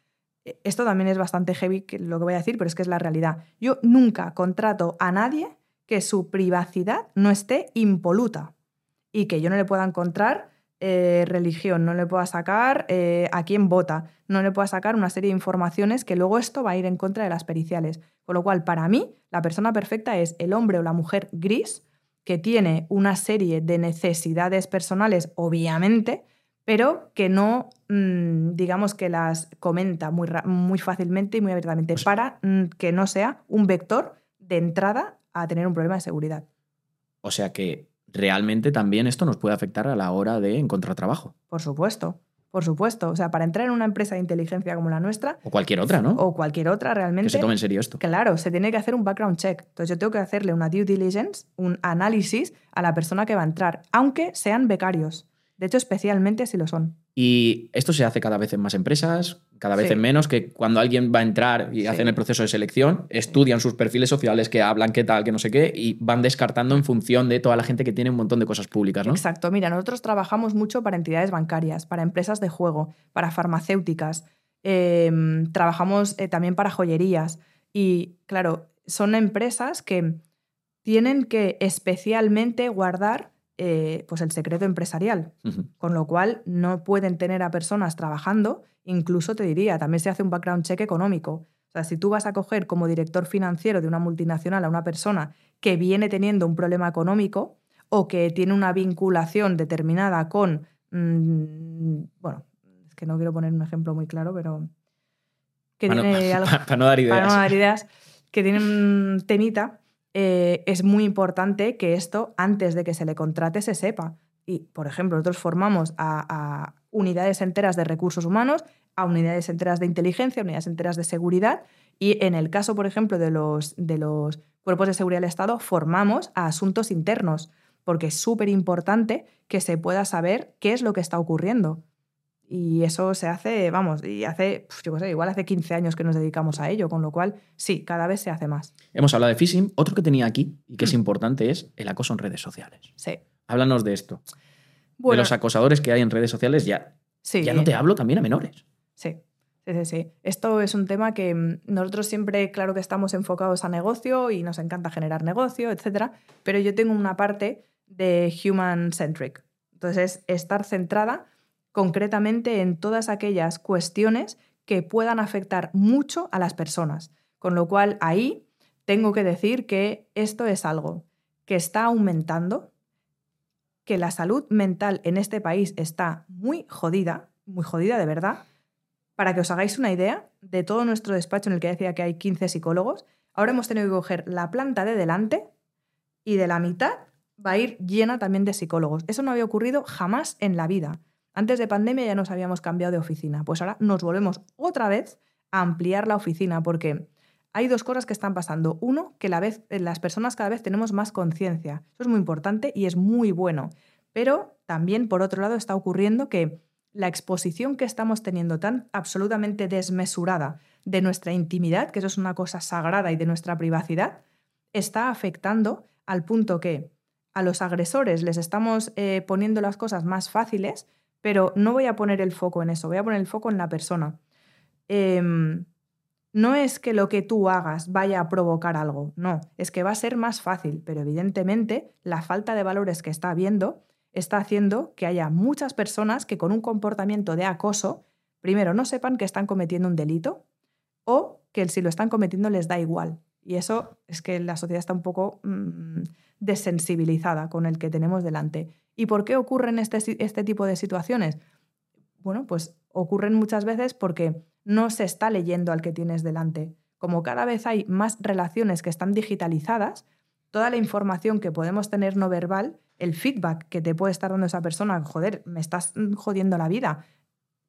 eh, esto también es bastante heavy lo que voy a decir, pero es que es la realidad. Yo nunca contrato a nadie que su privacidad no esté impoluta y que yo no le pueda encontrar eh, religión, no le pueda sacar eh, a quién vota, no le pueda sacar una serie de informaciones que luego esto va a ir en contra de las periciales. Con lo cual, para mí, la persona perfecta es el hombre o la mujer gris que tiene una serie de necesidades personales, obviamente, pero que no, mm, digamos que las comenta muy, muy fácilmente y muy abiertamente, Pues- para mm, que no sea un vector de entrada a tener un problema de seguridad. O sea que realmente también esto nos puede afectar a la hora de encontrar trabajo. Por supuesto, por supuesto. O sea, para entrar en una empresa de inteligencia como la nuestra, O cualquier otra, ¿no? o cualquier otra realmente, que se tome en serio esto. Claro, se tiene que hacer un background check. Entonces yo tengo que hacerle una due diligence, un análisis a la persona que va a entrar, aunque sean becarios. De hecho, especialmente si lo son. Y esto se hace cada vez en más empresas, cada vez Sí. en menos, que cuando alguien va a entrar y Sí. hacen el proceso de selección, estudian sus perfiles sociales, que hablan, qué tal, que no sé qué, y van descartando en función de toda la gente que tiene un montón de cosas públicas, ¿no? Exacto. Mira, nosotros trabajamos mucho para entidades bancarias, para empresas de juego, para farmacéuticas. eh, trabajamos eh, también para joyerías. Y claro, son empresas que tienen que especialmente guardar eh, pues el secreto empresarial. Con lo cual no pueden tener a personas trabajando. Incluso te diría, también se hace un background check económico. O sea, si tú vas a coger como director financiero de una multinacional a una persona que viene teniendo un problema económico o que tiene una vinculación determinada con, mm, bueno, es que no quiero poner un ejemplo muy claro, pero que Para, no, tiene algo pa- pa no dar ideas. para no dar ideas, que tienen un temita, eh, es muy importante que esto, antes de que se le contrate, se sepa. Y, por ejemplo, nosotros formamos a, a unidades enteras de recursos humanos, a unidades enteras de inteligencia, unidades enteras de seguridad, y en el caso, por ejemplo, de los, de los cuerpos de seguridad del Estado, formamos a asuntos internos, porque es súper importante que se pueda saber qué es lo que está ocurriendo. Y eso se hace, vamos, y hace, yo qué sé, igual hace 15 años que nos dedicamos a ello, con lo cual, sí, cada vez se hace más. Hemos hablado de phishing. Otro que tenía aquí y que es Mm. importante es el acoso en redes sociales. Sí. Háblanos de esto. de los acosadores que hay en redes sociales, ya, sí, ya no te hablo también a menores. Sí, sí, sí, sí. Esto es un tema que mm, nosotros siempre, claro que estamos enfocados a negocio y nos encanta generar negocio, etcétera, pero yo tengo una parte de human centric. Entonces, es estar centrada concretamente en todas aquellas cuestiones que puedan afectar mucho a las personas. Con lo cual, ahí tengo que decir que esto es algo que está aumentando, que la salud mental en este país está muy jodida, muy jodida de verdad. Para que os hagáis una idea de todo nuestro despacho en el que decía que hay 15 psicólogos, ahora hemos tenido que coger la planta de delante y de la mitad va a ir llena también de psicólogos. Eso no había ocurrido jamás en la vida. Antes de pandemia ya nos habíamos cambiado de oficina, pues ahora nos volvemos otra vez a ampliar la oficina porque hay dos cosas que están pasando. Uno, que eh, las personas cada vez tenemos más conciencia. Eso es muy importante y es muy bueno. Pero también, por otro lado, está ocurriendo que la exposición que estamos teniendo tan absolutamente desmesurada de nuestra intimidad, que eso es una cosa sagrada y de nuestra privacidad, está afectando al punto que a los agresores les estamos eh, poniendo las cosas más fáciles, pero no voy a poner el foco en eso, voy a poner el foco en la persona. Em, no es que lo que tú hagas vaya a provocar algo, no, es que va a ser más fácil, pero evidentemente la falta de valores que está habiendo está haciendo que haya muchas personas que con un comportamiento de acoso, primero no sepan que están cometiendo un delito o que si lo están cometiendo les da igual. Y eso es que la sociedad está un poco mm, desensibilizada con el que tenemos delante. ¿Y por qué ocurren este, este tipo de situaciones? Bueno, pues ocurren muchas veces porque no se está leyendo al que tienes delante. Como cada vez hay más relaciones que están digitalizadas, toda la información que podemos tener no verbal, el feedback que te puede estar dando esa persona, joder, me estás jodiendo la vida,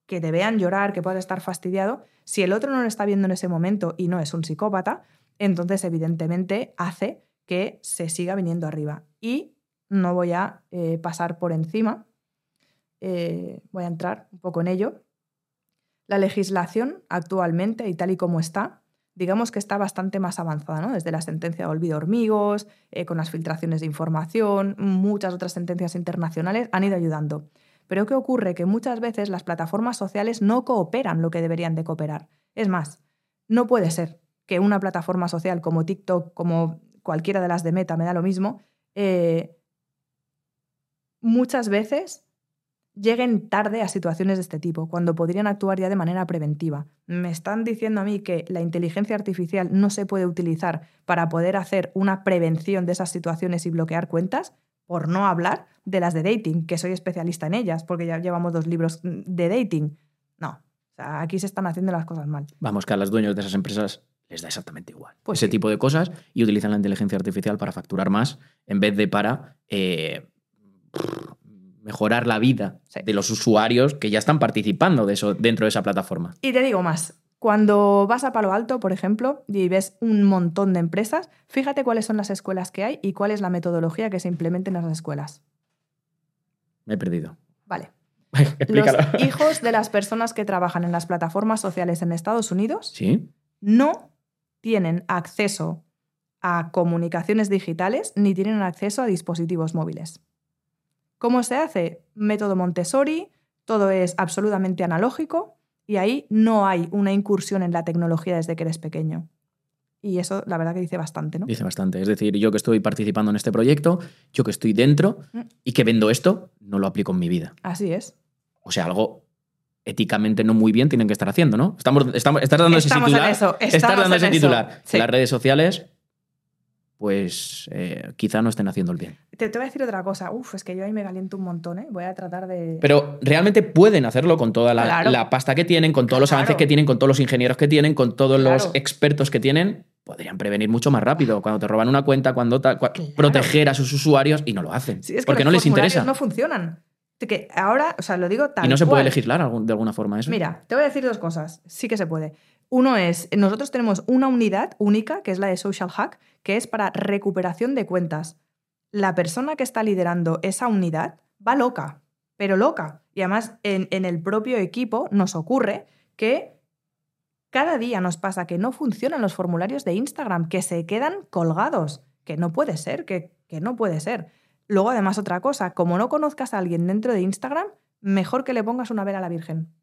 que te vean llorar, que puedas estar fastidiado, si el otro no lo está viendo en ese momento y no es un psicópata, entonces evidentemente hace que se siga viniendo arriba. Y no voy a eh, pasar por encima, eh, voy a entrar un poco en ello. La legislación actualmente, y tal y como está, digamos que está bastante más avanzada, ¿no? Desde la sentencia de olvido hormigos, eh, con las filtraciones de información, muchas otras sentencias internacionales han ido ayudando. Pero ¿qué ocurre? Que muchas veces las plataformas sociales no cooperan lo que deberían de cooperar. Es más, no puede ser que una plataforma social como TikTok, como cualquiera de las de Meta, me da lo mismo, eh, muchas veces lleguen tarde a situaciones de este tipo, cuando podrían actuar ya de manera preventiva. Me están diciendo a mí que la inteligencia artificial no se puede utilizar para poder hacer una prevención de esas situaciones y bloquear cuentas, por no hablar de las de dating, que soy especialista en ellas, porque ya llevamos dos libros de dating. No, aquí se están haciendo las cosas mal. Vamos, que a los dueños de esas empresas les da exactamente igual. Pues Ese sí. tipo de cosas y utilizan la inteligencia artificial para facturar más en vez de para eh, mejorar la vida Sí. de los usuarios que ya están participando de eso dentro de esa plataforma. Y te digo más, cuando vas a Palo Alto, por ejemplo, y ves un montón de empresas, fíjate cuáles son las escuelas que hay y cuál es la metodología que se implementa en esas escuelas. Me he perdido. Vale. Explícalo. Los hijos de las personas que trabajan en las plataformas sociales en Estados Unidos Sí. no tienen acceso a comunicaciones digitales ni tienen acceso a dispositivos móviles. ¿Cómo se hace? Método Montessori, todo es absolutamente analógico y ahí no hay una incursión en la tecnología desde que eres pequeño. Y eso, la verdad que dice bastante, ¿no? Dice bastante. Es decir, yo que estoy participando en este proyecto, yo que estoy dentro Mm. y que vendo esto, no lo aplico en mi vida. Así es. O sea, algo éticamente no muy bien tienen que estar haciendo, ¿no? Estamos, estamos, estás dando ese en titular. eso, estás dando ese titular. Sí. Las redes sociales, pues eh, quizá no estén haciendo el bien. Te, te voy a decir otra cosa. Uf, es que yo ahí me caliento un montón, ¿eh? Voy a tratar de... Pero realmente pueden hacerlo con toda la, Claro. la pasta que tienen, con todos los avances que tienen, con todos los ingenieros que tienen, con todos los expertos que tienen. Podrían prevenir mucho más rápido cuando te roban una cuenta, cuando tal, cua- Claro. proteger a sus usuarios y no lo hacen. Sí, es que porque no les interesa. no funcionan. Que ahora, o sea, lo digo tal y no se puede legislar de alguna forma eso. Mira, te voy a decir dos cosas. Sí que se puede. Uno es, nosotros tenemos una unidad única, que es la de Social Hack, que es para recuperación de cuentas. La persona que está liderando esa unidad va loca, pero loca. Y además en, en el propio equipo nos ocurre que cada día nos pasa que no funcionan los formularios de Instagram, que se quedan colgados, que no puede ser, que, que no puede ser. Luego además otra cosa, como no conozcas a alguien dentro de Instagram, mejor que le pongas una vela a la Virgen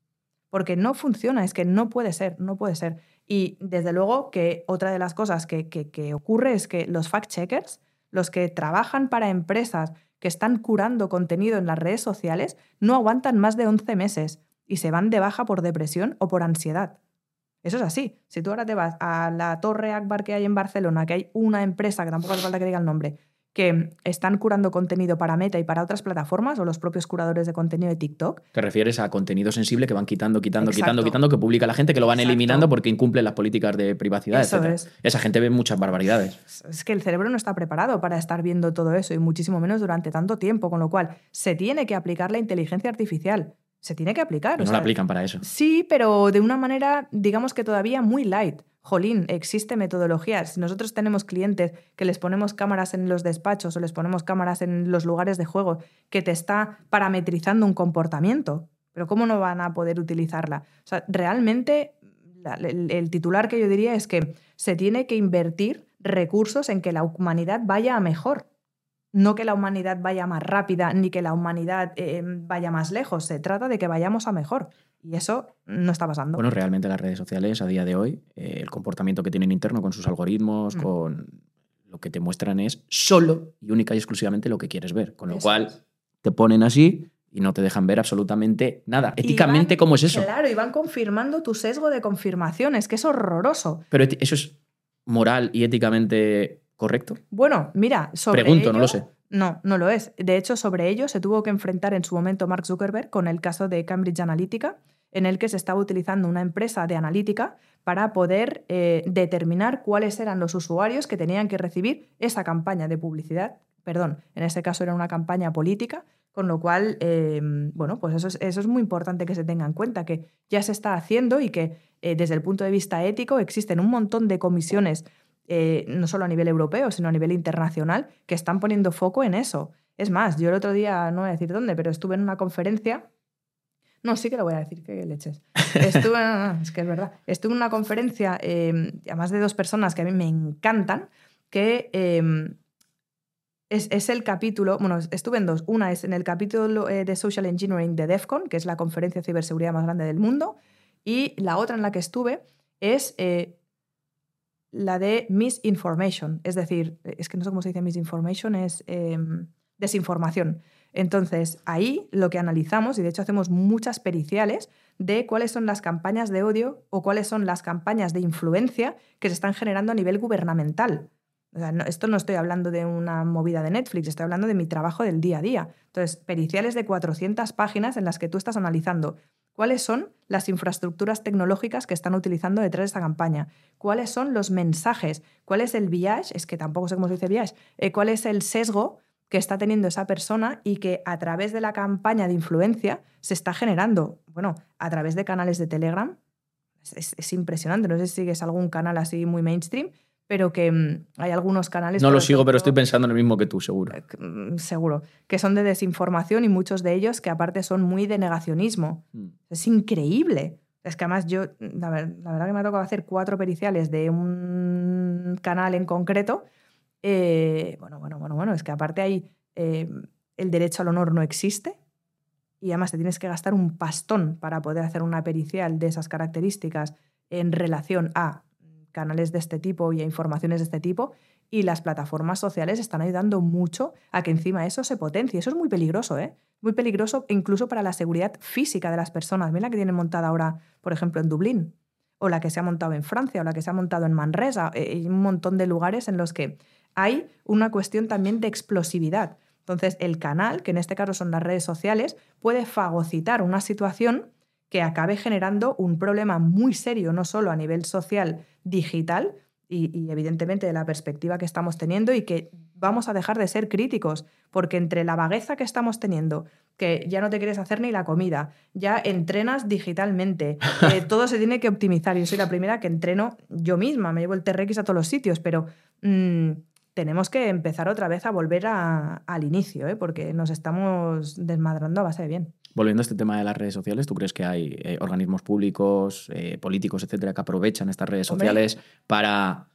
porque no funciona, es que no puede ser, no puede ser. Y desde luego que otra de las cosas que, que- que ocurre es que los fact-checkers, los que trabajan para empresas que están curando contenido en las redes sociales, no aguantan más de 11 meses y se van de baja por depresión o por ansiedad. Eso es así. Si tú ahora te vas a la Torre Akbar que hay en Barcelona, que hay una empresa, que tampoco hace falta que diga el nombre, que están curando contenido para Meta y para otras plataformas, o los propios curadores de contenido de TikTok, Te refieres a contenido sensible que van quitando, quitando, quitando, quitando, que publica la gente, que lo van Exacto. eliminando porque incumplen las políticas de privacidad, Eso etc. es. Esa gente ve muchas barbaridades. es que el cerebro no está preparado para estar viendo todo eso y muchísimo menos durante tanto tiempo, con lo cual se tiene que aplicar la inteligencia artificial. Se tiene que aplicar. Y o no sea, la aplican para eso. Sí, pero de una manera, digamos que todavía muy light. Jolín, existe metodología. Si nosotros tenemos clientes que les ponemos cámaras en los despachos o les ponemos cámaras en los lugares de juego que te está parametrizando un comportamiento, pero ¿cómo no van a poder utilizarla? O sea, realmente el, el titular que yo diría es que se tiene que invertir recursos en que la humanidad vaya a mejor. No que la humanidad vaya más rápida ni que la humanidad eh, vaya más lejos. Se trata de que vayamos a mejor. Y eso no está pasando. Bueno, realmente las redes sociales a día de hoy, eh, el comportamiento que tienen interno con sus algoritmos, Mm. con lo que te muestran es solo y única y exclusivamente lo que quieres ver. Con lo Eso cual es. te ponen así y no te dejan ver absolutamente nada. Éticamente, van- ¿cómo es eso? Claro, y van confirmando tu sesgo de confirmación. Es que es horroroso. Pero eso es moral y éticamente correcto. Bueno, mira, sobre Pregunto, no lo sé. No, no lo es. De hecho, sobre ello se tuvo que enfrentar en su momento Mark Zuckerberg con el caso de Cambridge Analytica, en el que se estaba utilizando una empresa de analítica para poder eh, determinar cuáles eran los usuarios que tenían que recibir esa campaña de publicidad. Perdón, en este caso era una campaña política, con lo cual, eh, bueno, pues eso es, eso es muy importante que se tenga en cuenta, que ya se está haciendo y que eh, desde el punto de vista ético existen un montón de comisiones eh, no solo a nivel europeo, sino a nivel internacional, que están poniendo foco en eso. Es más, yo el otro día, no voy a decir dónde, pero estuve en una conferencia. No, sí que lo voy a decir, que leches. Estuve, no, no, es que es verdad. Estuve en una conferencia, eh, además de dos personas que a mí me encantan, que eh, es, es el capítulo, bueno, estuve en dos. Una es en el capítulo eh, de Social Engineering de DEFCON, que es la conferencia de ciberseguridad más grande del mundo, y la otra en la que estuve es eh, la de misinformation, es decir, es que no sé cómo se dice misinformation, es eh, desinformación. Entonces, ahí lo que analizamos, y de hecho hacemos muchas periciales, de cuáles son las campañas de odio o cuáles son las campañas de influencia que se están generando a nivel gubernamental. Esto no estoy hablando de una movida de Netflix, estoy hablando de mi trabajo del día a día. Entonces, periciales de 400 páginas en las que tú estás analizando cuáles son las infraestructuras tecnológicas que están utilizando detrás de esta campaña, cuáles son los mensajes, cuál es el bias, es que tampoco sé cómo se dice bias, eh, cuál es el sesgo que está teniendo esa persona y que a través de la campaña de influencia se está generando, bueno, a través de canales de Telegram. Es impresionante, no sé si sigues algún canal así muy mainstream, pero que mm, hay algunos canales... No lo sigo, pero estoy pensando en el mismo que tú, seguro. eh, mm, Seguro, que son de desinformación y muchos de ellos que aparte son muy de negacionismo. Mm. Es increíble. Es que además yo, la, ver- la verdad que me ha tocado hacer cuatro periciales de un canal en concreto. Eh, bueno, bueno, bueno, bueno, es que aparte hay eh, el derecho al honor no existe y además te tienes que gastar un pastón para poder hacer una pericial de esas características en relación a canales de este tipo y a informaciones de este tipo y las plataformas sociales están ayudando mucho a que encima eso se potencie. Eso es muy peligroso, ¿eh? Muy peligroso incluso para la seguridad física de las personas. Mira la que tienen montada ahora, por ejemplo, en Dublín, o la que se ha montado en Francia, o la que se ha montado en Manresa. Eh, Hay un montón de lugares en los que hay una cuestión también de explosividad. Entonces, el canal, que en este caso son las redes sociales, puede fagocitar una situación que acabe generando un problema muy serio, no solo a nivel social, digital, y, y evidentemente de la perspectiva que estamos teniendo y que vamos a dejar de ser críticos, porque entre la vagueza que estamos teniendo, que ya no te quieres hacer ni la comida, ya entrenas digitalmente, eh, todo se tiene que optimizar. Yo soy la primera que entreno yo misma, me llevo el TRX a todos los sitios, pero mm, tenemos que empezar otra vez a volver a- al inicio, ¿eh? porque nos estamos desmadrando a base de bien. Volviendo a este tema de las redes sociales, ¿tú crees que hay eh, organismos públicos, eh, políticos, etcétera, que aprovechan estas redes Hombre. sociales para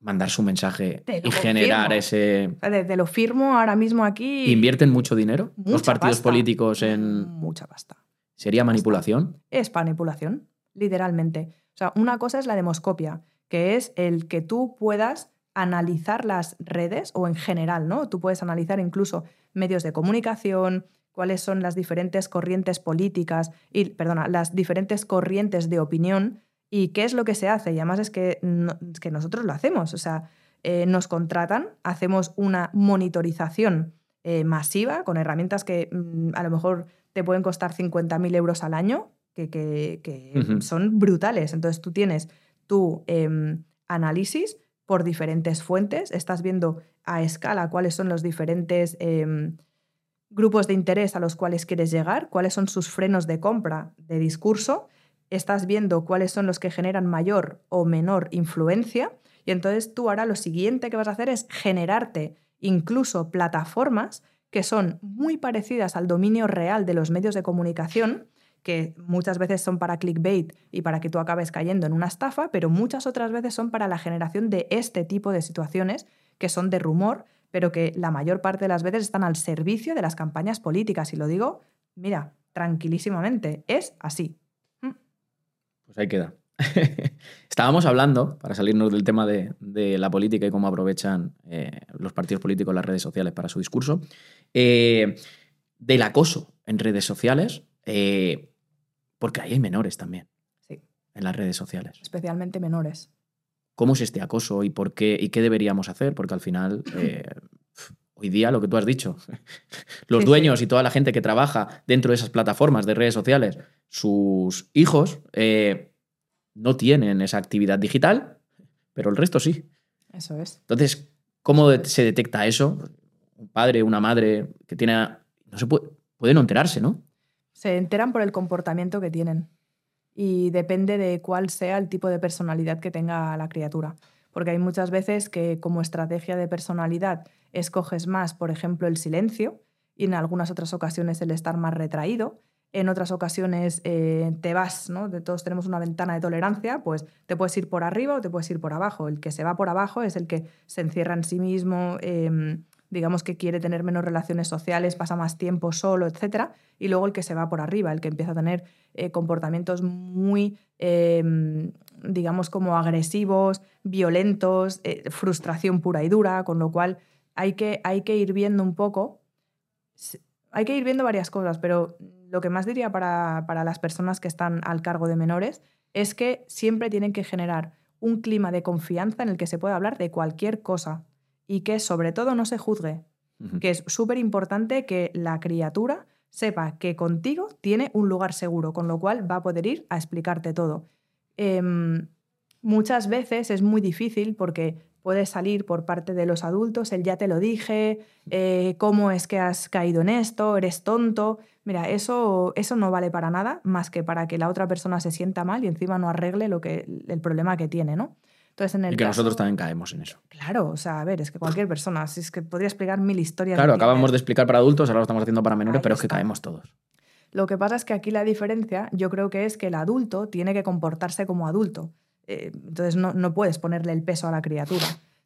mandar su mensaje y generar ese. Te, te lo firmo ahora mismo aquí. ¿Invierten mucho dinero los partidos pasta. políticos en. Mucha pasta. ¿Sería manipulación? es manipulación, literalmente. O sea, una cosa es la demoscopia, que es el que tú puedas analizar las redes o en general, ¿no? Tú puedes analizar incluso medios de comunicación, cuáles son las diferentes corrientes políticas y, perdona, las diferentes corrientes de opinión y qué es lo que se hace. Y además es que, no- es que nosotros lo hacemos, o sea, eh, nos contratan, hacemos una monitorización eh, masiva con herramientas que mm, a lo mejor te pueden costar 50.000 euros al año, que, que- son brutales. Entonces tú tienes tu em, análisis por diferentes fuentes, estás viendo a escala cuáles son los diferentes em, grupos de interés a los cuales quieres llegar, cuáles son sus frenos de compra de discurso, estás viendo cuáles son los que generan mayor o menor influencia y entonces tú ahora lo siguiente que vas a hacer es generarte incluso plataformas que son muy parecidas al dominio real de los medios de comunicación, que muchas veces son para clickbait y para que tú acabes cayendo en una estafa, pero muchas otras veces son para la generación de este tipo de situaciones que son de rumor, pero que la mayor parte de las veces están al servicio de las campañas políticas. Y lo digo, mira, tranquilísimamente, es así. Pues ahí queda. Estábamos hablando, para salirnos del tema de, de la política y cómo aprovechan eh, los partidos políticos las redes sociales para su discurso, eh, del acoso en redes sociales, eh, porque ahí hay menores también Sí, en las redes sociales. especialmente menores. ¿Cómo es este acoso y por qué y qué deberíamos hacer? Porque al final, eh, hoy día, lo que tú has dicho, los Sí, sí. dueños y toda la gente que trabaja dentro de esas plataformas de redes sociales, sus hijos eh, no tienen esa actividad digital, pero el resto sí. Eso es. Entonces, ¿cómo se detecta eso? Un padre, una madre que tiene... No se puede, puede no enterarse, ¿no? Se enteran por el comportamiento que tienen y depende de cuál sea el tipo de personalidad que tenga la criatura. Porque hay muchas veces que como estrategia de personalidad escoges más, por ejemplo, el silencio y en algunas otras ocasiones el estar más retraído. En otras ocasiones eh, te vas, ¿no? De todos tenemos una ventana de tolerancia, pues te puedes ir por arriba o te puedes ir por abajo. El que se va por abajo es el que se encierra en sí mismo, em, digamos que quiere tener menos relaciones sociales, pasa más tiempo solo, etc. Y luego el que se va por arriba, el que empieza a tener eh, comportamientos muy, em, digamos, como agresivos, violentos, eh, frustración pura y dura, con lo cual hay que, hay que ir viendo un poco, hay que ir viendo varias cosas, pero lo que más diría para, para las personas que están al cargo de menores es que siempre tienen que generar un clima de confianza en el que se pueda hablar de cualquier cosa y que sobre todo no se juzgue, que es súper importante que la criatura sepa que contigo tiene un lugar seguro, con lo cual va a poder ir a explicarte todo. Em, muchas veces es muy difícil porque puede salir por parte de los adultos el ya te lo dije, eh, cómo es que has caído en esto, eres tonto. Mira, eso, eso no vale para nada más que para que la otra persona se sienta mal y encima no arregle lo que, el problema que tiene, ¿no? Entonces, en el Y que caso- nosotros también caemos en eso. Claro, o sea, a ver, es que cualquier persona, si es que podría explicar mil historias. Claro, acabamos de explicar para adultos, ahora lo estamos haciendo para menores, Ahí pero es que caemos todos. Lo que pasa es que aquí la diferencia yo creo que es que el adulto tiene que comportarse como adulto. Eh, entonces no, no puedes ponerle el peso a la criatura.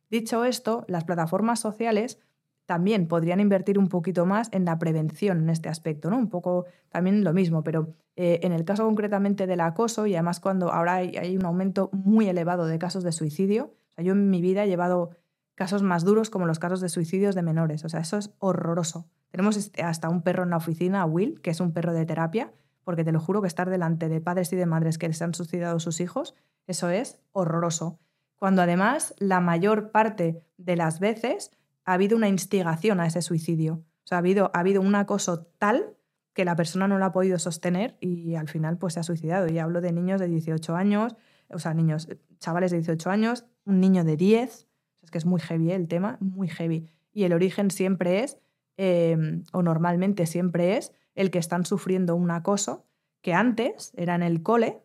Dicho esto, las plataformas sociales también podrían invertir un poquito más en la prevención en este aspecto, ¿no? Un poco también lo mismo, pero eh, en el caso concretamente del acoso y además cuando ahora hay, un aumento muy elevado de casos de suicidio, yo en mi vida he llevado casos más duros como los casos de suicidios de menores, o sea, eso es horroroso. Tenemos hasta un perro en la oficina, Will, que es un perro de terapia, porque te lo juro que estar delante de padres y de madres que les han suicidado sus hijos, eso es horroroso. Cuando además la mayor parte de las veces ha habido una instigación a ese suicidio. O sea, ha habido, ha habido un acoso tal que la persona no lo ha podido sostener y al final pues se ha suicidado. Y hablo de niños de 18 años, o sea, niños, eh, chavales de 18 años, un niño de 10, es que es muy heavy ¿eh? el tema, muy heavy. Y el origen siempre es, eh, o normalmente siempre es, el que están sufriendo un acoso que antes era en el cole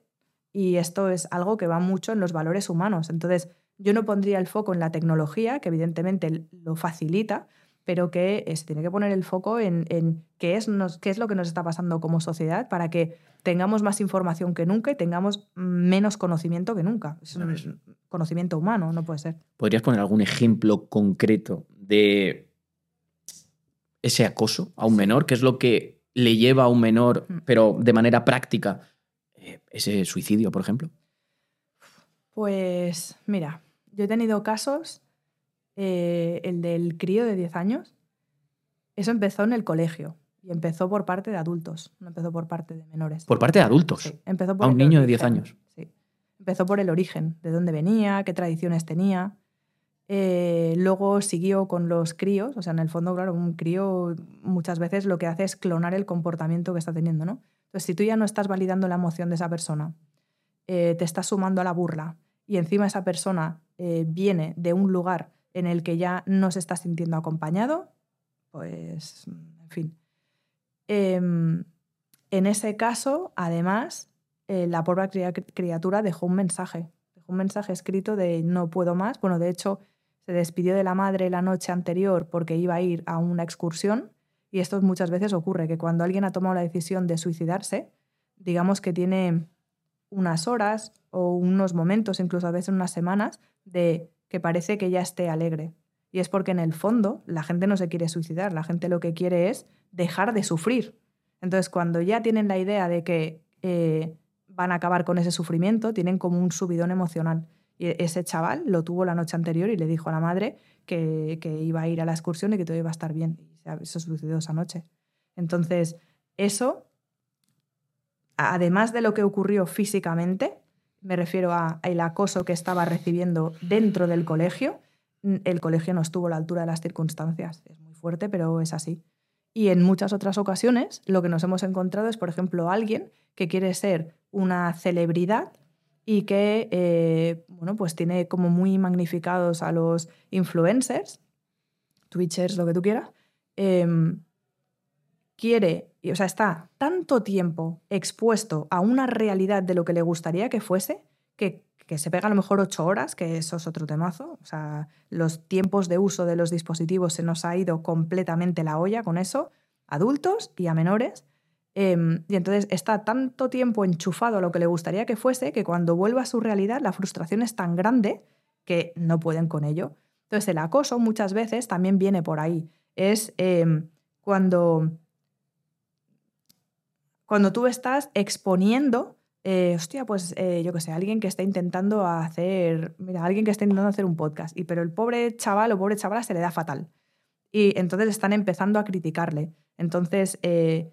y esto es algo que va mucho en los valores humanos. Entonces, yo no pondría el foco en la tecnología, que evidentemente lo facilita, pero que eh, se tiene que poner el foco en, en qué, es nos- qué es lo que nos está pasando como sociedad para que tengamos más información que nunca y tengamos menos conocimiento que nunca. Es un conocimiento humano, no puede ser. ¿Podrías poner algún ejemplo concreto de ese acoso a un menor? ¿Qué es lo que le lleva a un menor, Mm. pero de manera práctica, eh, ese suicidio, por ejemplo? Pues mira, yo he tenido casos, eh, el del crío de 10 años, eso empezó en el colegio y empezó por parte de adultos, no empezó por parte de menores. Por parte de adultos. Sí, empezó por a un niño de 10 origen, años. Sí. Empezó por el origen, de dónde venía, qué tradiciones tenía. Eh, luego siguió con los críos, o sea, en el fondo, claro, un crío muchas veces lo que hace es clonar el comportamiento que está teniendo, ¿no? Entonces, si tú ya no estás validando la emoción de esa persona, eh, te estás sumando a la burla y encima esa persona eh, viene de un lugar en el que ya no se está sintiendo acompañado, pues, en fin. Em, en ese caso, además, eh, la pobre cria- criatura dejó un mensaje. Dejó un mensaje escrito de no puedo más. Bueno, de hecho, se despidió de la madre la noche anterior porque iba a ir a una excursión. Y esto muchas veces ocurre, que cuando alguien ha tomado la decisión de suicidarse, digamos que tiene unas horas o unos momentos, incluso a veces unas semanas, de que parece que ya esté alegre. Y es porque en el fondo la gente no se quiere suicidar, la gente lo que quiere es dejar de sufrir. Entonces, cuando ya tienen la idea de que eh, van a acabar con ese sufrimiento, tienen como un subidón emocional. Y ese chaval lo tuvo la noche anterior y le dijo a la madre que, que iba a ir a la excursión y que todo iba a estar bien. Y se- sucedió esa noche. Entonces, eso, además de lo que ocurrió físicamente, me refiero a el acoso que estaba recibiendo dentro del colegio, el colegio no estuvo a la altura de las circunstancias. Es muy fuerte, pero es así. Y en muchas otras ocasiones lo que nos hemos encontrado es, por ejemplo, alguien que quiere ser una celebridad y que eh, bueno, pues tiene como muy magnificados a los influencers, twitchers, lo que tú quieras, em, quiere, y, o sea, está tanto tiempo expuesto a una realidad de lo que le gustaría que fuese, que, que se pega a lo mejor ocho horas, que eso es otro temazo. O sea, los tiempos de uso de los dispositivos se nos ha ido completamente la olla con eso, adultos y a menores. Em, y entonces está tanto tiempo enchufado a lo que le gustaría que fuese que cuando vuelva a su realidad la frustración es tan grande que no pueden con ello. Entonces el acoso muchas veces también viene por ahí. Es em, cuando, cuando tú estás exponiendo, eh, hostia, pues eh, yo qué sé, alguien que está intentando hacer, mira, alguien que está intentando hacer un podcast, y pero el pobre chaval o pobre chavala se le da fatal. Y entonces están empezando a criticarle. Entonces, eh,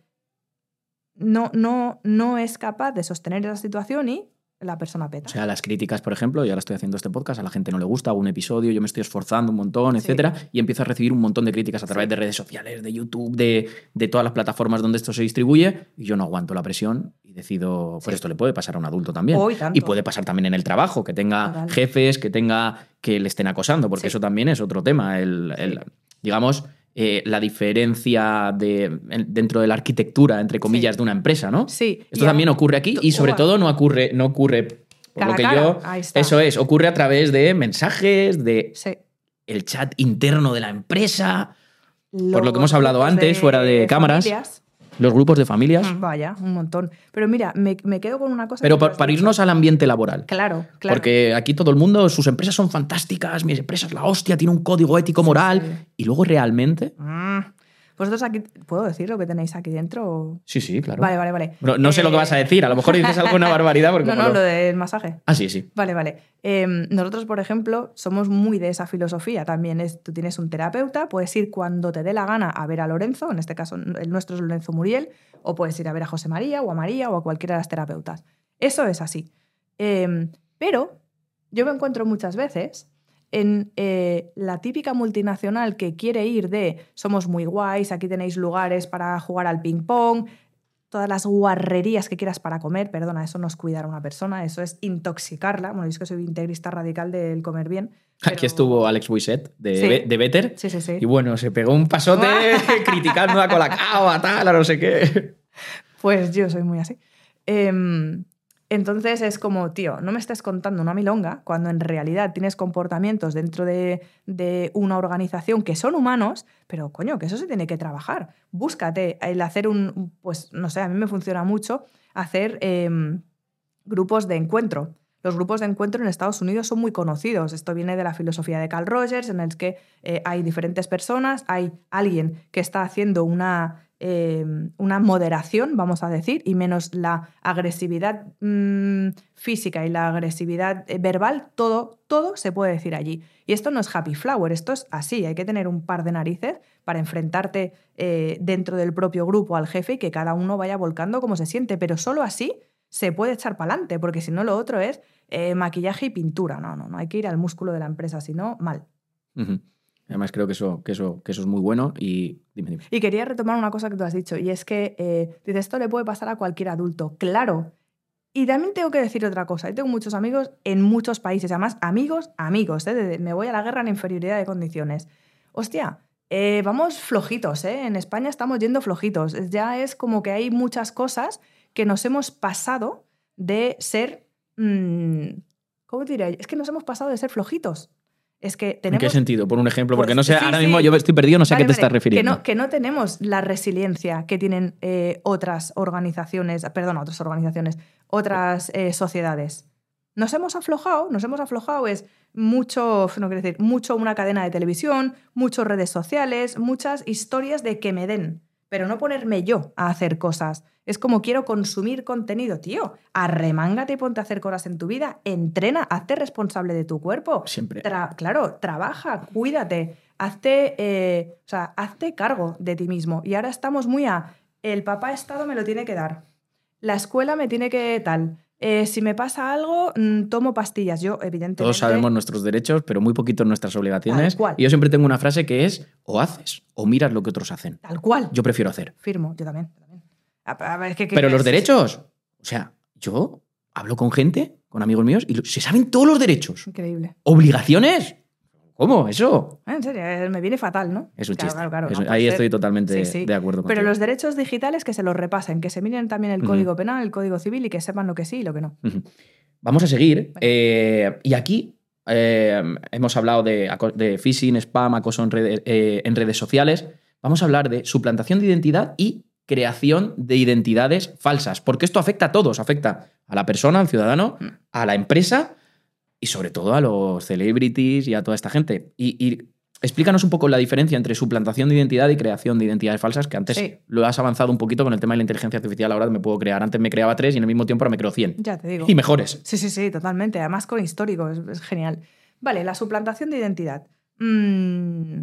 no, no, no es capaz de sostener esa situación y la persona peta. O sea, las críticas, por ejemplo, yo ahora estoy haciendo este podcast, a la gente no le gusta, hago un episodio, yo me estoy esforzando un montón, Sí. etcétera, y empiezo a recibir un montón de críticas a través Sí. de redes sociales, de YouTube, de, de todas las plataformas donde esto se distribuye, y yo no aguanto la presión y decido, pues esto le puede pasar a un adulto también. Oh, y puede pasar también en el trabajo, que tenga Total. jefes, que tenga que le estén acosando, porque eso también es otro tema. El, el- digamos, eh, la diferencia de, en- dentro de la arquitectura, entre comillas, Sí. de una empresa, ¿no? Sí. Esto también ocurre aquí y sobre todo no ocurre, no ocurre Por Cara lo que cara, yo. ahí está. Eso es, ocurre a través de mensajes, de Sí. el chat interno de la empresa, Por lo que hemos hablado grupos antes, fuera de cámaras. familias. Los grupos de familias. Mm, Vaya, un montón. Pero mira, me, me quedo con una cosa. Pero para irnos al ambiente laboral. Claro, claro. Porque aquí todo el mundo, sus empresas son fantásticas, mi empresa es la hostia, tiene un código ético moral. sí. Y luego realmente. Mm. ¿Vosotros aquí. ¿Puedo decir lo que tenéis aquí dentro? o- Sí, sí, claro. Vale, vale, vale. No, no sé lo que Eh, vas a decir, a lo mejor dices alguna barbaridad porque No, no, lo- lo del masaje. Ah, sí, sí. Vale, vale. Eh, nosotros, por ejemplo, somos muy de esa filosofía. También es, tú tienes un terapeuta, puedes ir cuando te dé la gana a ver a Lorenzo, en este caso el nuestro es Lorenzo Muriel, o puedes ir a ver a José María o a María o a cualquiera de las terapeutas. Eso es así. Eh, pero yo me encuentro muchas veces en eh, la típica multinacional que quiere ir de somos muy guays, aquí tenéis lugares para jugar al ping-pong, todas las guarrerías que quieras para comer, perdona, eso no es cuidar a una persona, eso es intoxicarla. Bueno, yo es que soy integrista radical del comer bien. Aquí estuvo Alex Buiset de, Sí. Be- de Better. Sí, sí, sí. Y bueno, se pegó un pasote criticando a Colacao, a tal, a no sé qué. Pues yo soy muy así. Em, entonces es como, tío, no me estés contando una milonga cuando en realidad tienes comportamientos dentro de, una organización que son humanos, pero coño, que eso se tiene que trabajar. Búscate el hacer un, pues no sé, a mí me funciona mucho hacer em, grupos de encuentro. Los grupos de encuentro en Estados Unidos son muy conocidos. Esto viene de la filosofía de Carl Rogers, en el que eh, hay diferentes personas, hay alguien que está haciendo una, eh, una moderación, vamos a decir, y menos la agresividad mm, física y la agresividad eh, verbal, todo, todo se puede decir allí. Y esto no es happy flower, esto es así, hay que tener un par de narices para enfrentarte eh, dentro del propio grupo al jefe y que cada uno vaya volcando como se siente, pero solo así se puede echar para adelante, porque si no lo otro es eh, maquillaje y pintura. No, no, no hay que ir al músculo de la empresa, si no, mal. Además, creo que eso, que, eso, que eso es muy bueno. Y dime, dime. Y quería retomar una cosa que tú has dicho, y es que, eh, esto le puede pasar a cualquier adulto. Claro. Y también tengo que decir otra cosa. Yo tengo muchos amigos en muchos países, además, amigos, amigos, ¿eh? me voy a la guerra en inferioridad de condiciones. Hostia, eh, vamos flojitos, ¿eh? En España estamos yendo flojitos. Ya es como que hay muchas cosas que nos hemos pasado de ser... mm, ¿Cómo te? Es que nos hemos pasado de ser flojitos. Es que ¿En tenemos... qué sentido? Por un ejemplo, porque Pues, no sé, sí, ahora sí. mismo yo estoy perdido, no sé a qué te vale, estás refiriendo. Que no, que no tenemos la resiliencia que tienen eh, otras organizaciones, perdón, otras organizaciones, otras eh, sociedades. Nos hemos aflojado, nos hemos aflojado es mucho, no quiero decir, mucho una cadena de televisión, muchas redes sociales, muchas historias de que me den, pero no ponerme yo a hacer cosas. Es como quiero consumir contenido, tío. Arremángate y ponte a hacer cosas en tu vida, entrena, hazte responsable de tu cuerpo. Siempre. Tra- claro, trabaja, cuídate, hazte, eh, o sea, hazte cargo de ti mismo. Y ahora estamos muy a, el papá Estado me lo tiene que dar, la escuela me tiene que tal, eh, si me pasa algo, mm, tomo pastillas. Yo, evidentemente... Todos sabemos nuestros derechos, pero muy poquito nuestras obligaciones. Tal cual. Y yo siempre tengo una frase que es o haces o miras lo que otros hacen. Tal cual. Yo prefiero hacer. Firmo, yo también. A- a ver, ¿qué- qué- Pero los derechos, o sea, yo hablo con gente, con amigos míos, y se saben todos los derechos. Increíble. ¿Obligaciones? ¿Cómo? Eso. Ah, En serio, eh, me viene fatal, ¿no? Es un Claro, chiste. claro, claro, Es- no puede ahí ser. estoy totalmente Sí, sí. de acuerdo Pero contigo. los derechos digitales que se los repasen, que se miren también el código penal, el código civil y que sepan lo que sí y lo que no. Vamos a seguir. Eh, y aquí eh, hemos hablado de, phishing, spam, acoso en redes, eh, en redes sociales. Vamos a hablar de suplantación de identidad y creación de identidades falsas. Porque esto afecta a todos. Afecta a la persona, al ciudadano, Mm. a la empresa y sobre todo a los celebrities y a toda esta gente. Y, y explícanos un poco la diferencia entre suplantación de identidad y creación de identidades falsas, que antes Sí. lo has avanzado un poquito con el tema de la inteligencia artificial. Ahora me puedo crear. Antes me creaba tres y en el mismo tiempo ahora me creo 100. Ya te digo. Y mejores. Sí, sí, sí, totalmente. Además con histórico, es, es genial. Vale, la suplantación de identidad. Mm,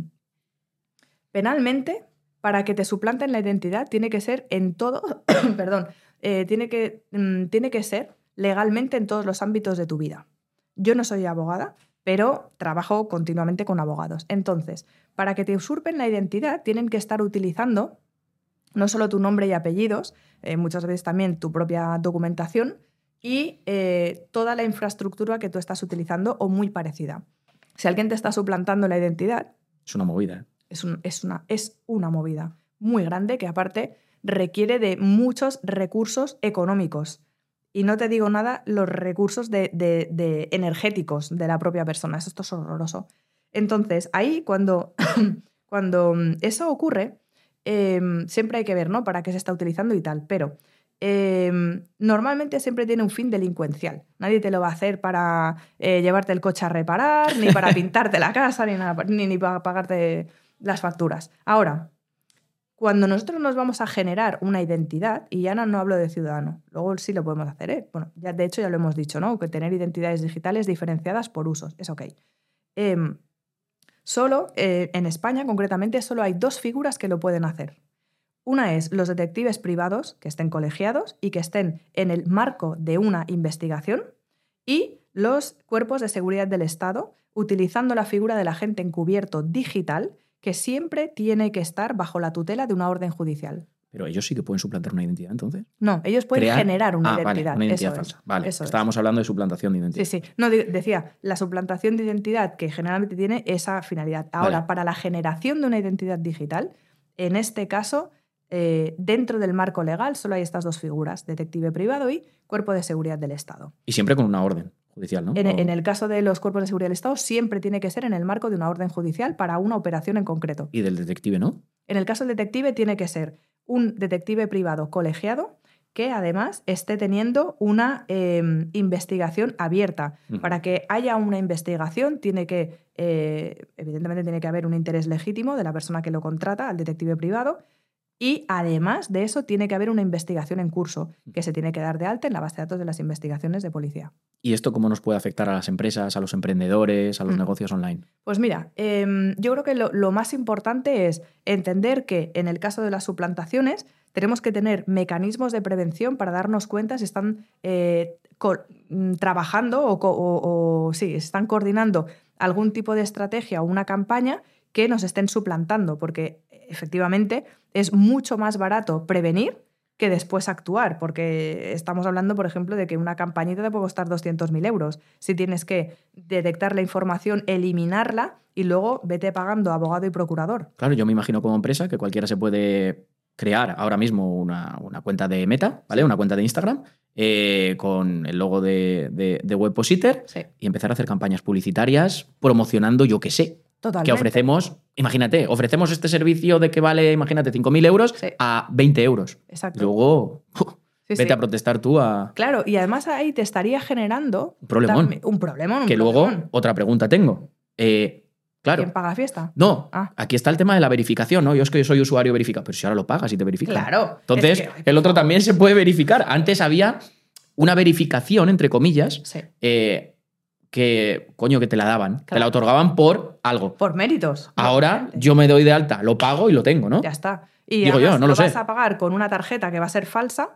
Penalmente, para que te suplanten la identidad, tiene que ser en todo, perdón, eh, tiene, que, mm, tiene que ser legalmente en todos los ámbitos de tu vida. Yo no soy abogada, pero trabajo continuamente con abogados. Entonces, para que te usurpen la identidad, tienen que estar utilizando no solo tu nombre y apellidos, eh, muchas veces también tu propia documentación y eh, toda la infraestructura que tú estás utilizando o muy parecida. Si alguien te está suplantando la identidad, Es una movida. ¿eh? es, un- es una, es una movida muy grande que aparte requiere de muchos recursos económicos Y no te digo nada los recursos de, de- de energéticos de la propia persona. Esto es horroroso. Entonces, ahí cuando, cuando mm, eso ocurre, em, siempre hay que ver, ¿no? Para qué se está utilizando y tal. Pero em, normalmente siempre tiene un fin delincuencial. Nadie te lo va a hacer para eh, llevarte el coche a reparar, ni para pintarte la casa, ni, nada, ni, ni para pagarte las facturas. Ahora, cuando nosotros nos vamos a generar una identidad, y ya no, no hablo de ciudadano, luego sí lo podemos hacer, ¿eh? Bueno, ya, de hecho ya lo hemos dicho, ¿no? Que tener identidades digitales diferenciadas por usos, es ok. Em, solo, eh, en España concretamente, solo hay dos figuras que lo pueden hacer. Una es los detectives privados que estén colegiados y que estén en el marco de una investigación y los cuerpos de seguridad del Estado utilizando la figura del agente encubierto digital que siempre tiene que estar bajo la tutela de una orden judicial. Pero ellos sí que pueden suplantar una identidad, entonces. No, ellos pueden Crear- generar una Ah, vale, identidad. una identidad eso falsa. es, Vale, eso es. estábamos hablando de suplantación de identidad. Sí, sí. No, decía, la suplantación de identidad que generalmente tiene esa finalidad. Ahora, Vale. para la generación de una identidad digital, en este caso, eh, dentro del marco legal solo hay estas dos figuras, detective privado y cuerpo de seguridad del Estado. Y siempre con una orden judicial, ¿no? En, O- en el caso de los cuerpos de seguridad del Estado, siempre tiene que ser en el marco de una orden judicial para una operación en concreto. Y del detective, ¿no? En el caso del detective, tiene que ser un detective privado colegiado que además esté teniendo una eh, investigación abierta. Para que haya una investigación, tiene que, eh, evidentemente, tiene que haber un interés legítimo de la persona que lo contrata, al detective privado. Y además de eso, tiene que haber una investigación en curso que se tiene que dar de alta en la base de datos de las investigaciones de policía. ¿Y esto cómo nos puede afectar a las empresas, a los emprendedores, a los Mm. negocios online? Pues mira, em, yo creo que lo, lo más importante es entender que en el caso de las suplantaciones tenemos que tener mecanismos de prevención para darnos cuenta si están eh, mm, trabajando o, o- o, sí, están coordinando algún tipo de estrategia o una campaña que nos estén suplantando, porque efectivamente es mucho más barato prevenir que después actuar, porque estamos hablando, por ejemplo, de que una campañita te puede costar 200.000 euros. Si tienes que detectar la información, eliminarla y luego vete pagando abogado y procurador. Claro, yo me imagino como empresa que cualquiera se puede crear ahora mismo una, una cuenta de Meta, ¿vale? Una cuenta de Instagram eh, con el logo de, de, de Webpositor Sí, y empezar a hacer campañas publicitarias promocionando, yo qué sé, totalmente. que ofrecemos, imagínate, ofrecemos este servicio de que vale, imagínate, 5.000 euros Sí. a 20 euros. Exacto. luego, vete sí. a protestar tú a... Claro, y además ahí te estaría generando Un problemón. también- un problemón. un Que luego, problemón. otra pregunta tengo. Eh, claro, ¿Quién paga fiesta? no, Ah. aquí está el tema de la verificación, ¿no? Yo es que yo soy usuario verificado, pero si ahora lo pagas y te verifican. Claro. Entonces, Es que- ay, el otro también se puede verificar. Antes había una verificación, entre comillas, Sí. eh, que, coño, que te la daban. Te la otorgaban por algo. Por méritos. Ahora yo me doy de alta, lo pago y lo tengo, ¿no? Ya está. Y Digo yo, no lo sé. vas a pagar con una tarjeta que va a ser falsa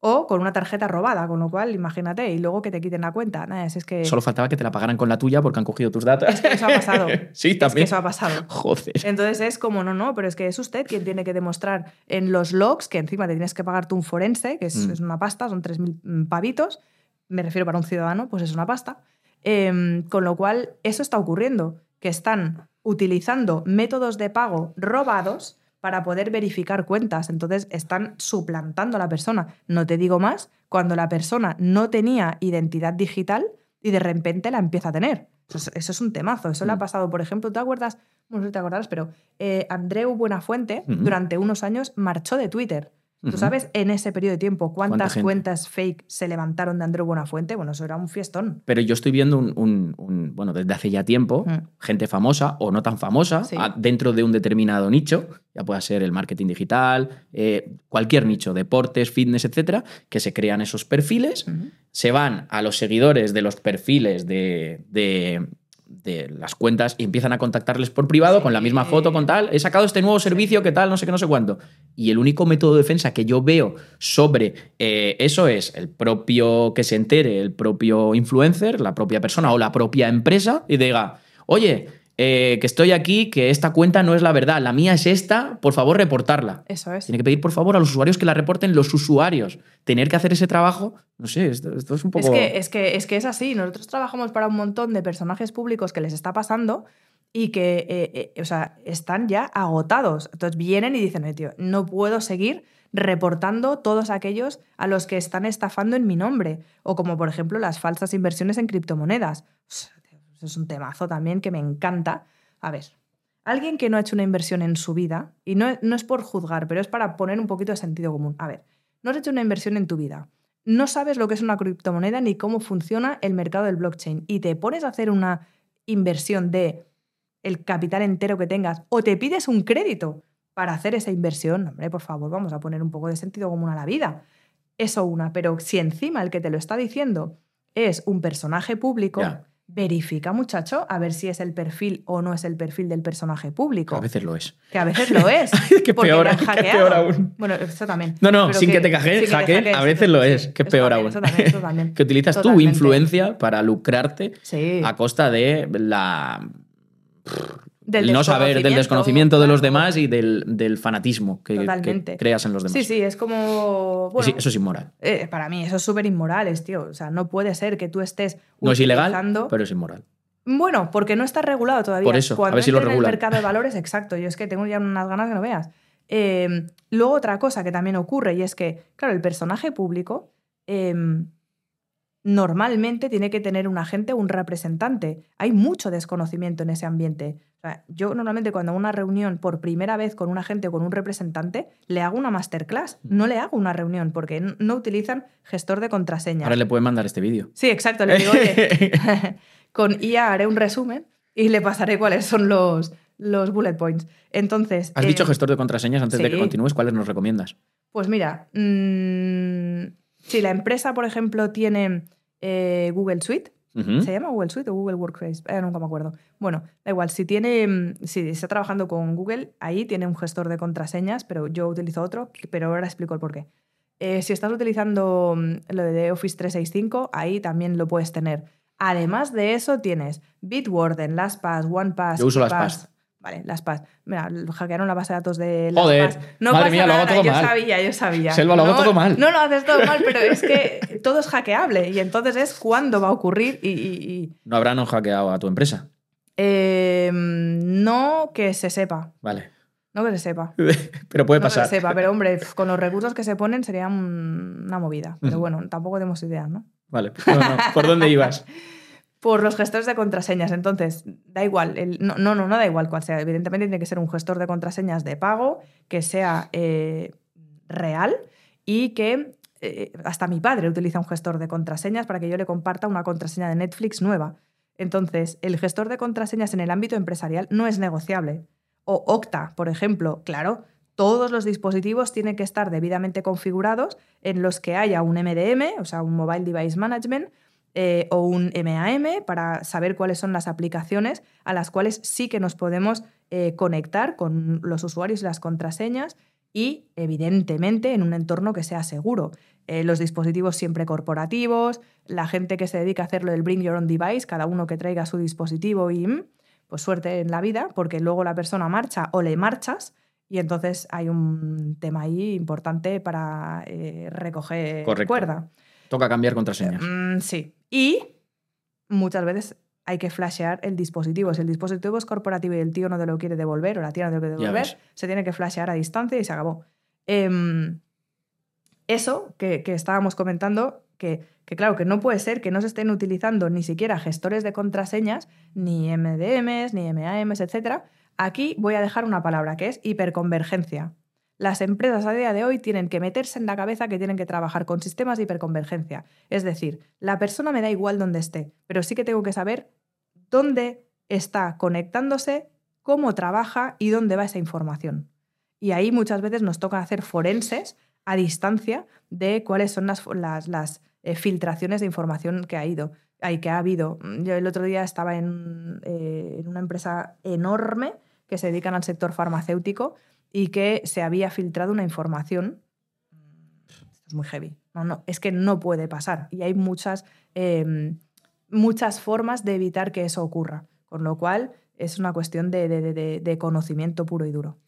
o con una tarjeta robada, con lo cual, imagínate, y luego que te quiten la cuenta. Nada, es, que, Solo faltaba que te la pagaran con la tuya porque han cogido tus datos. es que eso ha pasado. sí, Es que también. eso ha pasado. Joder. Entonces es como, no, no, pero es que es usted quien tiene que demostrar en los logs que encima te tienes que pagar tú un forense, que es, Mm. es una pasta, son 3.000 pavitos, me refiero para un ciudadano, pues es una pasta. Em, con lo cual, eso está ocurriendo, que están utilizando métodos de pago robados para poder verificar cuentas. Entonces están suplantando a la persona. No te digo más, cuando la persona no tenía identidad digital y de repente la empieza a tener. Eso es, eso es un temazo. Eso le ha Mm. pasado, por ejemplo, ¿te acuerdas? Bueno, no sé si te acordarás, pero eh, Andreu Buenafuente durante unos años marchó de Twitter. ¿Tú sabes en ese periodo de tiempo ¿Cuánta cuántas cuentas fake se levantaron de Andreu Buenafuente? Bueno, eso era un fiestón. Pero yo estoy viendo un, un- un- bueno, desde hace ya tiempo, Mm. gente famosa o no tan famosa, Sí. a- dentro de un determinado nicho, ya pueda ser el marketing digital, eh, cualquier nicho, deportes, fitness, etcétera, que se crean esos perfiles, se van a los seguidores de los perfiles de, de- de las cuentas y empiezan a contactarles por privado Sí. con la misma foto, con tal, he sacado este nuevo servicio, que tal, no sé qué, no sé cuánto. Y el único método de defensa que yo veo sobre eh, eso es el propio que se entere, el propio influencer, la propia persona o la propia empresa y diga, oye, eh, que estoy aquí, que esta cuenta no es la verdad, la mía es esta, por favor reportarla. Eso es. Tiene que pedir, por favor, a los usuarios que la reporten los usuarios. Tener que hacer ese trabajo, no sé, esto, esto es un poco... Es que, es, que, es que es así. Nosotros trabajamos para un montón de personajes públicos que les está pasando y que eh, eh, o sea, están ya agotados. Entonces vienen y dicen, "Oye, tío, no puedo seguir reportando todos aquellos a los que están estafando en mi nombre, o como por ejemplo las falsas inversiones en criptomonedas. Eso es un temazo también que me encanta. A ver, alguien que no ha hecho una inversión en su vida, y no, no es por juzgar, pero es para poner un poquito de sentido común. A ver, no has hecho una inversión en tu vida, no sabes lo que es una criptomoneda ni cómo funciona el mercado del blockchain y te pones a hacer una inversión de el capital entero que tengas o te pides un crédito para hacer esa inversión, hombre, por favor, vamos a poner un poco de sentido común a la vida. Eso una, pero si encima el que te lo está diciendo es un personaje público, verifica, muchacho, a ver si es el perfil o no es el perfil del personaje público. A veces lo es. Que a veces lo es. que peor, peor aún. Bueno, eso también. No, no, sin que, te hackeen, a veces lo es. Que peor aún. que utilizas tu influencia para lucrarte a costa de la del no saber, del desconocimiento de los demás y del, fanatismo que, creas en los demás. Sí, sí, es como. eso es inmoral. Eh, para mí, eso es súper inmoral, tío. O sea, no puede ser que tú estés. No es ilegal, pero es inmoral. Bueno, porque no está regulado todavía. Por eso, a ver si lo regulan. El mercado de valores, exacto. Yo es que tengo ya unas ganas que no veas. Em, luego, otra cosa que también ocurre y es que, claro, el personaje público. Em, normalmente tiene que tener un agente o un representante. Hay mucho desconocimiento en ese ambiente yo normalmente cuando hago una reunión por primera vez con un agente o con un representante, le hago una masterclass, mm. no le hago una reunión porque no utilizan gestor de contraseña. Ahora le pueden mandar este vídeo. Sí, exacto, le digo, oye, con IA haré un resumen y le pasaré cuáles son los, los bullet points. Entonces... ¿Has dicho eh, gestor de contraseñas antes de que continúes? ¿Cuáles nos recomiendas? Pues mira, mm, si la empresa, por ejemplo, tiene eh, Google Suite, ¿Se llama Google Suite o Google Workspace? Eh, nunca me acuerdo. Bueno, da igual, si tiene, si está trabajando con Google, ahí tiene un gestor de contraseñas, pero yo utilizo otro, pero ahora explico el por qué. Eh, si estás utilizando mm, lo de Office 365, ahí también lo puedes tener. Además de eso, tienes Bitwarden, LastPass, OnePass. Yo uso LastPass. Vale, las PAS. Mira, hackearon la base de datos de las Joder, No madre mía, lo hago todo yo mal. Sabía, yo sabía. Selva, lo hago todo mal. No lo haces todo mal, pero es que todo es hackeable y entonces es cuándo va a ocurrir y... ¿No habrán hackeado a tu empresa? Em, no que se sepa. Vale. No que se sepa. pero puede pasar. No que se sepa, pero hombre, con los recursos que se ponen sería una movida. Pero bueno, tampoco tenemos idea, ¿no? Vale, ¿por dónde ibas? Por los gestores de contraseñas. Entonces, da igual, no, no, no, da igual cuál sea. Evidentemente tiene que ser un gestor de contraseñas de pago que sea eh, real y que eh, hasta mi padre utiliza un gestor de contraseñas para que yo le comparta una contraseña de Netflix nueva. Entonces, el gestor de contraseñas en el ámbito empresarial no es negociable. O Octa, por ejemplo, claro, todos los dispositivos tienen que estar debidamente configurados en los que haya un MDM, o sea, un Mobile Device Management, eh, o un MAM para saber cuáles son las aplicaciones a las cuales sí que nos podemos eh, conectar con los usuarios y las contraseñas y, evidentemente, en un entorno que sea seguro. Eh, los dispositivos siempre corporativos, la gente que se dedica a hacerlo del Bring Your Own Device, cada uno que traiga su dispositivo y mm, pues suerte en la vida, porque luego la persona marcha o le marchas y entonces hay un tema ahí importante para recoger cuerda. Toca cambiar contraseñas. Mm, sí. Y muchas veces hay que flashear el dispositivo. Si el dispositivo es corporativo y el tío no te lo quiere devolver o la tía no te lo quiere devolver, se tiene que flashear a distancia y se acabó. Em, eso que, estábamos comentando, que, que, claro, que no puede ser que no se estén utilizando ni siquiera gestores de contraseñas, ni MDMs, ni MAMs, etc. Aquí voy a dejar una palabra que es hiperconvergencia. Las empresas a día de hoy tienen que meterse en la cabeza que tienen que trabajar con sistemas de hiperconvergencia. Es decir, la persona me da igual donde esté, pero sí que tengo que saber dónde está conectándose, cómo trabaja y dónde va esa información. Y ahí muchas veces nos toca hacer forenses a distancia de cuáles son las, eh, filtraciones de información que ha ido. Hay, que ha habido. Yo el otro día estaba en, eh, en una empresa enorme que se dedican al sector farmacéutico y que se había filtrado una información. Esto es muy heavy. No, no, es que no puede pasar. Y hay muchas, em, muchas formas de evitar que eso ocurra. Con lo cual, es una cuestión de, conocimiento puro y duro.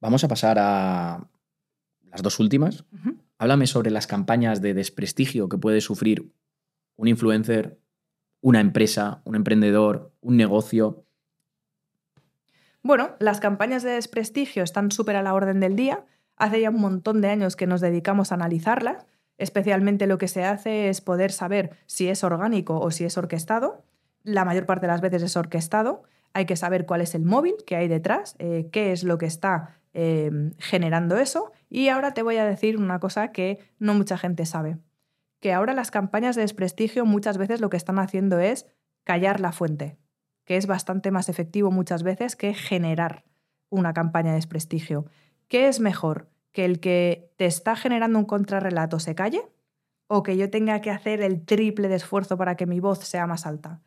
Vamos a pasar a las dos últimas. Háblame sobre las campañas de desprestigio que puede sufrir un influencer, una empresa, un emprendedor, un negocio bueno, las campañas de desprestigio están súper a la orden del día. Hace ya un montón de años que nos dedicamos a analizarla. Especialmente lo que se hace es poder saber si es orgánico o si es orquestado. La mayor parte de las veces es orquestado. Hay que saber cuál es el móvil que hay detrás, eh, qué es lo que está eh, generando eso. Y ahora te voy a decir una cosa que no mucha gente sabe. Que ahora las campañas de desprestigio muchas veces lo que están haciendo es callar la fuente, que es bastante más efectivo muchas veces que generar una campaña de desprestigio. ¿Qué es mejor? ¿Que el que te está generando un contrarrelato se calle? ¿O que yo tenga que hacer el triple de esfuerzo para que mi voz sea más alta?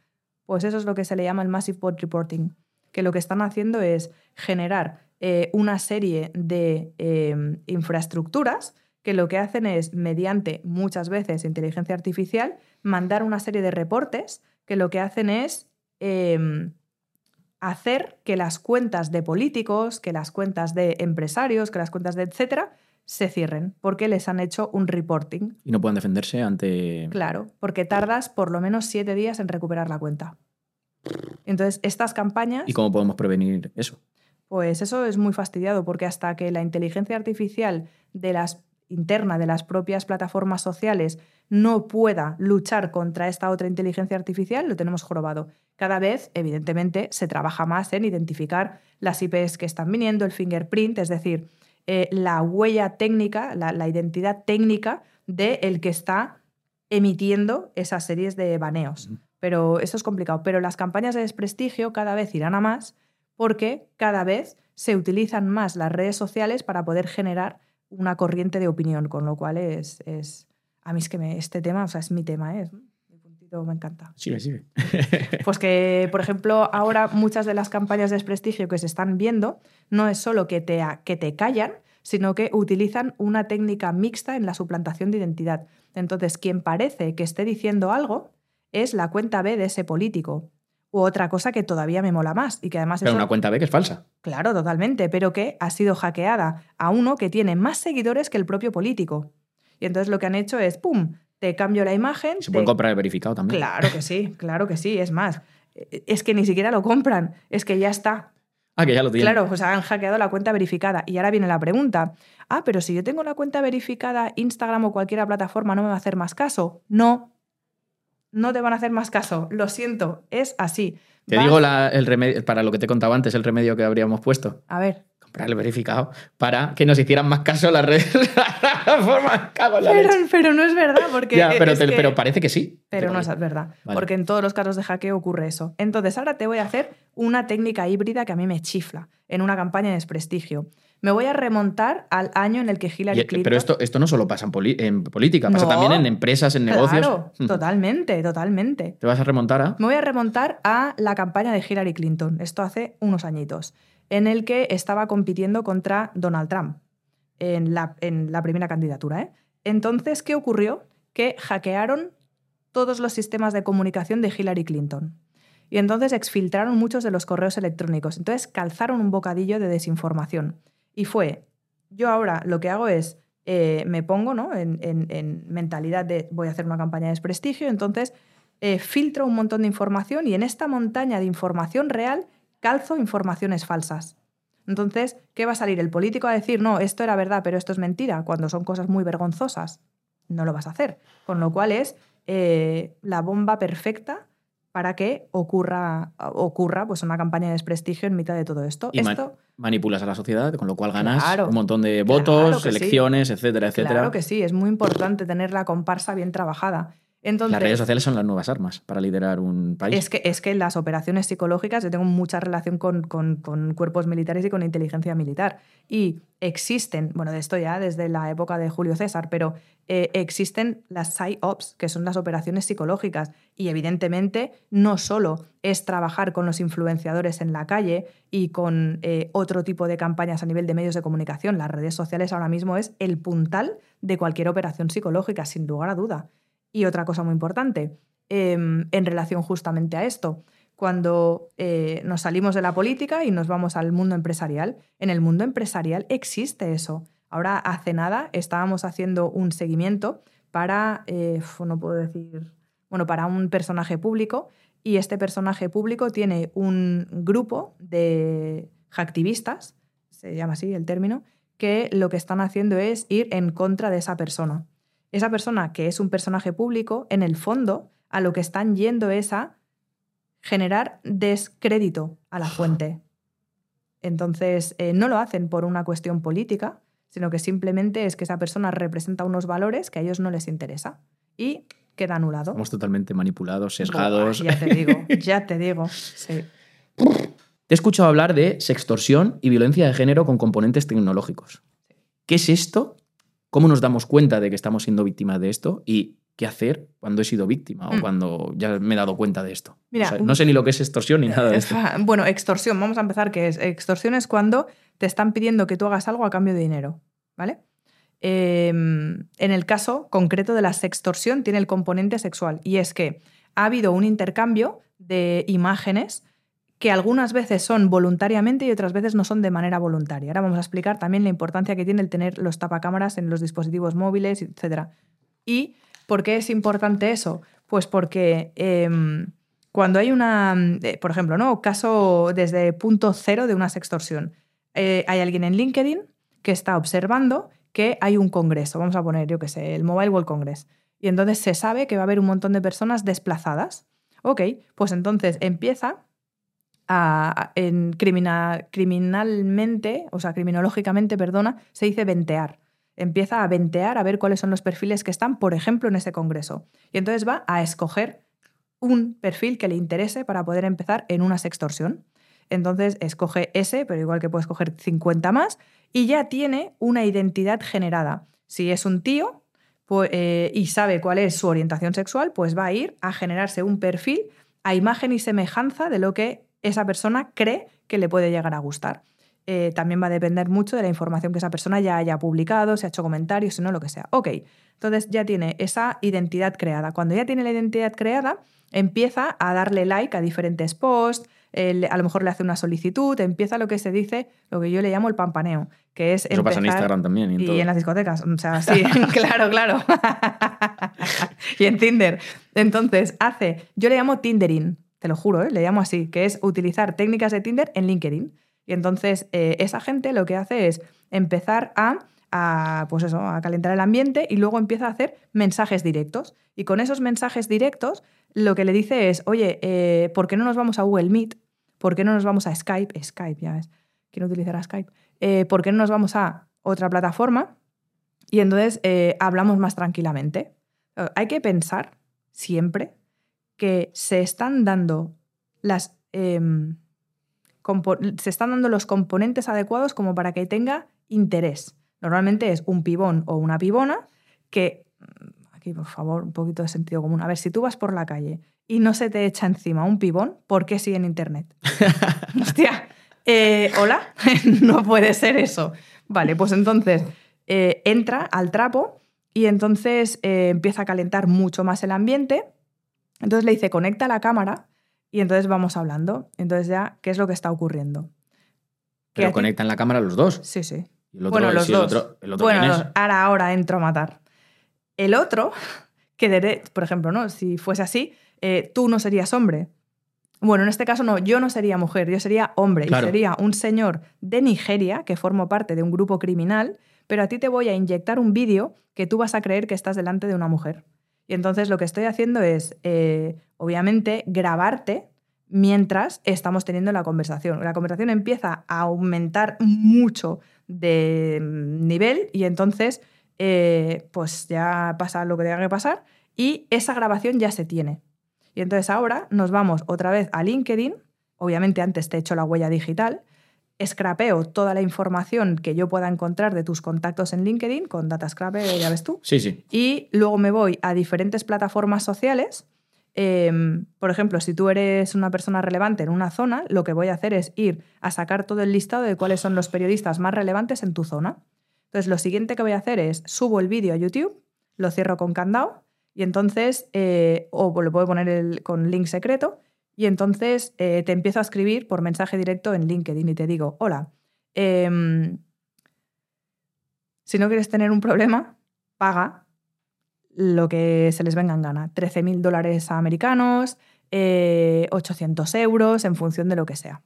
Pues eso es lo que se le llama el Massive Bot Reporting, que lo que están haciendo es generar eh, una serie de em, infraestructuras que lo que hacen es, mediante muchas veces inteligencia artificial, mandar una serie de reportes que lo que hacen es em, hacer que las cuentas de políticos, que las cuentas de empresarios, que las cuentas de etcétera, se cierren porque les han hecho un reporting. Y no pueden defenderse ante... Claro, porque tardas por lo menos siete días en recuperar la cuenta. Entonces, estas campañas... ¿Y cómo podemos prevenir eso? Pues eso es muy fastidiado porque hasta que la inteligencia artificial de las interna de las propias plataformas sociales no pueda luchar contra esta otra inteligencia artificial, lo tenemos jorobado. Cada vez, evidentemente, se trabaja más en identificar las IPs que están viniendo, el fingerprint, es decir, eh, la huella técnica, la, identidad técnica de el que está emitiendo esas series de baneos. Pero eso es complicado. Pero las campañas de desprestigio cada vez irán a más porque cada vez se utilizan más las redes sociales para poder generar una corriente de opinión, con lo cual es, es a mí es que me, este tema, o sea, es mi tema, ¿eh? es mi puntito, me encanta. Sigue, sigue. Pues que, por ejemplo, ahora muchas de las campañas de desprestigio que se están viendo no es solo que te, que te callan, sino que utilizan una técnica mixta en la suplantación de identidad. Entonces, quien parece que esté diciendo algo es la cuenta B de ese político u otra cosa que todavía me mola más y que además pero una cuenta B que es falsa. Claro, totalmente, pero que ha sido hackeada a uno que tiene más seguidores que el propio político. Y entonces lo que han hecho es, ¡pum!, te cambio la imagen. Se puede comprar el verificado también. Claro que sí, claro que sí. Es más, es que ni siquiera lo compran, es que ya está. Ah, que ya lo tienen. Claro, pues han hackeado la cuenta verificada. Y ahora viene la pregunta. Ah, pero si yo tengo la cuenta verificada, Instagram o cualquier plataforma no me va a hacer más caso. No, no te van a hacer más caso. Lo siento, es así. Te digo el remedio, para lo que te contaba antes, el remedio que habríamos puesto. A ver. Comprar el verificado para que nos hicieran más caso las redes. pero, no es verdad, porque. pero, pero, parece que sí. Pero no es verdad. Porque en todos los casos de hackeo ocurre eso. Entonces, ahora te voy a hacer una técnica híbrida que a mí me chifla en una campaña de desprestigio. Me voy a remontar al año en el que Hillary Clinton. Pero esto, esto no solo pasa en, política, pasa también en empresas, en negocios. Claro, totalmente, totalmente. ¿Te vas a remontar a? Me voy a remontar a la campaña de Hillary Clinton. Esto hace unos añitos. En el que estaba compitiendo contra Donald Trump en la, en la primera candidatura. ¿eh? Entonces, ¿qué ocurrió? Que hackearon todos los sistemas de comunicación de Hillary Clinton. Y entonces exfiltraron muchos de los correos electrónicos. Entonces calzaron un bocadillo de desinformación. Y fue, yo ahora lo que hago es, eh, me pongo ¿no? en, mentalidad de voy a hacer una campaña de desprestigio, entonces eh, filtro un montón de información y en esta montaña de información real calzo informaciones falsas. Entonces, ¿qué va a salir? El político a decir, no, esto era verdad, pero esto es mentira, cuando son cosas muy vergonzosas. No lo vas a hacer. Con lo cual es eh, la bomba perfecta para que ocurra, ocurra pues, una campaña de desprestigio en mitad de todo esto. esto manipulas a la sociedad, con lo cual ganas un montón de votos, elecciones, etcétera, etcétera. Claro que sí, es muy importante tener la comparsa bien trabajada las redes sociales son las nuevas armas para liderar un país. Es que, es que las operaciones psicológicas, yo tengo mucha relación con, cuerpos militares y con inteligencia militar. Y existen, bueno, de esto ya desde la época de Julio César, pero eh, existen las PSYOPs, que son las operaciones psicológicas. Y evidentemente no solo es trabajar con los influenciadores en la calle y con eh, otro tipo de campañas a nivel de medios de comunicación. Las redes sociales ahora mismo es el puntal de cualquier operación psicológica, sin lugar a duda. Y otra cosa muy importante, em, en relación justamente a esto, cuando eh, nos salimos de la política y nos vamos al mundo empresarial, en el mundo empresarial existe eso. Ahora, hace nada, estábamos haciendo un seguimiento para, eh, no puedo decir, bueno, para un personaje público y este personaje público tiene un grupo de hacktivistas, se llama así el término, que lo que están haciendo es ir en contra de esa persona. Esa persona que es un personaje público, en el fondo, a lo que están yendo es a generar descrédito a la fuente. Entonces, eh, no lo hacen por una cuestión política, sino que simplemente es que esa persona representa unos valores que a ellos no les interesa y queda anulado. Estamos totalmente manipulados, sesgados. Ya te digo, ya te digo. Sí. Te he escuchado hablar de sextorsión y violencia de género con componentes tecnológicos. ¿Qué es esto? ¿Cómo nos damos cuenta de que estamos siendo víctimas de esto? ¿Y qué hacer cuando he sido víctima o Mm. cuando ya me he dado cuenta de esto? Mira, O sea, un- no sé ni lo que es extorsión ni nada de esto. Bueno, extorsión, vamos a empezar qué es. Extorsión es cuando te están pidiendo que tú hagas algo a cambio de dinero, ¿vale? Eh, en el caso concreto de la sextorsión tiene el componente sexual y es que ha habido un intercambio de imágenes que algunas veces son voluntariamente y otras veces no son de manera voluntaria. Ahora vamos a explicar también la importancia que tiene el tener los tapacámaras en los dispositivos móviles, etc. ¿Y por qué es importante eso? Pues porque em, cuando hay una, eh, por ejemplo, ¿no? caso desde punto cero de una sextorsión, eh, hay alguien en LinkedIn que está observando que hay un congreso, vamos a poner, yo qué sé, el Mobile World Congress, y entonces se sabe que va a haber un montón de personas desplazadas. Ok, pues entonces empieza en crimina- criminalmente, o sea, criminológicamente, perdona, se dice ventear. Empieza a ventear a ver cuáles son los perfiles que están, por ejemplo, en ese congreso. Y entonces va a escoger un perfil que le interese para poder empezar en una sextorsión. Entonces escoge ese, pero igual que puede escoger 50 más, y ya tiene una identidad generada. Si es un tío pues, eh, y sabe cuál es su orientación sexual, pues va a ir a generarse un perfil a imagen y semejanza de lo que esa persona cree que le puede llegar a gustar. Eh, también va a depender mucho de la información que esa persona ya haya publicado, si ha hecho comentarios, si no, lo que sea. Ok, entonces ya tiene esa identidad creada. Cuando ya tiene la identidad creada, empieza a darle like a diferentes posts, eh, a lo mejor le hace una solicitud, empieza lo que se dice, lo que yo le llamo el pampaneo, que es Eso pasa en Instagram también. Y en, y todo. en las discotecas, o sea, sí, claro, claro. y en Tinder. Entonces, hace, yo le llamo Tindering, te lo juro, ¿eh? le llamo así, que es utilizar técnicas de Tinder en LinkedIn. Y entonces, eh, esa gente lo que hace es empezar a, pues eso, a calentar el ambiente y luego empieza a hacer mensajes directos. Y con esos mensajes directos, lo que le dice es, oye, eh, ¿por qué no nos vamos a Google Meet? ¿Por qué no nos vamos a Skype? Skype, ya ves. ¿Quién utilizará Skype? Eh, ¿Por qué no nos vamos a otra plataforma? Y entonces eh, hablamos más tranquilamente. Hay que pensar siempre que se están dando las. em, se están dando los componentes adecuados como para que tenga interés. Normalmente es un pibón o una pibona que. mm, Aquí, por favor, un poquito de sentido común. A ver, si tú vas por la calle y no se te echa encima un pibón, ¿por qué sí en internet? Hostia, eh, hola, no puede ser eso. Vale, pues entonces eh, entra al trapo y entonces eh, empieza a calentar mucho más el ambiente. Entonces le dice, conecta la cámara y entonces vamos hablando. Entonces ya, ¿qué es lo que está ocurriendo? Pero conectan la cámara los dos. Sí, sí. Y el otro, bueno, los el dos. otro- el otro bueno, ahora, ahora entro a matar. El otro, que dere- por ejemplo, ¿no? si fuese así, eh, tú no serías hombre. Bueno, en este caso no, yo no sería mujer, yo sería hombre. Claro. Y sería un señor de Nigeria que formo parte de un grupo criminal, pero a ti te voy a inyectar un vídeo que tú vas a creer que estás delante de una mujer. Y entonces lo que estoy haciendo es, eh, obviamente, grabarte mientras estamos teniendo la conversación. La conversación empieza a aumentar mucho de nivel y entonces eh, pues ya pasa lo que tenga que pasar y esa grabación ya se tiene. Y entonces ahora nos vamos otra vez a LinkedIn, obviamente antes te he hecho la huella digital, scrapeo toda la información que yo pueda encontrar de tus contactos en LinkedIn con Data Scrape, ya ves tú, Sí, sí. y luego me voy a diferentes plataformas sociales. Em, por ejemplo, si tú eres una persona relevante en una zona, lo que voy a hacer es ir a sacar todo el listado de cuáles son los periodistas más relevantes en tu zona. Entonces, lo siguiente que voy a hacer es subo el vídeo a YouTube, lo cierro con candado y entonces, eh, o lo puedo poner el- con link secreto, y entonces eh, te empiezo a escribir por mensaje directo en LinkedIn y te digo, hola, em, si no quieres tener un problema, paga lo que se les venga en gana. 13.000 dólares americanos, eh, 800 euros, en función de lo que sea.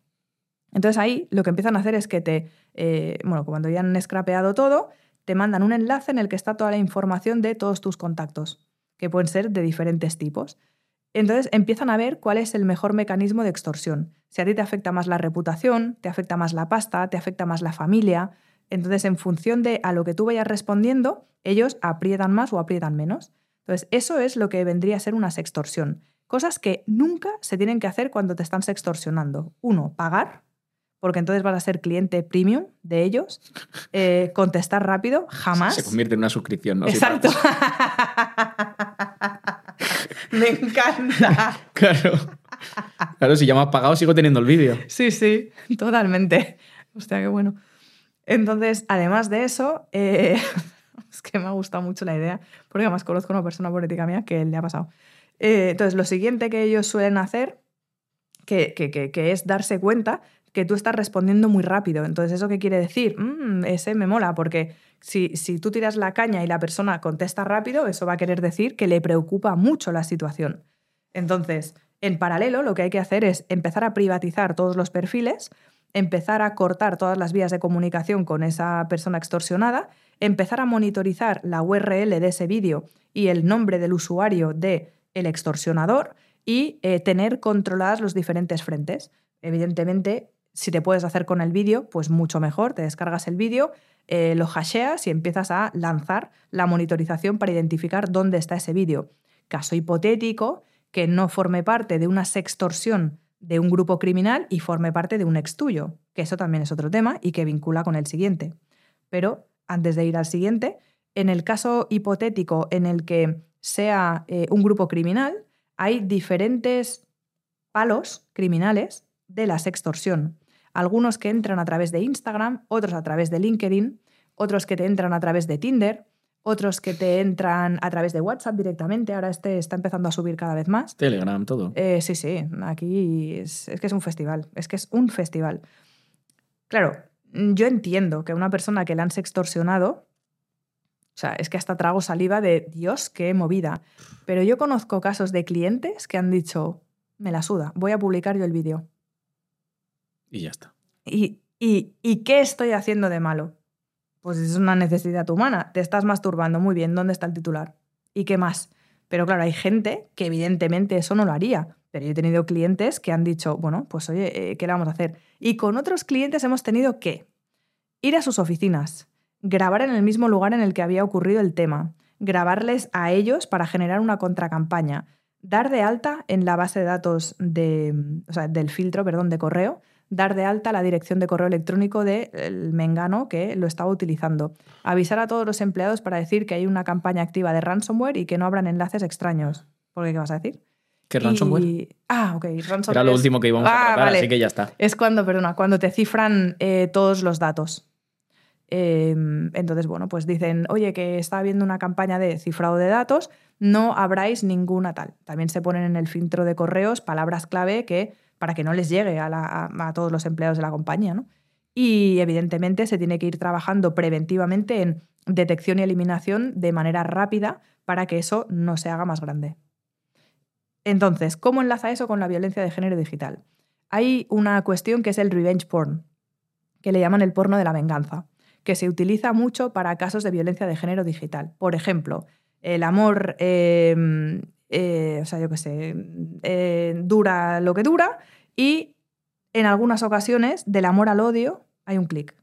Entonces ahí lo que empiezan a hacer es que te eh, bueno, cuando ya han scrapeado todo, te mandan un enlace en el que está toda la información de todos tus contactos, que pueden ser de diferentes tipos. Entonces empiezan a ver cuál es el mejor mecanismo de extorsión. Si a ti te afecta más la reputación, te afecta más la pasta, te afecta más la familia. Entonces, en función de a lo que tú vayas respondiendo, ellos aprietan más o aprietan menos. Entonces, eso es lo que vendría a ser una sextorsión. Cosas que nunca se tienen que hacer cuando te están sextorsionando. Uno, pagar, porque entonces vas a ser cliente premium de ellos. Eh, contestar rápido, jamás. Se convierte en una suscripción, ¿no? Si Exacto. Me encanta. Claro. Claro, si ya me has pagado, sigo teniendo el vídeo. Sí, sí, totalmente. Hostia, qué bueno. Entonces, además de eso, eh, es que me ha gustado mucho la idea, porque además conozco a una persona política mía que le ha pasado. Eh, entonces, lo siguiente que ellos suelen hacer, que, que- que- que es darse cuenta que tú estás respondiendo muy rápido. Entonces, ¿eso qué quiere decir? Mm, ese me mola, porque si, si tú tiras la caña y la persona contesta rápido, eso va a querer decir que le preocupa mucho la situación. Entonces, en paralelo, lo que hay que hacer es empezar a privatizar todos los perfiles, empezar a cortar todas las vías de comunicación con esa persona extorsionada, empezar a monitorizar la URL de ese vídeo y el nombre del usuario de el extorsionador y eh, tener controladas los diferentes frentes. Evidentemente, si te puedes hacer con el vídeo, pues mucho mejor. Te descargas el vídeo, eh, lo hasheas y empiezas a lanzar la monitorización para identificar dónde está ese vídeo. Caso hipotético, que no forme parte de una sextorsión de un grupo criminal y forme parte de un ex tuyo, que eso también es otro tema y que vincula con el siguiente. Pero antes de ir al siguiente, en el caso hipotético en el que sea eh, un grupo criminal, hay diferentes palos criminales de la sextorsión. Algunos que entran a través de Instagram, otros a través de LinkedIn, otros que te entran a través de Tinder, otros que te entran a través de WhatsApp directamente. Ahora este está empezando a subir cada vez más. Telegram, todo. Eh, sí, sí, aquí es, es que es un festival, es que es un festival. Claro, yo entiendo que una persona que le han sextorsionado, o sea, es que hasta trago saliva de Dios, qué movida. Pero yo conozco casos de clientes que han dicho, me la suda, voy a publicar yo el vídeo. Y ya está. ¿Y, y, ¿Y qué estoy haciendo de malo? Pues es una necesidad humana. Te estás masturbando. Muy bien, ¿dónde está el titular? ¿Y qué más? Pero claro, hay gente que evidentemente eso no lo haría. Pero yo he tenido clientes que han dicho, bueno, pues oye, eh, ¿qué le vamos a hacer? Y con otros clientes hemos tenido que ir a sus oficinas, grabar en el mismo lugar en el que había ocurrido el tema, grabarles a ellos para generar una contracampaña, dar de alta en la base de datos de, o sea, del filtro perdón, de correo, dar de alta la dirección de correo electrónico del mengano que lo estaba utilizando, avisar a todos los empleados para decir que hay una campaña activa de ransomware y que no abran enlaces extraños. ¿Por qué qué vas a decir? ¿Qué ransomware? Ah, ok, ransomware. Era lo es- último que íbamos a Ah, tratar, vale. así que ya está. Es cuando, perdona, cuando te cifran eh, todos los datos. Eh, entonces, bueno, pues dicen, oye, que está habiendo una campaña de cifrado de datos, no abráis ninguna tal. También se ponen en el filtro de correos palabras clave que para que no les llegue a, todos los empleados de la compañía, ¿no? Y evidentemente se tiene que ir trabajando preventivamente en detección y eliminación de manera rápida para que eso no se haga más grande. Entonces, ¿cómo enlaza eso con la violencia de género digital? Hay una cuestión que es el revenge porn, que le llaman el porno de la venganza, que se utiliza mucho para casos de violencia de género digital. Por ejemplo, el amor, eh, eh, o sea, yo qué sé, eh, dura lo que dura y en algunas ocasiones del amor al odio hay un clic.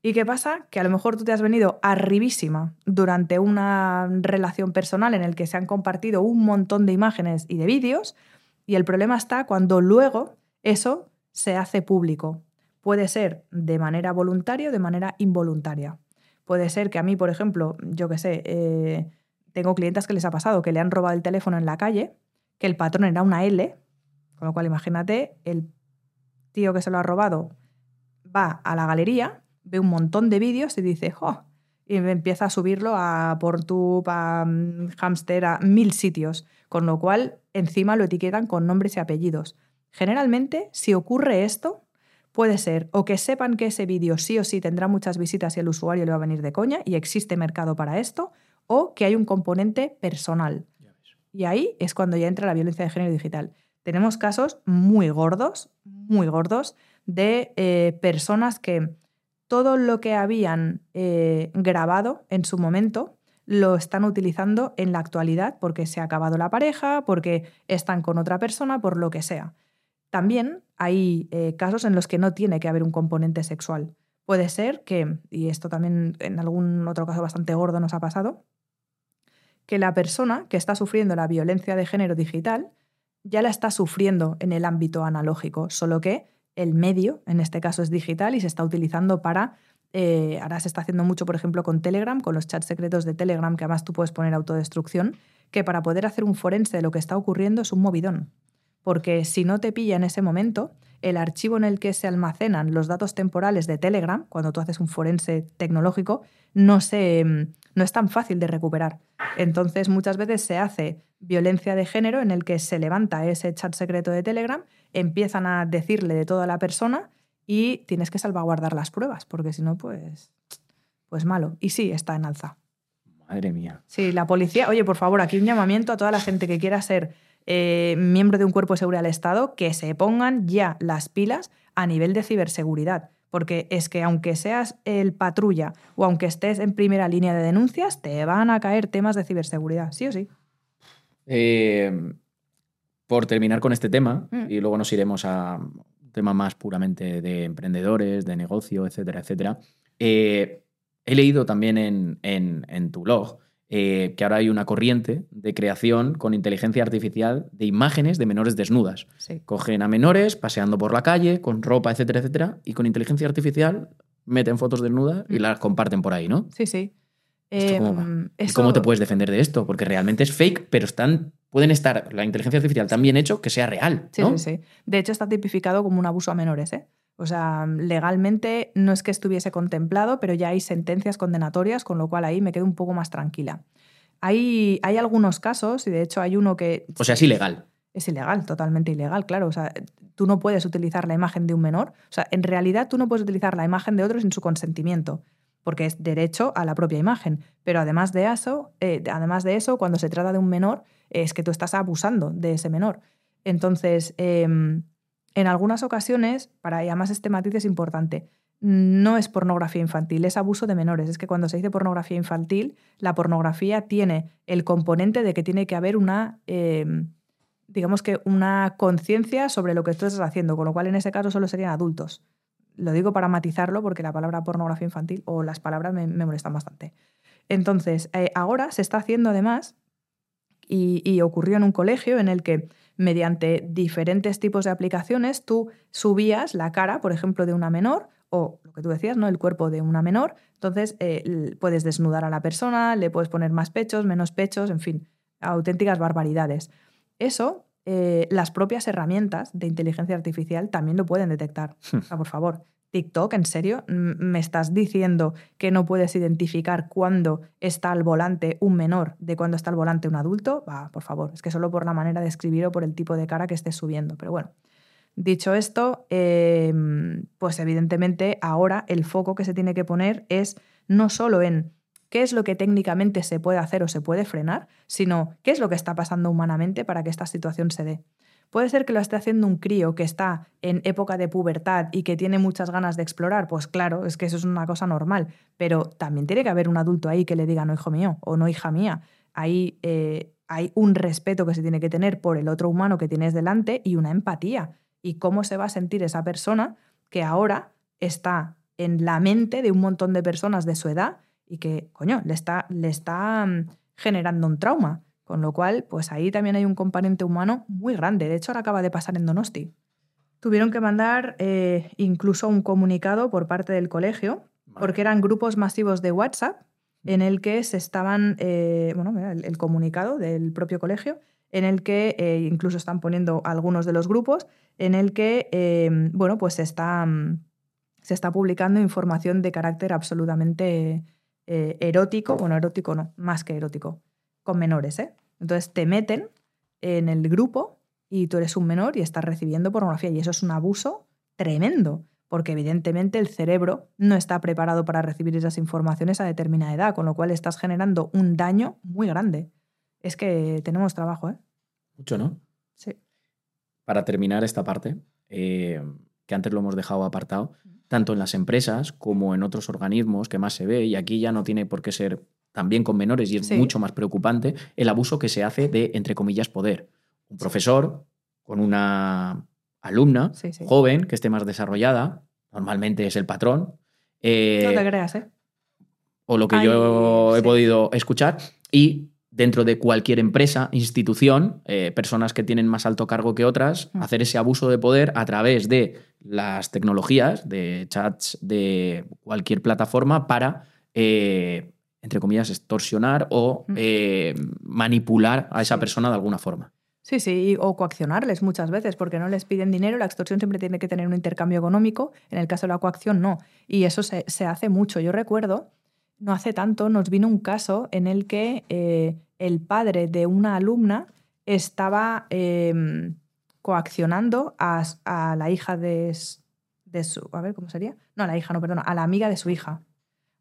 ¿Y qué pasa? Que a lo mejor tú te has venido arribísima durante una relación personal en el que se han compartido un montón de imágenes y de vídeos y el problema está cuando luego eso se hace público. Puede ser de manera voluntaria o de manera involuntaria. Puede ser que a mí, por ejemplo, yo qué sé, eh, tengo clientes que les ha pasado que le han robado el teléfono en la calle, que el patrón era una L, con lo cual imagínate, el tío que se lo ha robado va a la galería, ve un montón de vídeos y dice, ¡jo! Y empieza a subirlo a Pornhub, a mm, Hamster, a mil sitios. Con lo cual, encima lo etiquetan con nombres y apellidos. Generalmente, si ocurre esto, puede ser o que sepan que ese vídeo sí o sí tendrá muchas visitas y el usuario le va a venir de coña y existe mercado para esto, o que hay un componente personal. Y ahí es cuando ya entra la violencia de género digital. Tenemos casos muy gordos, muy gordos, de eh, personas que todo lo que habían eh, grabado en su momento lo están utilizando en la actualidad porque se ha acabado la pareja, porque están con otra persona, por lo que sea. También hay eh, casos en los que no tiene que haber un componente sexual. Puede ser que, y esto también en algún otro caso bastante gordo nos ha pasado, que la persona que está sufriendo la violencia de género digital ya la está sufriendo en el ámbito analógico, solo que el medio, en este caso es digital y se está utilizando para... Eh, ahora se está haciendo mucho, por ejemplo, con Telegram, con los chats secretos de Telegram, que además tú puedes poner autodestrucción, que para poder hacer un forense de lo que está ocurriendo es un movidón. Porque si no te pilla en ese momento, el archivo en el que se almacenan los datos temporales de Telegram, cuando tú haces un forense tecnológico, no, se, no es tan fácil de recuperar. Entonces, muchas veces se hace violencia de género en el que se levanta ese chat secreto de Telegram, empiezan a decirle de toda la persona y tienes que salvaguardar las pruebas, porque si no, pues, pues malo. Y sí, está en alza. Madre mía. Sí, la policía, oye, por favor, aquí un llamamiento a toda la gente que quiera ser eh, miembro de un cuerpo de seguridad del Estado, que se pongan ya las pilas a nivel de ciberseguridad. Porque es que aunque seas el patrulla o aunque estés en primera línea de denuncias, te van a caer temas de ciberseguridad, sí o sí. Eh, por terminar con este tema, Mm. y luego nos iremos a un tema más puramente de emprendedores, de negocio, etcétera, etcétera. eh, he leído también en, en- en tu blog eh, que ahora hay una corriente de creación con inteligencia artificial de imágenes de menores desnudas. Sí. Cogen a menores paseando por la calle, con ropa, etcétera, etcétera, y con inteligencia artificial meten fotos desnudas y Mm. las comparten por ahí, ¿no? Sí, sí. ¿Esto cómo va? Em, ¿Y cómo te puedes defender de esto? Porque realmente es fake, pero están, pueden estar la inteligencia artificial tan bien hecho que sea real. Sí, ¿no? sí, sí. De hecho, está tipificado como un abuso a menores. ¿eh? O sea, legalmente no es que estuviese contemplado, pero ya hay sentencias condenatorias, con lo cual ahí me quedo un poco más tranquila. Hay, hay algunos casos, y de hecho hay uno que O sea, es ilegal. es ilegal, totalmente ilegal, claro. O sea, tú no puedes utilizar la imagen de un menor. O sea, en realidad tú no puedes utilizar la imagen de otro sin su consentimiento, porque es derecho a la propia imagen. Pero además de eso, eh, además de eso cuando se trata de un menor, es que tú estás abusando de ese menor. Entonces, em, en algunas ocasiones, para y además este matiz es importante, no es pornografía infantil, es abuso de menores. Es que cuando se dice pornografía infantil, la pornografía tiene el componente de que tiene que haber una, em, digamos que una conciencia sobre lo que tú estás haciendo, con lo cual en ese caso solo serían adultos. Lo digo para matizarlo porque la palabra pornografía infantil o las palabras me, molestan bastante. Entonces, eh, ahora se está haciendo además, y ocurrió en un colegio en el que mediante diferentes tipos de aplicaciones tú subías la cara, por ejemplo, de una menor o lo que tú decías, ¿no? El cuerpo de una menor. Entonces eh, puedes desnudar a la persona, le puedes poner más pechos, menos pechos, en fin, auténticas barbaridades. Eso, eh, las propias herramientas de inteligencia artificial también lo pueden detectar. O sea, por favor, TikTok, ¿en serio? ¿Me estás diciendo que no puedes identificar cuándo está al volante un menor de cuándo está al volante un adulto? Va, por favor, es que solo por la manera de escribir o por el tipo de cara que estés subiendo. Pero bueno, dicho esto, eh, pues evidentemente ahora el foco que se tiene que poner es no solo en qué es lo que técnicamente se puede hacer o se puede frenar, sino qué es lo que está pasando humanamente para que esta situación se dé. Puede ser que lo esté haciendo un crío que está en época de pubertad y que tiene muchas ganas de explorar. Pues claro, es que eso es una cosa normal. Pero también tiene que haber un adulto ahí que le diga, no, hijo mío, o no, hija mía. Ahí eh, hay un respeto que se tiene que tener por el otro humano que tienes delante y una empatía. Y cómo se va a sentir esa persona que ahora está en la mente de un montón de personas de su edad y que, coño, le está, le está mm, generando un trauma. Con lo cual, pues ahí también hay un componente humano muy grande. De hecho, ahora acaba de pasar en Donosti. Tuvieron que mandar eh, incluso un comunicado por parte del colegio, porque eran grupos masivos de WhatsApp en el que se estaban, eh, bueno, el, el comunicado del propio colegio, en el que eh, incluso están poniendo algunos de los grupos, en el que, bueno, pues se está, se está publicando información de carácter absolutamente erótico, bueno, erótico no, más que erótico, con menores, ¿eh? Entonces te meten en el grupo y tú eres un menor y estás recibiendo pornografía y eso es un abuso tremendo, porque evidentemente el cerebro no está preparado para recibir esas informaciones a determinada edad, con lo cual estás generando un daño muy grande. Es que tenemos trabajo, ¿eh? Mucho, ¿no? Sí. Para terminar esta parte, eh, que antes lo hemos dejado apartado, tanto en las empresas como en otros organismos que más se ve, y aquí ya no tiene por qué ser también con menores y es Sí. mucho más preocupante el abuso que se hace de, entre comillas, poder. Un profesor con una alumna Sí, sí. joven que esté más desarrollada, normalmente es el patrón, eh, No te creas, ¿eh? o lo que Ay, yo he podido escuchar, y dentro de cualquier empresa, institución, eh, personas que tienen más alto cargo que otras, Mm. hacer ese abuso de poder a través de las tecnologías, de chats, de cualquier plataforma para, eh, entre comillas, extorsionar o Mm. eh, manipular a esa persona de alguna forma. Sí, sí, o coaccionarles muchas veces porque no les piden dinero. La extorsión siempre tiene que tener un intercambio económico. En el caso de la coacción, no. Y eso se, se hace mucho. Yo recuerdo, no hace tanto, nos vino un caso en el que eh, el padre de una alumna estaba eh, coaccionando a, la hija de su. A ver, ¿cómo sería? No, a la hija, no, perdona, a la amiga de su hija.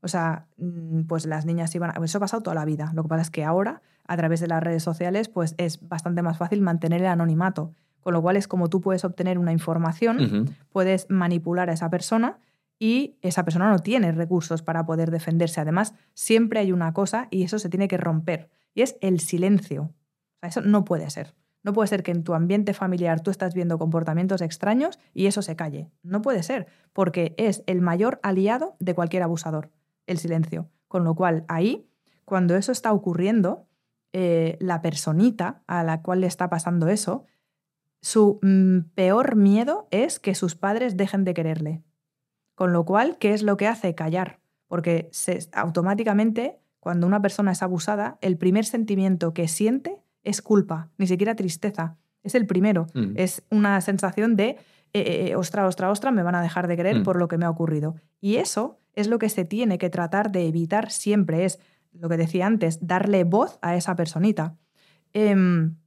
O sea, mm, pues las niñas iban. a- Eso ha pasado toda la vida. Lo que pasa es que ahora, a través de las redes sociales, pues es bastante más fácil mantener el anonimato. Con lo cual es como tú puedes obtener una información, puedes manipular a esa persona y esa persona no tiene recursos para poder defenderse. Además, siempre hay una cosa y eso se tiene que romper y es el silencio. O sea, eso no puede ser. No puede ser que en tu ambiente familiar tú estás viendo comportamientos extraños y eso se calle. No puede ser, porque es el mayor aliado de cualquier abusador, el silencio. Con lo cual, ahí, cuando eso está ocurriendo, eh, la personita a la cual le está pasando eso, su mm, peor miedo es que sus padres dejen de quererle. Con lo cual, ¿qué es lo que hace? Callar. Porque se, automáticamente, cuando una persona es abusada, el primer sentimiento que siente es culpa, ni siquiera tristeza. Es el primero. Mm. Es una sensación de, eh, eh, ostra, ostra, ostra, me van a dejar de querer Mm. por lo que me ha ocurrido. Y eso es lo que se tiene que tratar de evitar siempre. Es lo que decía antes, darle voz a esa personita. Em,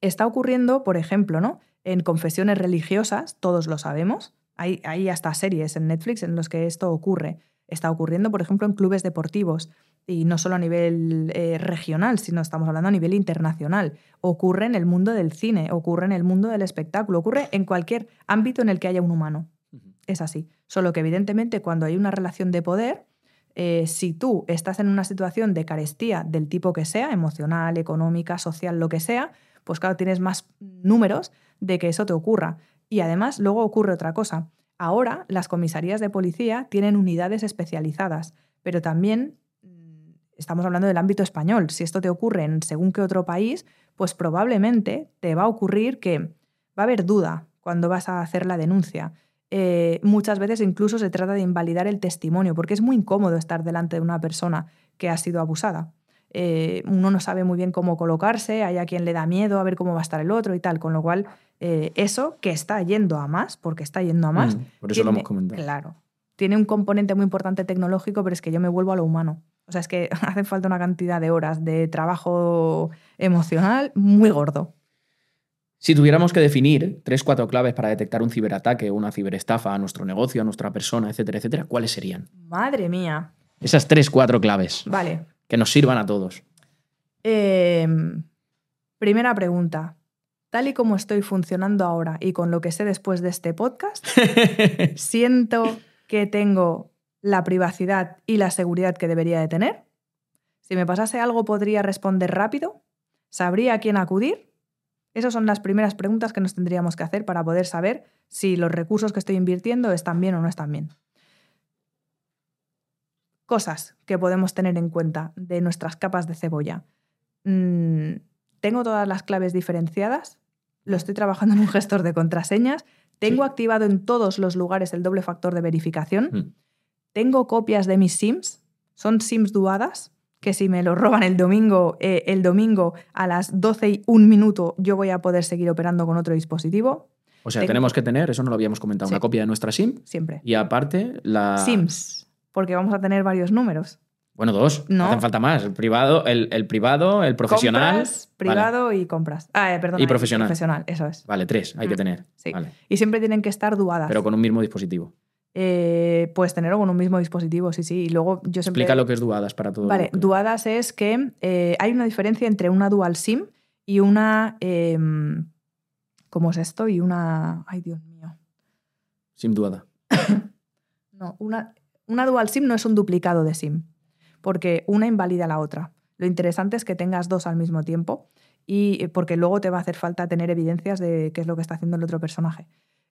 está ocurriendo, por ejemplo, ¿no? En confesiones religiosas, todos lo sabemos. Hay, hasta series en Netflix en los que esto ocurre. Está ocurriendo, por ejemplo, en clubes deportivos. Y no solo a nivel eh, regional, sino estamos hablando a nivel internacional. Ocurre en el mundo del cine, ocurre en el mundo del espectáculo, ocurre en cualquier ámbito en el que haya un humano. Es así. Solo que evidentemente cuando hay una relación de poder, eh, si tú estás en una situación de carestía del tipo que sea, emocional, económica, social, lo que sea, pues claro, tienes más números de que eso te ocurra. Y además luego ocurre otra cosa. Ahora las comisarías de policía tienen unidades especializadas, pero también mm, estamos hablando del ámbito español. Si esto te ocurre en según qué otro país, pues probablemente te va a ocurrir que va a haber duda cuando vas a hacer la denuncia. Eh, muchas veces incluso se trata de invalidar el testimonio, porque es muy incómodo estar delante de una persona que ha sido abusada. Eh, uno no sabe muy bien cómo colocarse, hay a quien le da miedo a ver cómo va a estar el otro y tal, con lo cual eh, eso que está yendo a más, porque está yendo a más, Mm, Por eso lo tiene- hemos comentado. Claro. Tiene un componente muy importante tecnológico, pero es que yo me vuelvo a lo humano. O sea, es que hace falta una cantidad de horas de trabajo emocional muy gordo. Si tuviéramos que definir tres, cuatro claves para detectar un ciberataque o una ciberestafa a nuestro negocio, a nuestra persona, etcétera, etcétera, ¿cuáles serían? Madre mía. Esas tres, cuatro claves Vale. que nos sirvan a todos. Em, primera pregunta. Tal y como estoy funcionando ahora y con lo que sé después de este podcast, siento que tengo la privacidad y la seguridad que debería de tener. Si me pasase algo, podría responder rápido. ¿Sabría a quién acudir? Esas son las primeras preguntas que nos tendríamos que hacer para poder saber si los recursos que estoy invirtiendo están bien o no están bien. Cosas que podemos tener en cuenta de nuestras capas de cebolla. Mm, tengo todas las claves diferenciadas, lo estoy trabajando en un gestor de contraseñas, tengo Sí. activado en todos los lugares el doble factor de verificación, Mm. tengo copias de mis SIMs, son SIMs duadas, que si me lo roban el domingo, eh, el domingo a las 12 y un minuto yo voy a poder seguir operando con otro dispositivo, O sea, Tengo- tenemos que tener, eso no lo habíamos comentado, Sí. una copia de nuestra SIM siempre. y aparte la... SIMs, porque vamos a tener varios números. Bueno, dos. No hacen falta más. El privado, el, el privado, el profesional. Compras, privado y compras. Ah, eh, perdón. Y profesional. Profesional, eso es. Vale, tres hay que Mm, tener. sí. Vale. Y siempre tienen que estar duadas. Pero con un mismo dispositivo. Eh, puedes tenerlo con un mismo dispositivo, sí, sí. Y luego yo siempre... Explica lo que es duadas para todo. Vale, que- duadas es que eh, hay una diferencia entre una dual SIM y una... em, ¿Cómo es esto? Y una... Ay, Dios mío. SIM duada. No, una, una dual SIM no es un duplicado de SIM, porque una invalida la otra. Lo interesante es que tengas dos al mismo tiempo y eh, porque luego te va a hacer falta tener evidencias de qué es lo que está haciendo el otro personaje,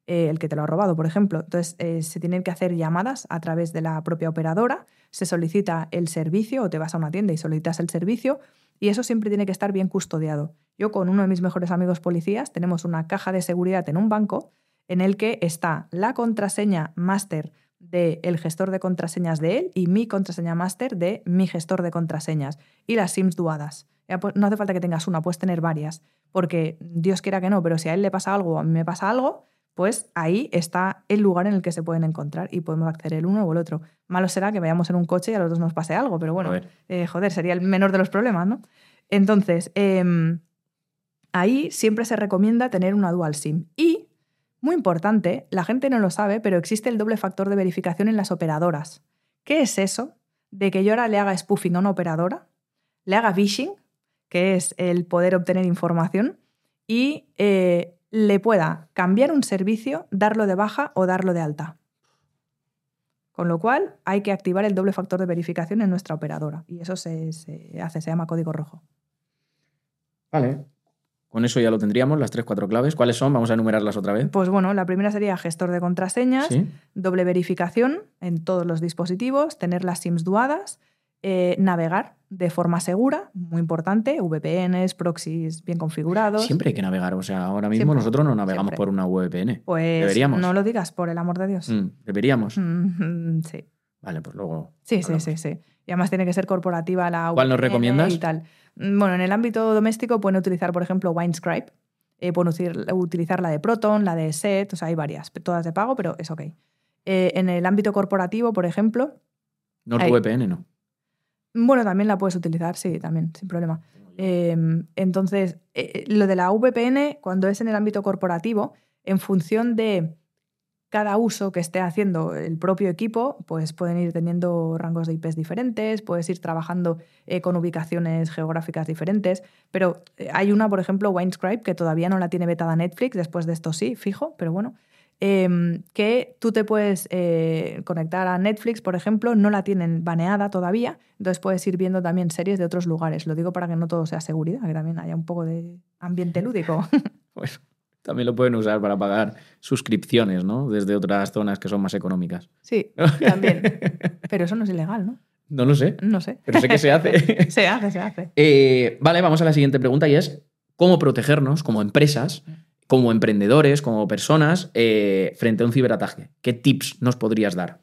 eh, el que te lo ha robado, por ejemplo. Entonces, eh, se tienen que hacer llamadas a través de la propia operadora, se solicita el servicio o te vas a una tienda y solicitas el servicio y eso siempre tiene que estar bien custodiado. Yo con uno de mis mejores amigos policías tenemos una caja de seguridad en un banco en el que está la contraseña máster del gestor de contraseñas de él y mi contraseña máster de mi gestor de contraseñas y las SIMs duadas. Pues, no hace falta que tengas una, puedes tener varias, porque Dios quiera que no, pero si a él le pasa algo o a mí me pasa algo, pues ahí está el lugar en el que se pueden encontrar y podemos acceder el uno o el otro. Malo será que vayamos en un coche y a los dos nos pase algo, pero bueno, eh, joder, sería el menor de los problemas, ¿no? Entonces, em, ahí siempre se recomienda tener una dual SIM. Y, muy importante, la gente no lo sabe, pero existe el doble factor de verificación en las operadoras. ¿Qué es eso? De que yo ahora le haga spoofing a una operadora, le haga phishing, que es el poder obtener información, y eh, le pueda cambiar un servicio, darlo de baja o darlo de alta. Con lo cual hay que activar el doble factor de verificación en nuestra operadora. Y eso se, hace, se llama código rojo. Vale. Con eso ya lo tendríamos, las tres, cuatro claves. ¿Cuáles son? Vamos a enumerarlas otra vez. Pues bueno, la primera sería gestor de contraseñas, doble verificación en todos los dispositivos, tener las SIMs duadas, eh, navegar de forma segura, muy importante, VPNs, proxies bien configurados. Siempre hay que navegar, o sea, ahora mismo nosotros no navegamos por una VPN. Pues deberíamos. no lo digas, por el amor de Dios. Mm, deberíamos. Mm, sí. Vale, pues luego. Sí, sí, sí, sí. Y además tiene que ser corporativa la VPN. ¿Cuál nos recomiendas? Y tal. Mm, bueno, en el ámbito doméstico pueden utilizar, por ejemplo, Winescribe. Eh, pueden utilizar la de Proton, la de Set, o sea, hay varias, todas de pago, pero es ok. Eh, en el ámbito corporativo, por ejemplo. NordVPN, ¿no? Bueno, también la puedes utilizar, sí, también, sin problema. Em, entonces, eh, lo de la VPN, cuando es en el ámbito corporativo, en función de cada uso que esté haciendo el propio equipo, pues pueden ir teniendo rangos de IPs diferentes, puedes ir trabajando eh, con ubicaciones geográficas diferentes, pero eh, hay una, por ejemplo, Winescribe, que todavía no la tiene vetada Netflix, después de esto sí, fijo, pero bueno, Em, que tú te puedes eh, conectar a Netflix, por ejemplo, no la tienen baneada todavía, entonces puedes ir viendo también series de otros lugares. Lo digo para que no todo sea seguridad, que también haya un poco de ambiente lúdico. Bueno, también lo pueden usar para pagar suscripciones, ¿no? Desde otras zonas que son más económicas. Sí, también. Pero eso no es ilegal, ¿no? No lo sé. No sé. Pero sé que se hace. se hace, se hace. Eh, vale, vamos a la siguiente pregunta y es, ¿cómo protegernos como empresas como emprendedores, como personas, eh, frente a un ciberataque? ¿Qué tips nos podrías dar?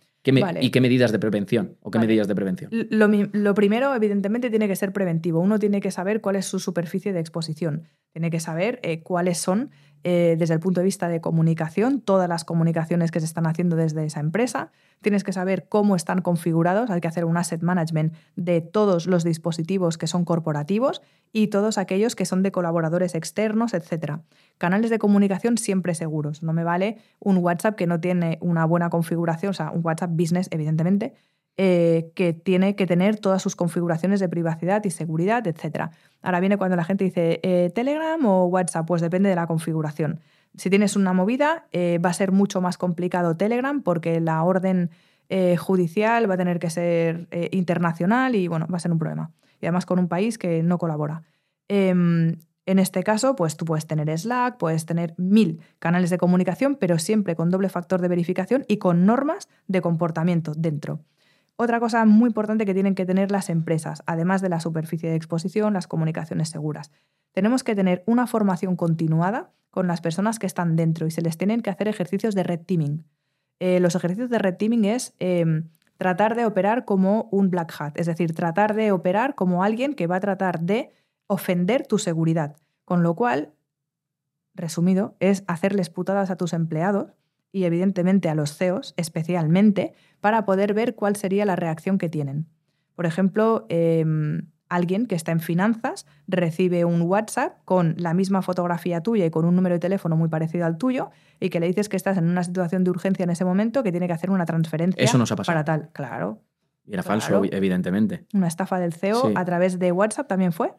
¿Y qué medidas de prevención? ¿O qué medidas de prevención? Lo, primero, evidentemente, tiene que ser preventivo. Uno tiene que saber cuál es su superficie de exposición. Tiene que saber eh, cuáles son eh, desde el punto de vista de comunicación, todas las comunicaciones que se están haciendo desde esa empresa. Tienes que saber cómo están configurados, hay que hacer un asset management de todos los dispositivos que son corporativos y todos aquellos que son de colaboradores externos, etc. Canales de comunicación siempre seguros. No me vale un WhatsApp que no tiene una buena configuración, o sea, un WhatsApp business, evidentemente, eh, que tiene que tener todas sus configuraciones de privacidad y seguridad, etc. Ahora viene cuando la gente dice eh, Telegram o WhatsApp, pues depende de la configuración. Si tienes una movida, eh, va a ser mucho más complicado Telegram porque la orden judicial va a tener que ser internacional y bueno, va a ser un problema. Y además con un país que no colabora. Em, en este caso, pues tú puedes tener Slack, puedes tener mil canales de comunicación, pero siempre con doble factor de verificación y con normas de comportamiento dentro. Otra cosa muy importante que tienen que tener las empresas, además de la superficie de exposición, las comunicaciones seguras. Tenemos que tener una formación continuada con las personas que están dentro y se les tienen que hacer ejercicios de red teaming. Eh, los ejercicios de red teaming es em, tratar de operar como un black hat, es decir, tratar de operar como alguien que va a tratar de ofender tu seguridad. Con lo cual, resumido, es hacerles putadas a tus empleados y evidentemente a los CEOs especialmente para poder ver cuál sería la reacción que tienen. Por ejemplo, em, alguien que está en finanzas recibe un WhatsApp con la misma fotografía tuya y con un número de teléfono muy parecido al tuyo y que le dices que estás en una situación de urgencia en ese momento que tiene que hacer una transferencia Eso nos ha pasado. para tal. Claro. Y era Claro. falso, evidentemente. Una estafa del CEO Sí. a través de WhatsApp también fue.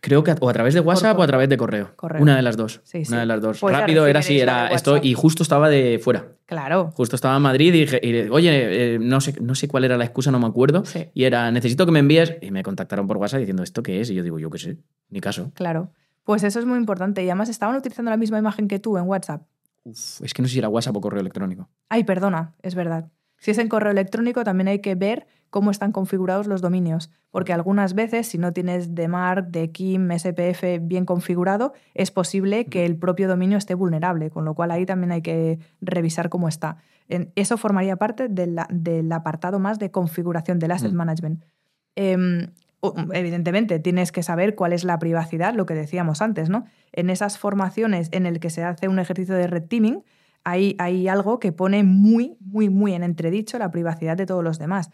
Creo que o a través de WhatsApp o a través de correo. Correo. Una de las dos. Sí, sí. Una de las dos. Pues Rápido era así, era esto. Y justo estaba de fuera. Claro. Justo estaba en Madrid y dije, y oye, eh, no, sé, no sé cuál era la excusa, no me acuerdo. Y era, necesito que me envíes. Y me contactaron por WhatsApp diciendo, ¿esto qué es? Y yo digo, yo qué sé, ni caso. Claro. Pues eso es muy importante. Y además estaban utilizando la misma imagen que tú en WhatsApp. Uf, es que no sé si era WhatsApp o correo electrónico. Ay, perdona, es verdad. Si es en correo electrónico, también hay que ver cómo están configurados los dominios, porque algunas veces, si no tienes DMARC, DKIM, SPF bien configurado, es posible que el propio dominio esté vulnerable, con lo cual ahí también hay que revisar cómo está. Eso formaría parte de la- del apartado más de configuración del asset Mm. management. Em, evidentemente, tienes que saber cuál es la privacidad, lo que decíamos antes, ¿no? En esas formaciones en el que se hace un ejercicio de red teaming, hay, hay algo que pone muy, muy, muy en entredicho la privacidad de todos los demás.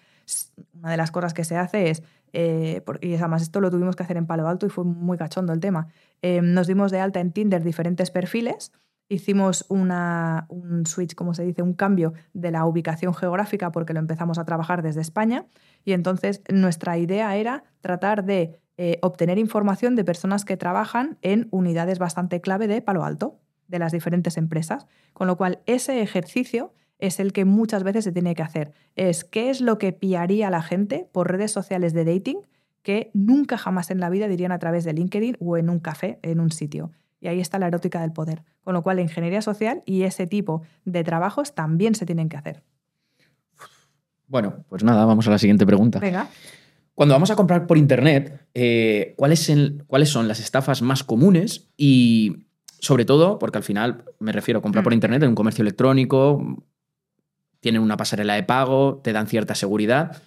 Una de las cosas que se hace es, eh, por- y además esto lo tuvimos que hacer en Palo Alto y fue muy cachondo el tema, eh, nos dimos de alta en Tinder diferentes perfiles, hicimos un switch, como se dice, un cambio de la ubicación geográfica porque lo empezamos a trabajar desde España y entonces nuestra idea era tratar de eh, obtener información de personas que trabajan en unidades bastante clave de Palo Alto, de las diferentes empresas. Con lo cual, ese ejercicio es el que muchas veces se tiene que hacer. Es qué es lo que pillaría la gente por redes sociales de dating que nunca jamás en la vida dirían a través de LinkedIn o en un café, en un sitio. Y ahí está la erótica del poder. Con lo cual, la ingeniería social y ese tipo de trabajos también se tienen que hacer. Bueno, pues nada, vamos a la siguiente pregunta. Venga. Cuando vamos a comprar por internet, eh, ¿cuáles, en- ¿cuáles son las estafas más comunes? Y sobre todo, porque al final me refiero a comprar por Mm. internet en un comercio electrónico, tienen una pasarela de pago, te dan cierta seguridad.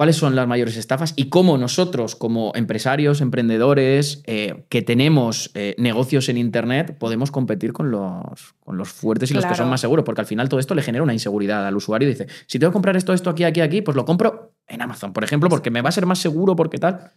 ¿Cuáles son las mayores estafas y cómo nosotros, como empresarios, emprendedores, eh, que tenemos eh, negocios en Internet, podemos competir con los, con los fuertes y los que son más seguros? Porque al final todo esto le genera una inseguridad al usuario. Dice, si tengo que comprar esto, esto, aquí, aquí, aquí, pues lo compro en Amazon, por ejemplo, porque me va a ser más seguro, porque tal.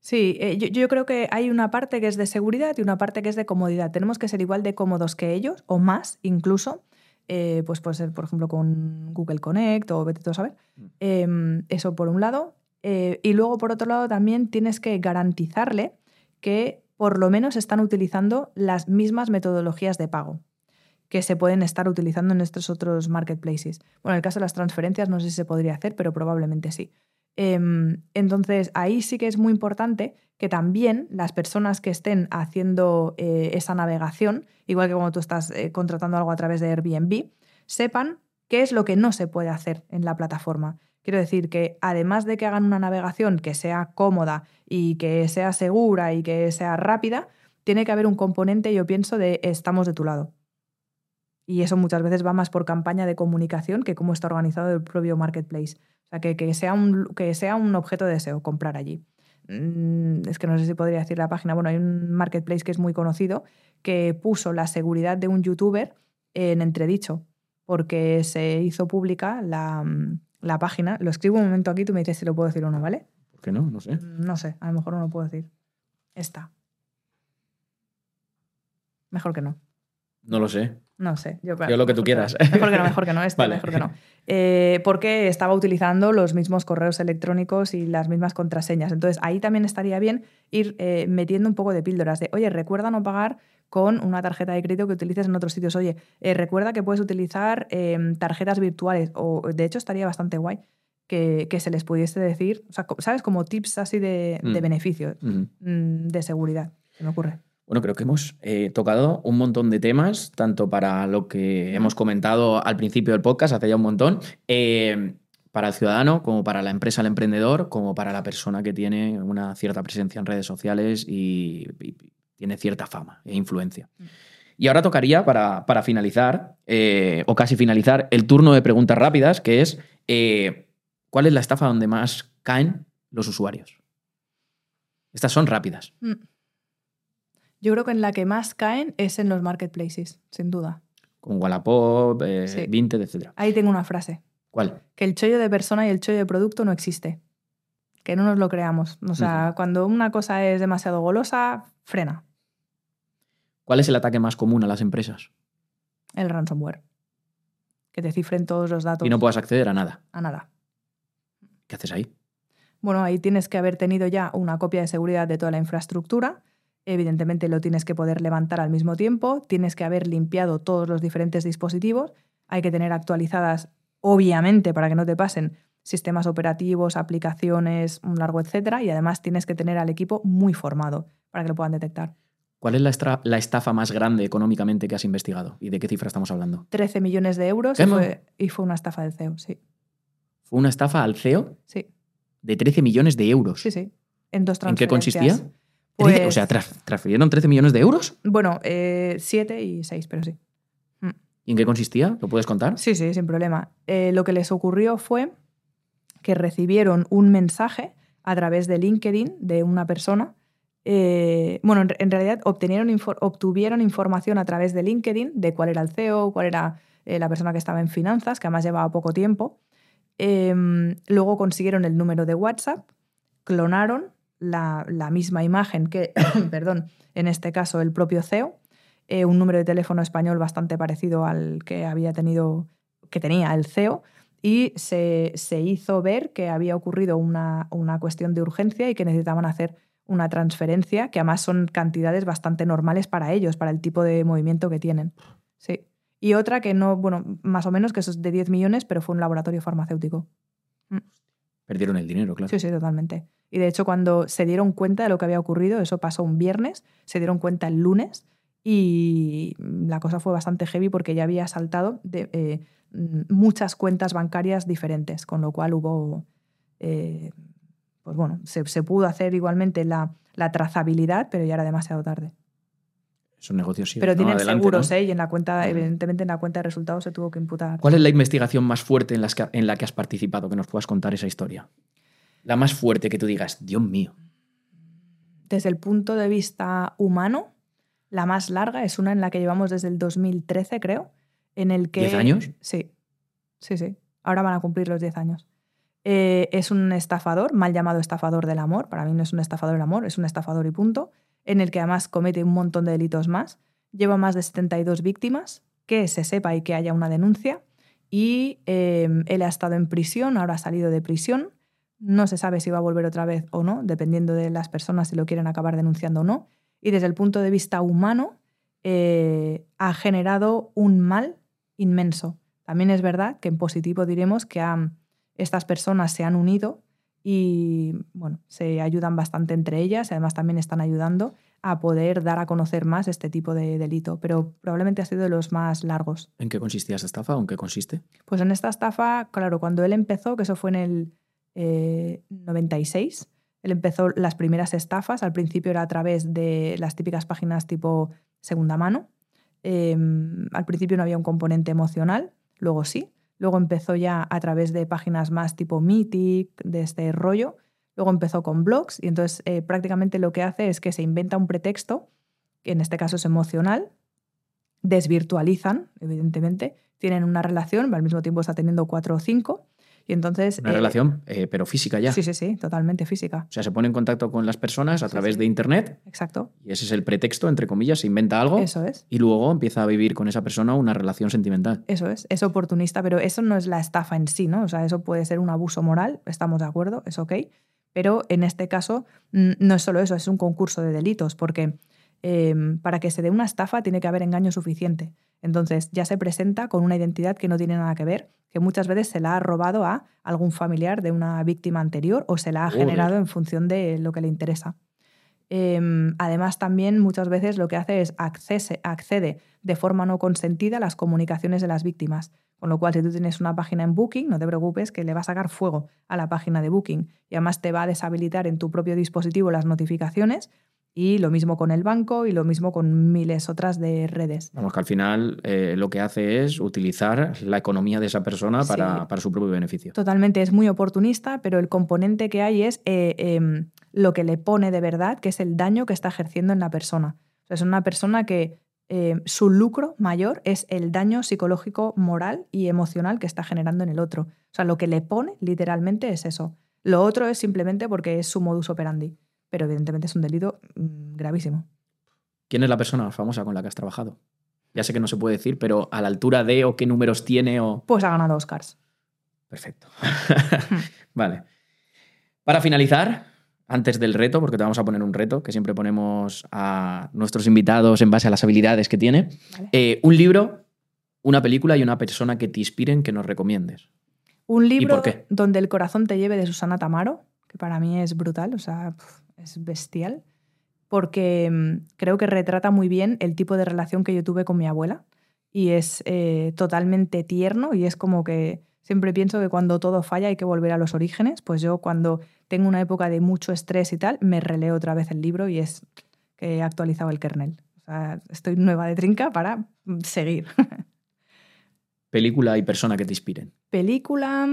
Sí, eh, yo, yo creo que hay una parte que es de seguridad y una parte que es de comodidad. Tenemos que ser igual de cómodos que ellos, o más incluso. Eh, pues puede ser, por ejemplo, con Google Connect o vete tú a saber. Mm. Eh, eso por un lado. Eh, y luego, por otro lado, también tienes que garantizarle que por lo menos están utilizando las mismas metodologías de pago que se pueden estar utilizando en estos otros marketplaces. Bueno, en el caso de las transferencias no sé si se podría hacer, pero probablemente sí. Em, entonces, ahí sí que es muy importante que también las personas que estén haciendo eh, esa navegación, igual que cuando tú estás eh, contratando algo a través de Airbnb, sepan qué es lo que no se puede hacer en la plataforma. Quiero decir que además de que hagan una navegación que sea cómoda y que sea segura y que sea rápida, tiene que haber un componente, yo pienso, de estamos de tu lado. Y eso muchas veces va más por campaña de comunicación que cómo está organizado el propio marketplace. O sea, que, que sea, un, que sea un objeto de deseo comprar allí. Mm, Es que no sé si podría decir la página. Bueno, hay un marketplace que es muy conocido que puso la seguridad de un youtuber en entredicho porque se hizo pública la, mm, la página. Lo escribo un momento aquí, tú me dices si lo puedo decir o no, ¿vale? ¿Por qué no? No sé. Mm, No sé, a lo mejor no lo puedo decir. Esta. Mejor que no. No lo sé. No sé. Yo, Yo lo que tú quieras. Mejor que no, mejor que no. Este, Vale. mejor que no. Eh, porque estaba utilizando los mismos correos electrónicos y las mismas contraseñas. Entonces, ahí también estaría bien ir eh, metiendo un poco de píldoras de, oye, recuerda no pagar con una tarjeta de crédito que utilices en otros sitios. Oye, eh, recuerda que puedes utilizar eh, tarjetas virtuales. O, de hecho, estaría bastante guay que, que se les pudiese decir, o sea, ¿sabes? Como tips así de, de Mm. beneficio, Ujú. mm, de seguridad. Se me ocurre. Bueno, creo que hemos eh, tocado un montón de temas, tanto para lo que hemos comentado al principio del podcast, hace ya un montón, eh, para el ciudadano, como para la empresa, el emprendedor, como para la persona que tiene una cierta presencia en redes sociales y, y tiene cierta fama e influencia. Mm. Y ahora tocaría, para, para finalizar, eh, o casi finalizar, el turno de preguntas rápidas, que es, eh, ¿cuál es la estafa donde más caen los usuarios? Estas son rápidas. Mm. Yo creo que en la que más caen es en los marketplaces, sin duda. Con Wallapop, eh, Sí. Vinted, etc. Ahí tengo una frase. ¿Cuál? Que el chollo de persona y el chollo de producto no existe. Que no nos lo creamos. O sea, cuando una cosa es demasiado golosa, frena ¿Cuál es el ataque más común a las empresas? el ransomware. Que te cifren todos los datos Y no puedas acceder a nada. a nada. ¿Qué haces ahí? Bueno, ahí tienes que haber tenido ya una copia de seguridad de toda la infraestructura. Evidentemente lo tienes que poder levantar al mismo tiempo. Tienes que haber limpiado todos los diferentes dispositivos. Hay que tener actualizadas, obviamente, para que no te pasen sistemas operativos, aplicaciones, un largo etcétera. Y además tienes que tener al equipo muy formado para que lo puedan detectar. ¿Cuál es la, estafa más grande económicamente que has investigado? ¿Y de qué cifra estamos hablando? 13 millones de euros ¿Qué y fue, y fue una estafa del CEO, sí. Fue una estafa al CEO Sí, de 13 millones de euros. sí, sí. En dos ¿En qué consistía? O Pues- sea, tras- ¿transfirieron 13 millones de euros? Bueno, eh, siete y seis, pero sí. ¿Y en qué consistía? ¿Lo puedes contar? Sí, sí, sin problema. Eh, lo que les ocurrió fue que recibieron un mensaje a través de LinkedIn de una persona. eh, bueno, en, en realidad obtenieron infor- obtuvieron información a través de LinkedIn de cuál era el CEO, cuál era eh, la persona que estaba en finanzas, que además llevaba poco tiempo. Em, luego consiguieron el número de WhatsApp, clonaron la, misma imagen que, perdón, en este caso el propio CEO, eh, un número de teléfono español bastante parecido al que había tenido, que tenía el CEO, y se, se hizo ver que había ocurrido una, una cuestión de urgencia y que necesitaban hacer una transferencia, que además son cantidades bastante normales para ellos, para el tipo de movimiento que tienen. Sí. Y otra que no, bueno, más o menos que eso es de 10 millones, pero fue un laboratorio farmacéutico. Perdieron el dinero, claro. Sí, sí, totalmente. Y de hecho, cuando se dieron cuenta de lo que había ocurrido, eso pasó un viernes, se dieron cuenta el lunes y la cosa fue bastante heavy porque ya había saltado de, eh, muchas cuentas bancarias diferentes, con lo cual hubo, eh, pues bueno, se, se pudo hacer igualmente la, la trazabilidad, pero ya era demasiado tarde. Es un negocio sí. pero No, tienen adelante, seguros, ¿no? ¿eh? Y en la cuenta, evidentemente en la cuenta de resultados se tuvo que imputar. ¿Cuál es la investigación más fuerte en, las que- en la que has participado? Que nos puedas contar esa historia. La más fuerte que tú digas, Dios mío. desde el punto de vista humano, la más larga es una en la que llevamos desde el 2013, creo, en el que... ¿Diez años? Sí, sí, sí. Ahora van a cumplir los 10 años. Eh, es un estafador, mal llamado estafador del amor, para mí no es un estafador del amor, es un estafador y punto, en el que además comete un montón de delitos más. Lleva más de 72 víctimas, que se sepa y que haya una denuncia. Y eh, él ha estado en prisión, ahora ha salido de prisión. No se sabe si va a volver otra vez o no, dependiendo de las personas si lo quieren acabar denunciando o no. Y desde el punto de vista humano, eh, ha generado un mal inmenso. También es verdad que en positivo diremos que han- estas personas se han unido y bueno, se ayudan bastante entre ellas y además también están ayudando a poder dar a conocer más este tipo de delito, pero probablemente ha sido de los más largos. ¿En qué consistía esa estafa o en qué consiste? Pues en esta estafa, claro, cuando él empezó, que eso fue en el eh, 96, él empezó las primeras estafas, al principio era a través de las típicas páginas tipo segunda mano, Eh, al principio no había un componente emocional, luego sí, luego empezó ya a través de páginas más tipo Mythic, de este rollo, luego empezó con blogs y entonces eh, prácticamente lo que hace es que se inventa un pretexto, que en este caso es emocional, desvirtualizan, evidentemente, tienen una relación, al mismo tiempo está teniendo cuatro o cinco, y entonces... Una eh, relación, eh, pero física ya. Sí, sí, sí, totalmente física. O sea, se pone en contacto con las personas a través sí. de Internet Exacto, y ese es el pretexto, entre comillas, se inventa algo eso es. y luego empieza a vivir con esa persona una relación sentimental. Eso es, es oportunista, pero eso no es la estafa en sí, ¿no? O sea, eso puede ser un abuso moral, estamos de acuerdo, es ok, pero en este caso no es solo eso, es un concurso de delitos, porque eh, para que se dé una estafa tiene que haber engaño suficiente. Entonces ya se presenta con una identidad que no tiene nada que ver, que muchas veces se la ha robado a algún familiar de una víctima anterior o se la ha generado en función de lo que le interesa. Eh, además, también muchas veces lo que hace es accese- accede de forma no consentida a las comunicaciones de las víctimas. Con lo cual, si tú tienes una página en Booking, no te preocupes que le va a sacar fuego a la página de Booking. Y además te va a deshabilitar en tu propio dispositivo las notificaciones. Y lo mismo con el banco y lo mismo con miles otras de redes. Vamos, que al final eh, lo que hace es utilizar la economía de esa persona Sí. para, para su propio beneficio. Totalmente, es muy oportunista, pero el componente que hay es eh, em, lo que le pone de verdad, que es el daño que está ejerciendo en la persona. O sea, es una persona que eh, su lucro mayor es el daño psicológico, moral y emocional que está generando en el otro. O sea, lo que le pone literalmente es eso. Lo otro es simplemente porque es su modus operandi. Pero evidentemente es un delito mm, gravísimo. ¿Quién es la persona famosa con la que has trabajado? Ya sé que no se puede decir, pero a la altura de o qué números tiene o... Pues ha ganado Oscars. Perfecto. vale. Para finalizar, antes del reto, porque te vamos a poner un reto que siempre ponemos a nuestros invitados en base a las habilidades que tiene, Vale. eh, un libro, una película y una persona que te inspiren que nos recomiendes. Un libro por qué? donde el corazón te lleve de Susana Tamaro, que para mí es brutal, o sea, es bestial, porque mm, creo que retrata muy bien el tipo de relación que yo tuve con mi abuela y es eh, totalmente tierno y es como que siempre pienso que cuando todo falla hay que volver a los orígenes, pues yo cuando tengo una época de mucho estrés y tal, me releo otra vez el libro y es que he actualizado el kernel. O sea, estoy nueva de trinca para mm, seguir. Película y persona que te inspiren. Película.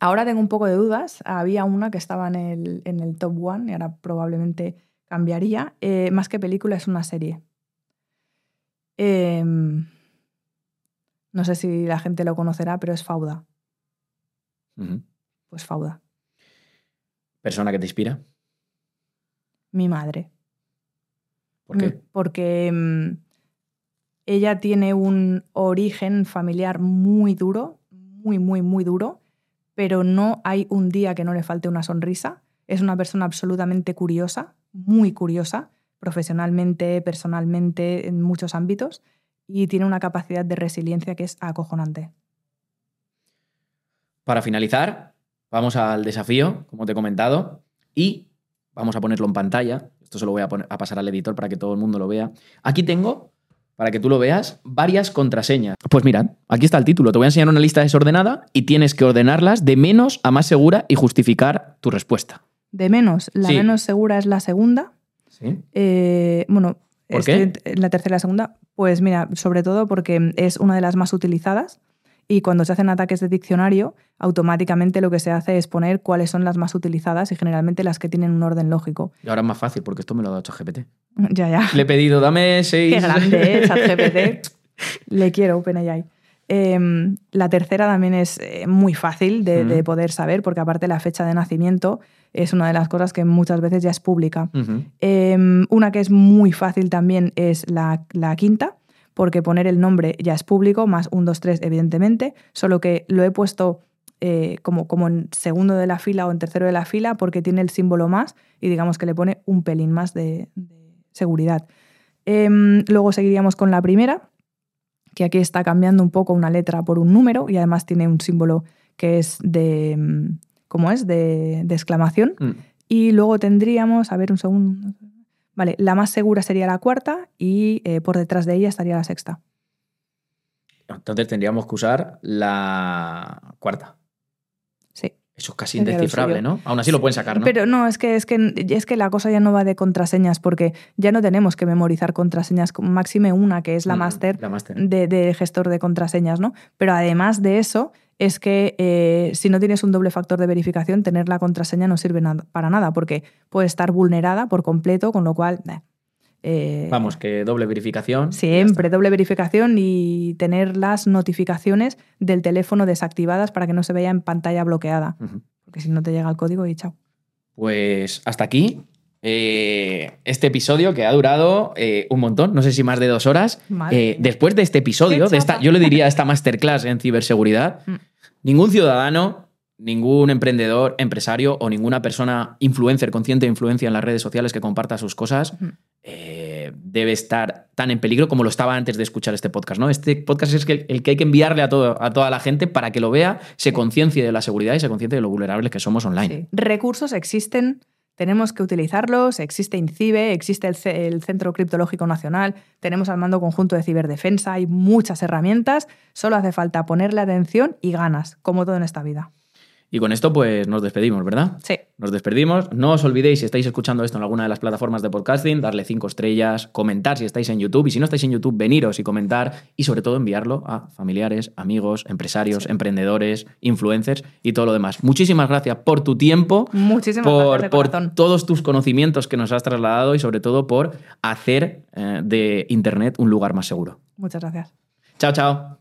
Ahora tengo un poco de dudas. Había una que estaba en el, en el top one y ahora probablemente cambiaría. Eh, más que película, es una serie. Em, no sé si la gente lo conocerá, pero es Fauda. Pues Fauda. Persona que te inspira. Mi madre. ¿Por qué? Mm, Porque mm, ella tiene un origen familiar muy duro, muy, muy, muy duro, pero no hay un día que no le falte una sonrisa. Es una persona absolutamente curiosa, muy curiosa, profesionalmente, personalmente, en muchos ámbitos, y tiene una capacidad de resiliencia que es acojonante. Para finalizar, vamos al desafío, como te he comentado, y vamos a ponerlo en pantalla. Esto se lo voy a, a pasar al editor para que todo el mundo lo vea. Aquí tengo, para que tú lo veas, varias contraseñas. Pues mirad, aquí está el título. Te voy a enseñar una lista desordenada y tienes que ordenarlas de menos a más segura y justificar tu respuesta. De menos, la Sí. menos segura es la segunda. ¿Sí? Eh, bueno, ¿Por qué? la tercera y la segunda, pues mira, sobre todo porque es una de las más utilizadas y cuando se hacen ataques de diccionario, automáticamente lo que se hace es poner cuáles son las más utilizadas y generalmente las que tienen un orden lógico. Y ahora es más fácil porque esto me lo ha dado ChatGPT. Ya, ya. Le he pedido, dame seis. Qué grande es ChatGPT. Le quiero OpenAI. Eh, la tercera también es eh, muy fácil de, poder saber porque aparte la fecha de nacimiento es una de las cosas que muchas veces ya es pública. Eh, una que es muy fácil también es la, la quinta, porque poner el nombre ya es público, más un 2, 3, evidentemente, solo que lo he puesto eh, como, como en segundo de la fila o en tercero de la fila porque tiene el símbolo más y digamos que le pone un pelín más de, de seguridad. Em, luego seguiríamos con la primera, que aquí está cambiando un poco una letra por un número y además tiene un símbolo que es de, mm, ¿cómo es? De, de exclamación. Mm. Y luego tendríamos, a ver un segundo. Vale, la más segura sería la cuarta y eh, por detrás de ella estaría la sexta. Entonces tendríamos que usar la cuarta. Eso es casi indescifrable. ¿no? Aún así lo pueden sacar, ¿no? Pero no, es que, es, que, es que la cosa ya no va de contraseñas porque ya no tenemos que memorizar contraseñas, máxime una que es la Mm, máster de, de gestor de contraseñas, ¿no? Pero además de eso, es que eh, si no tienes un doble factor de verificación, tener la contraseña no sirve para nada, porque puede estar vulnerada por completo, con lo cual. eh, eh, Vamos, que doble verificación. Siempre doble verificación y tener las notificaciones del teléfono desactivadas para que no se vea en pantalla bloqueada. Porque si no te llega el código y chao. Pues hasta aquí. eh, este episodio que ha durado eh, un montón, no sé si más de dos horas. Después de este episodio, de esta, yo le diría esta masterclass en ciberseguridad, Mm. ningún ciudadano, ningún emprendedor, empresario o ninguna persona influencer, consciente de influencia en las redes sociales que comparta sus cosas, eh, debe estar tan en peligro como lo estaba antes de escuchar este podcast. ¿no? Este podcast es el que hay que enviarle a, todo, a toda la gente para que lo vea, se conciencie de la seguridad y se conciencie de lo vulnerables que somos online. Sí. Recursos existen, tenemos que utilizarlos. Existe INCIBE, existe el, C- el Centro Criptológico Nacional, tenemos al mando conjunto de ciberdefensa, hay muchas herramientas. Solo hace falta ponerle atención y ganas, como todo en esta vida. Y con esto, pues nos despedimos, ¿verdad? Sí. Nos despedimos. No os olvidéis, si estáis escuchando esto en alguna de las plataformas de podcasting, darle cinco estrellas, comentar si estáis en YouTube y si no estáis en YouTube, veniros y comentar y sobre todo enviarlo a familiares, amigos, empresarios, emprendedores, influencers y todo lo demás. Muchísimas gracias por tu tiempo, Muchísimas por, gracias de por corazón. todos tus conocimientos que nos has trasladado y sobre todo por hacer eh, de Internet un lugar más seguro. Muchas gracias. Chao, chao.